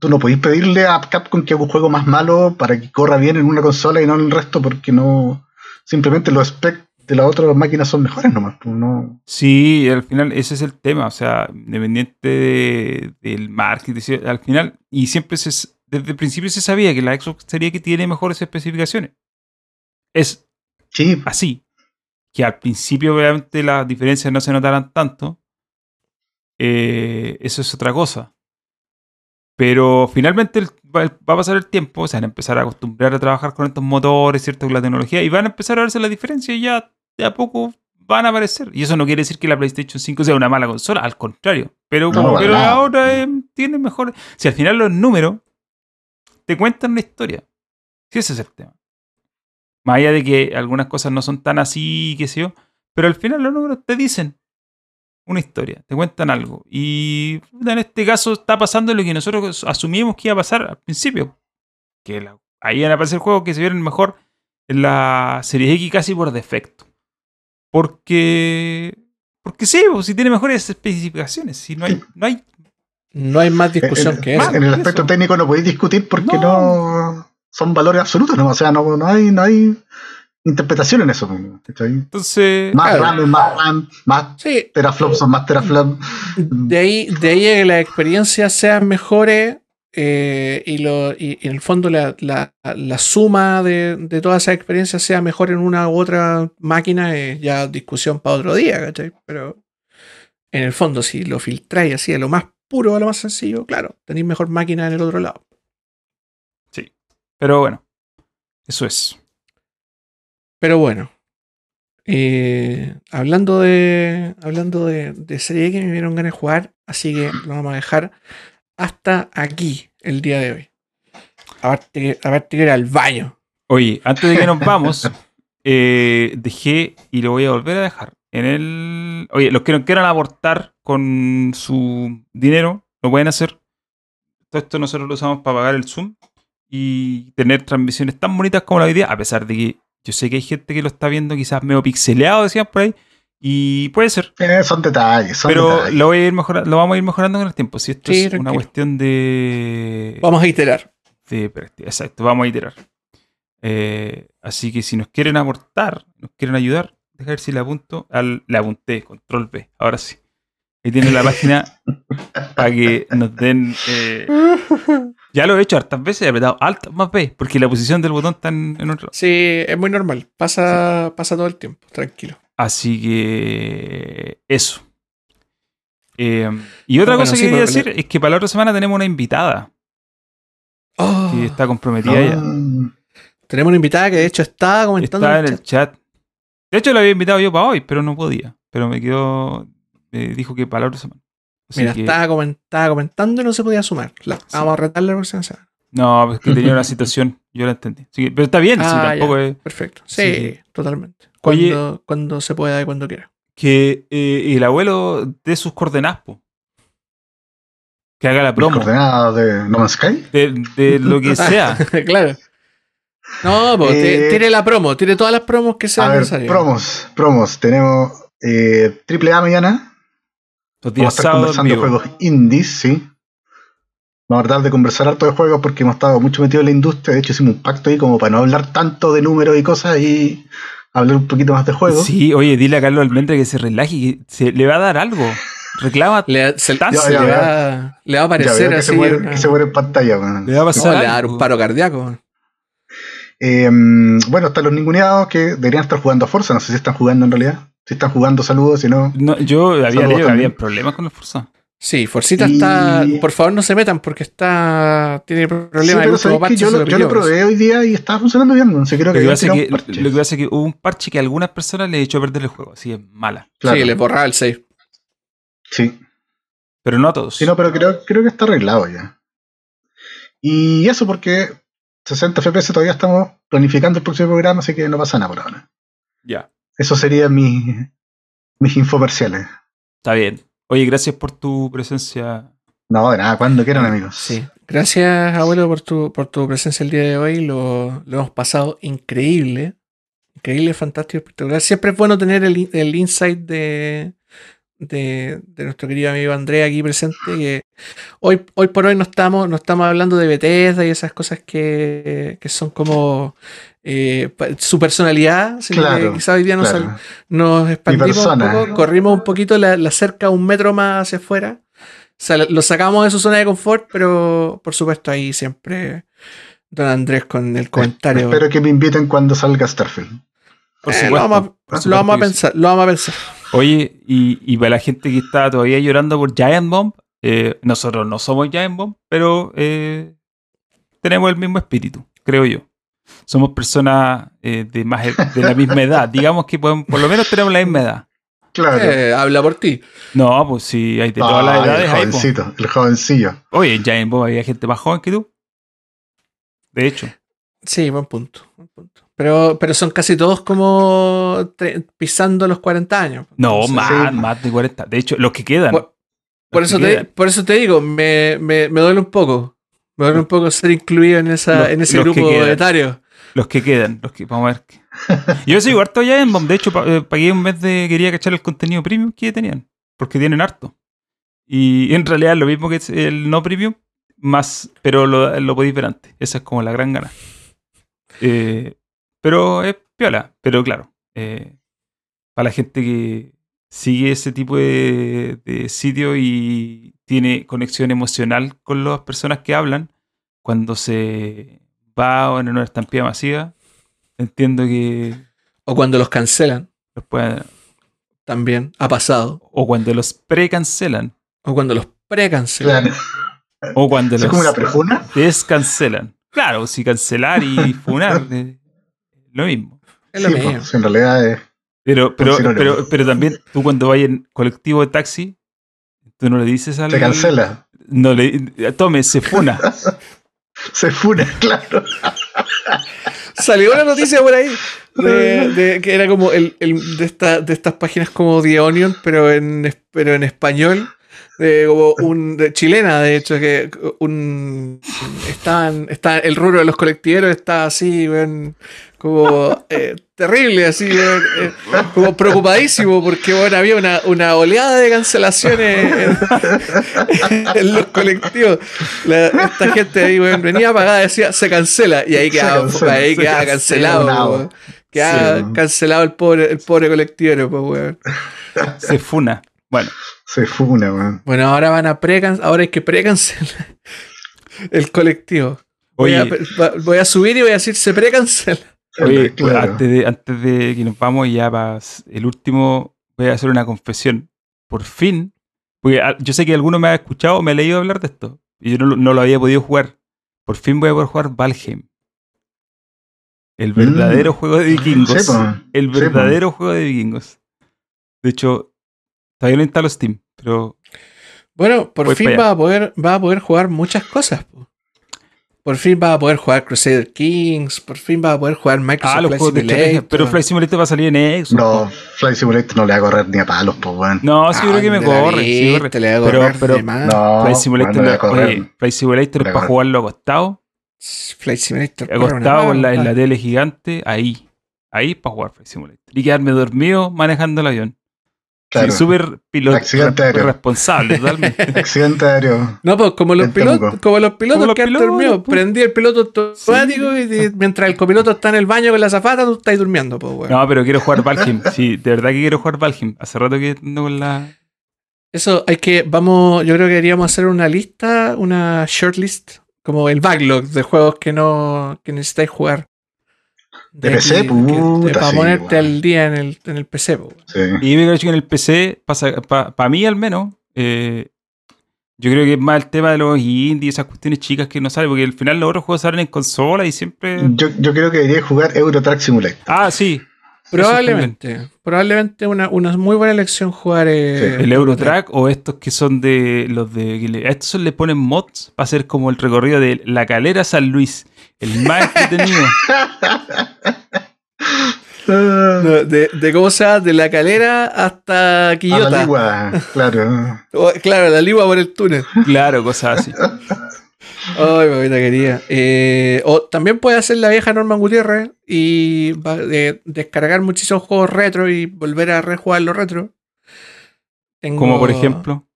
tú no podéis pedirle a Capcom que haga un juego más malo para que corra bien en una consola y no en el resto porque no simplemente los specs de las otras máquinas son mejores nomás. pues, no. sí, al final ese es el tema, o sea, independiente de- del marketing, al final, y siempre se, desde el principio se sabía que la Xbox sería que tiene mejores especificaciones. Es Sí, así, que al principio obviamente las diferencias no se notarán tanto, eh, eso es otra cosa. Pero finalmente va, a pasar el tiempo, se van a empezar a acostumbrar a trabajar con estos motores, ¿cierto? Con la tecnología, y van a empezar a verse las diferencias y ya de a poco van a aparecer. Y eso no quiere decir que la PlayStation 5 sea una mala consola, al contrario. Pero, No, pero para nada. ahora eh, tiene mejor... Si al final los números te cuentan la historia. Si ese es el tema. Más allá de que algunas cosas no son tan así, qué sé yo, pero al final los números te dicen una historia, te cuentan algo. Y en este caso está pasando lo que nosotros asumimos que iba a pasar al principio. Que ahí van a aparecer juegos que se vieron mejor en la Series X casi por defecto. Porque. Porque sí, pues, si tiene mejores especificaciones. Si no hay, no hay No hay más discusión en, que en- eso. en el aspecto eso. técnico no podéis discutir porque No. no, son valores absolutos, ¿no? O sea, no, no hay, no hay interpretación en eso. ¿cachai? Entonces. Más Claro. RAM es más RAM, más Sí, teraflops son más teraflops. de ahí, de ahí que las experiencias sean mejores, eh, y, lo, y, y en el fondo la, la- la suma de, de todas esas experiencias sea mejor en una u otra máquina es ya discusión para otro día, ¿cachai? Pero en el fondo, si lo filtráis así a lo más puro, a lo más sencillo, claro, tenéis mejor máquina en el otro lado. Pero bueno, eso es. Pero bueno, eh, hablando de hablando de, de serie que me dieron ganas de jugar, así que lo vamos a dejar hasta aquí el día de hoy. Aparte que, aparte que era el baño. Oye, antes de que nos vamos, eh, dejé y lo voy a volver a dejar. En el. Oye, los que no quieran aportar con su dinero, lo pueden hacer. Todo esto nosotros lo usamos para pagar el Zoom y tener transmisiones tan bonitas como la de hoy día, a pesar de que yo sé que hay gente que lo está viendo quizás medio pixeleado, decían por ahí, y puede ser. Eh, son detalles, son Pero detalles. lo, voy a ir mejora- lo vamos a ir mejorando con el tiempo. Si esto Sí, es una cuestión de, Vamos a iterar. de. Exacto, vamos a iterar. Eh, así que si nos quieren aportar, nos quieren ayudar, deja ver si le apunto. Al, le apunté, control B, ahora sí. Ahí tienen la página para que nos den. eh, ya lo he hecho hartas veces, he apretado Alt más B, porque la posición del botón está en, en otro. Sí, es muy normal. Pasa, pasa todo el tiempo, tranquilo. Así que eso. Eh, y otra Bueno, cosa que sí, quería decir es que para la otra semana tenemos una invitada Oh, que está comprometida Ah, ya. tenemos una invitada que de hecho estaba comentando. Está en en el el chat. De hecho, lo había invitado yo para hoy, pero no podía. Pero me quedó. Me dijo que para la otra semana. Así Mira, que- estaba, comen- estaba comentando y no se podía sumar. La- Vamos a retarle la próxima semana. No, pues que tenía una situación. Yo la entendí. Así que- pero está bien, sí, Ah, tampoco es. Perfecto. Sí, Sí. totalmente. Oye- Cuando, cuando se pueda y cuando quiera. Que eh, el abuelo de sus coordenadas, po. Que haga la promo. coordenadas de No Man's Sky. De, de lo que sea. claro. No, pues Eh, tire la promo, tire todas las promos que sean necesarias. promos, promos. Tenemos eh, AAA mañana. Los Vamos a días estar conversando de vivo. juegos indies, sí. Vamos a tratar de conversar harto de juegos porque hemos estado mucho metidos en la industria. De hecho, hicimos un pacto ahí como para no hablar tanto de números y cosas y hablar un poquito más de juegos. Sí, oye, dile a Carlos Almendra que se relaje y que se, le va a dar algo. Reclama. Le, se- Ya, se ya, le, va, le va a Ya aparecer veo que se, así. muere, una- que se muere en pantalla. Le va a no, pasar. le va a dar un paro cardíaco. Eh, bueno, están los ninguneados que deberían estar jugando a Forza. No sé si están jugando en realidad. Si están jugando, saludos. Si no, No, yo había leído problemas con el Forza. Sí, Forcita Y- está. Por favor, no se metan porque está. Tiene Sí, problemas. el pero yo, lo, yo lo probé hoy día y estaba funcionando bien. No sé, creo Lo que pasa que, lo que pasa es que hubo un parche que a algunas personas le echó a perder el juego. Así es mala. Claro. Sí, le borraba el save. Sí. Pero no a todos. Sí, no, pero creo, creo que está arreglado ya. Y eso porque 60 FPS todavía estamos planificando el próximo programa, así que no pasa nada por ahora. Ya. Eso serían mis, mis infomerciales. Está bien. Oye, gracias por tu presencia. No, de nada, cuando quieran, amigos. Sí. Gracias, abuelo, por tu, por tu presencia el día de hoy. Lo, lo hemos pasado increíble. Increíble, fantástico, espectacular. Siempre es bueno tener el, el insight de, de, de nuestro querido amigo Andrea aquí presente. Que hoy, hoy por hoy no estamos, no estamos hablando de Bethesda y esas cosas que, que son como eh, su personalidad. sino que Claro, quizá hoy día nos, Claro. sal- nos expandimos un poco, corrimos un poquito la, la cerca un metro más hacia afuera. O sea, lo sacamos de su zona de confort, pero por supuesto ahí siempre Don Andrés con el comentario. Espero que me inviten cuando salga Starfield. Por Eh, supuesto. vamos, lo vamos a pensar, lo vamos a pensar. Oye, y, y para la gente que está todavía llorando por Giant Bomb, eh, nosotros no somos Giant Bomb, pero eh, tenemos el mismo espíritu, creo yo. Somos personas eh, de, más, ed- de la misma edad. Digamos que podemos- por lo menos tenemos la misma edad. Claro. Eh, habla por ti. No, pues sí, hay de todas las Ay, edades. el hay, pues. jovencito, el jovencillo. Oye, en Giant Bomb había gente más joven que tú. De hecho. Sí, buen punto. buen punto. Pero, pero son casi todos como tre- pisando los 40 años. No, Entonces, más, sí. más de 40. De hecho, los que quedan. Por, eso que te, quedan. por eso te digo, me, me, me duele un poco. Me duele un poco ser incluido en, esa, Los- en ese grupo etario. Los que quedan, los que vamos a ver. Yo sigo harto ya en Bomb. De hecho, eh, pagué un mes de. Quería cachar el contenido premium que tenían. Porque tienen harto. Y en realidad lo mismo que es el no premium, más. Pero lo, lo podéis ver antes. Esa es como la gran gana. Eh, pero es piola. Pero claro. eh, para la gente que sigue ese tipo de, de sitio y tiene conexión emocional con las personas que hablan, cuando se va en una estampida masiva, entiendo que O cuando los cancelan, los pueden- también ha pasado. o cuando los pre-cancelan, O cuando los precancelan. Claro. o cuando ¿Es como una los prefuna? descancelan. Claro, si cancelar y funar, eh, lo mismo. Es lo Sí, mismo. pues, en realidad es. Pero, pero, pero, pero también tú cuando vayas en colectivo de taxi, tú no le dices al... Se cancela. No le... Tome, se funa. Se funa, claro. Salió una noticia por ahí de, de- que era como el, el- de, esta, de estas páginas como The Onion, pero en, pero en español. De, como un, de chilena, de hecho, que un estaban, está, el rubro de los colectiveros está así, weón, como eh, terrible, así, eh, como preocupadísimo, porque bueno, había una, una oleada de cancelaciones en, en los colectivos. La- esta gente ahí, weón, venía pagada, decía, se cancela, y ahí quedaba, cancela, ahí quedaba cancela, cancelado, weón. Quedaba Sí. cancelado el pobre, el pobre colectivero, pues, weón. Se funa. Bueno, Se funa, weón. Bueno, ahora van a precan ahora hay que precancelar el colectivo. Voy, Oye. a, voy a subir y voy a decir se precancela. Oye, Claro. antes, de, antes de que nos vamos ya para el último, voy a hacer una confesión. Por fin, porque yo sé que alguno me ha escuchado, me ha leído hablar de esto, y yo no, lo- no lo había podido jugar. Por fin voy a poder jugar Valheim. El verdadero juego de vikingos. Mm. El verdadero juego de vikingos. De hecho, todavía no instalo Steam, pero Bueno, por fin va a poder va a poder jugar muchas cosas. po. Por fin va a poder jugar Crusader Kings, por fin va a poder jugar Microsoft Ah, los Flight estrategia. Simulator. Pero Flight Simulator va a salir en Xbox. No, Flight Simulator no le va a correr ni a palos, pues, weón. No, sí, Ah, creo que me la corre. sí, corre. le va a Pero- correr pero- más. No, Flight Simulator, weón, no le va a correr. oye, Flight Simulator es para jugarlo acostado, Flight Simulator. acostado en la, en la tele gigante, ahí. Ahí para jugar Flight Simulator. Y quedarme dormido manejando el avión. Claro. Sí, súper piloto Accidente re- aéreo. responsable, totalmente. Accidente aéreo. No, pues como los pilotos, como los pilotos Como que han dormido, pues. prendí el piloto automático y mientras el copiloto está en el baño con la zafata, tú estás durmiendo, pues weón. No, pero quiero jugar Valheim. Sí, de verdad que quiero jugar Valheim. Hace rato que ando con la. Eso hay que, vamos, yo creo que deberíamos hacer una lista, una shortlist, como el backlog de juegos que no, que necesitáis jugar. De PC, puta, para sí, ponerte weón. al día en el, en el PC. Sí. Y yo creo que en el PC, para mí al menos, eh, yo creo que es más el tema de los indies, esas cuestiones chicas que no salen, porque al final los otros juegos salen en consola y siempre. Yo, yo creo que debería jugar Euro Truck Simulator. Ah, sí. Probablemente, probablemente una, una muy buena elección jugar eh, Sí, El Eurotrack o estos que son de los de. que A estos le ponen mods para hacer como el recorrido de la calera San Luis. El más entretenido. No, De, de cómo se llama, de la calera hasta a la Quillota. ligua, claro. O- claro, la ligua por el túnel. claro, cosas así. Ay, mamita quería. Eh, o también puede hacer la vieja Norman Gutiérrez y va- de- descargar muchísimos juegos retro y volver a rejugar los retro. Tengo- Como por ejemplo.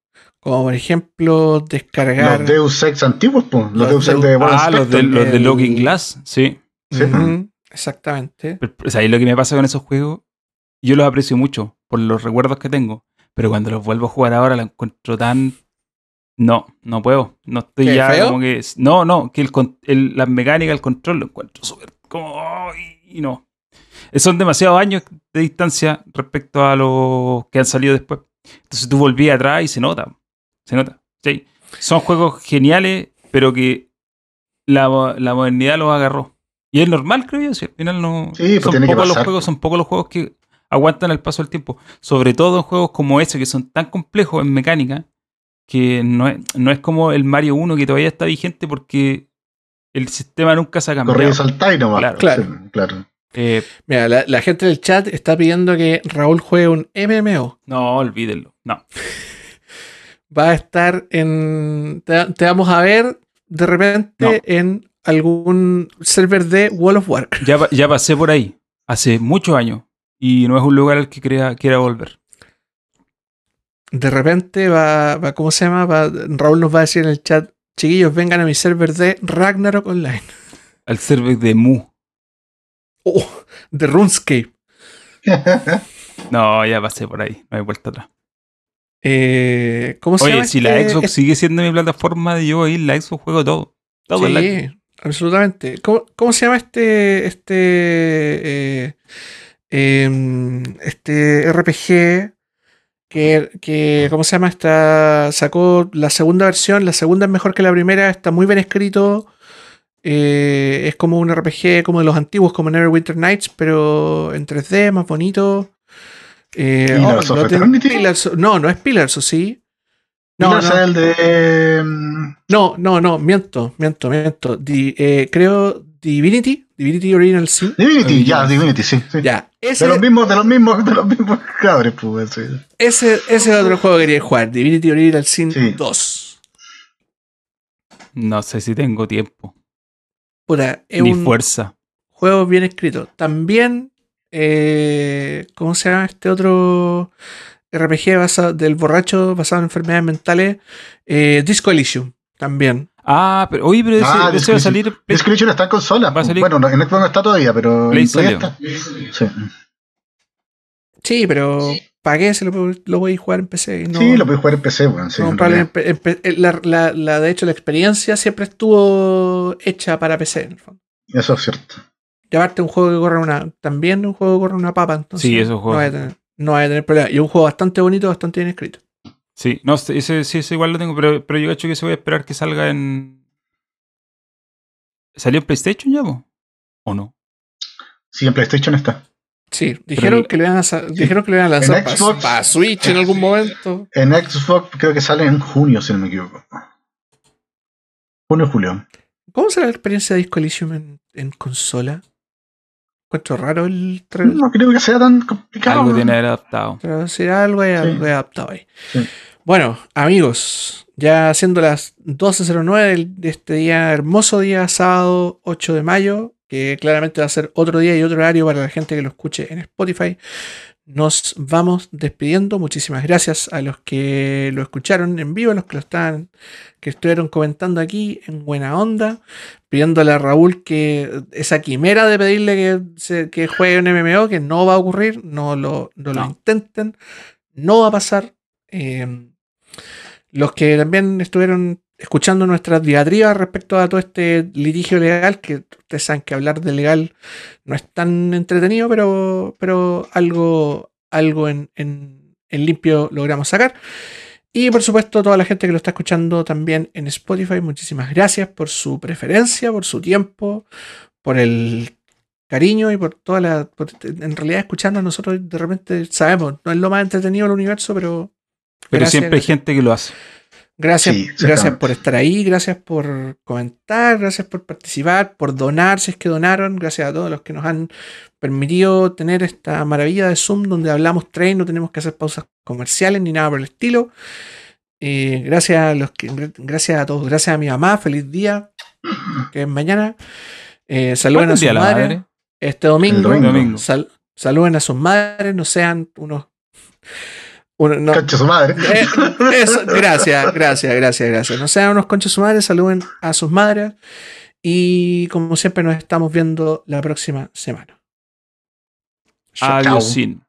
Como por ejemplo, descargar. Los Deus Ex antiguos, pues. Los, Los Deus Ex de Ah, los de, los de Looking Glass, sí. Sí, exactamente. Pero, o sea, ahí lo que me pasa con esos juegos, yo los aprecio mucho por los recuerdos que tengo, pero cuando los vuelvo a jugar ahora los encuentro tan... No, no puedo. No estoy ¿Qué, ya feo? como que... No, no, que el, con- el- las mecánicas, el control lo encuentro súper como... ay, Y no. Eh, Son demasiados años de distancia respecto a los que han salido después. Entonces tú volví atrás y se nota. Se nota. Sí. Son juegos geniales, pero que la, la modernidad los agarró. Y es normal, creo yo. Si al final no. Sí, pues son tiene que pocos los juegos, son pocos los juegos que aguantan el paso del tiempo. Sobre todo en juegos como ese, que son tan complejos en mecánica, que no es, no es como el Mario 1 que todavía está vigente porque el sistema nunca se ha cambiado. Corrido saltar y nomás. Claro. Claro. Sí, claro. Eh, Mira, la, la gente del chat está pidiendo que Raúl juegue un MMO. no, olvídenlo. No. Va a estar en. Te, te vamos a ver de repente No. en algún server de World of Warcraft. Ya, ya pasé por ahí hace muchos años y no es un lugar al que crea, quiera volver. De repente va, va ¿cómo se llama? Va- Raúl nos va a decir en el chat, chiquillos, vengan a mi server de Ragnarok Online. Al server de Mu. Oh, de RuneScape. No, ya pasé por ahí. No hay vuelta atrás. Eh, ¿Cómo se Oye, llama? si la este- Xbox sigue siendo mi plataforma, yo ahí la Xbox juego todo. La. Sí, absolutamente. ¿Cómo, cómo se llama este este eh, em, este RPG que, que cómo se llama esta sacó la segunda versión, la segunda es mejor que la primera, está muy bien escrito. eh, es como un RPG como de los antiguos, como Neverwinter Nights, pero en 3D, más bonito. Eh, Pillars of no, Eternity? Pillars no, no es Pillars, ¿o sí? No, Pillars no. es el de. mm, No, no, no, miento, miento, miento. Di- eh, creo Divinity, Divinity Original Sin. Divinity, ya. Divinity, sí. sí. Ya, De los mismos, de los mismos, de los mismos creadores, pues, sí. ese, ese es otro juego que quería jugar, Divinity Original Sin Sí. 2. No sé si tengo tiempo. Puta, es Ni un fuerza. juego bien escrito. También, eh, ¿cómo se llama este otro RPG basado, del borracho basado en enfermedades mentales? Eh, Disco Elysium, también. Ah, pero oye, pero ese, Ah, ese va a Disco salir. Disco Elysium está en consola. Va a salir- Bueno, no, en Xbox no está todavía, pero Play está. Sí, Sí, pero ¿para qué se lo, lo voy a jugar en PC? y no- sí lo puedes jugar en PC, bueno, sí. No, en en la, la- la- de hecho, la experiencia siempre estuvo hecha para PC. En el fondo. Eso es cierto. Llevarte un juego que corre una. También un juego que corre una papa. Entonces, Sí, esos No juegos. vaya, a tener, no vaya a tener problema. Y un juego bastante bonito, bastante bien escrito. Sí, no, ese, ese, ese igual lo tengo, pero, pero yo cacho que se voy a esperar que salga en. ¿Salió en PlayStation ya? ¿O no? Sí, en PlayStation está. Sí, dijeron, que, le iban a, dijeron que lo iban a lanzar para Xbox- Switch en algún momento. En Xbox creo que sale en junio, si no me equivoco. Junio, julio. ¿Cómo será la experiencia de Disco Elysium en, en consola? Encuentro raro el trailer. No creo que sea tan complicado. Algo tiene que haber adaptado. Pero si algo hay, Sí. algo adaptado ahí. Sí. Bueno, amigos, ya siendo las 12.09 del- de este día, hermoso día, sábado 8 de mayo, que claramente va a ser otro día y otro horario para la gente que lo escuche en Spotify. Nos vamos despidiendo. Muchísimas gracias a los que lo escucharon en vivo, a los que lo están, que estuvieron comentando aquí en buena onda, pidiéndole a Raúl que esa quimera de pedirle que, se- que juegue un MMO, que no va a ocurrir, no lo, no lo intenten, no va a pasar. Eh, los que también estuvieron escuchando nuestras diatribas respecto a todo este litigio legal, que ustedes saben que hablar de legal no es tan entretenido, pero, pero algo, algo en, en- en limpio logramos sacar. Y por supuesto, toda la gente que lo está escuchando también en Spotify, muchísimas gracias por su preferencia, por su tiempo, por el cariño y por toda la. por- en realidad, escuchando a nosotros de repente sabemos, no es lo más entretenido del universo, pero. Pero gracias, siempre hay gente que lo hace. Gracias, Sí, gracias por estar ahí, gracias por comentar, gracias por participar, por donar si es que donaron, gracias a todos los que nos han permitido tener esta maravilla de Zoom donde hablamos tres, no tenemos que hacer pausas comerciales ni nada por el estilo. Eh, gracias a los que, gracias a todos, gracias a mi mamá, feliz día, que es mañana. Eh, saluden ¿Cuándo a sus madres madre? este domingo. El domingo. Domingo. Sal- saluden a sus madres, no sean unos. Uno- no, Concha su madre. eh, eso, gracias, gracias, gracias, gracias. No sean unos conchos su madre, saluden a sus madres. Y como siempre, nos estamos viendo la próxima semana. Adiós. sin.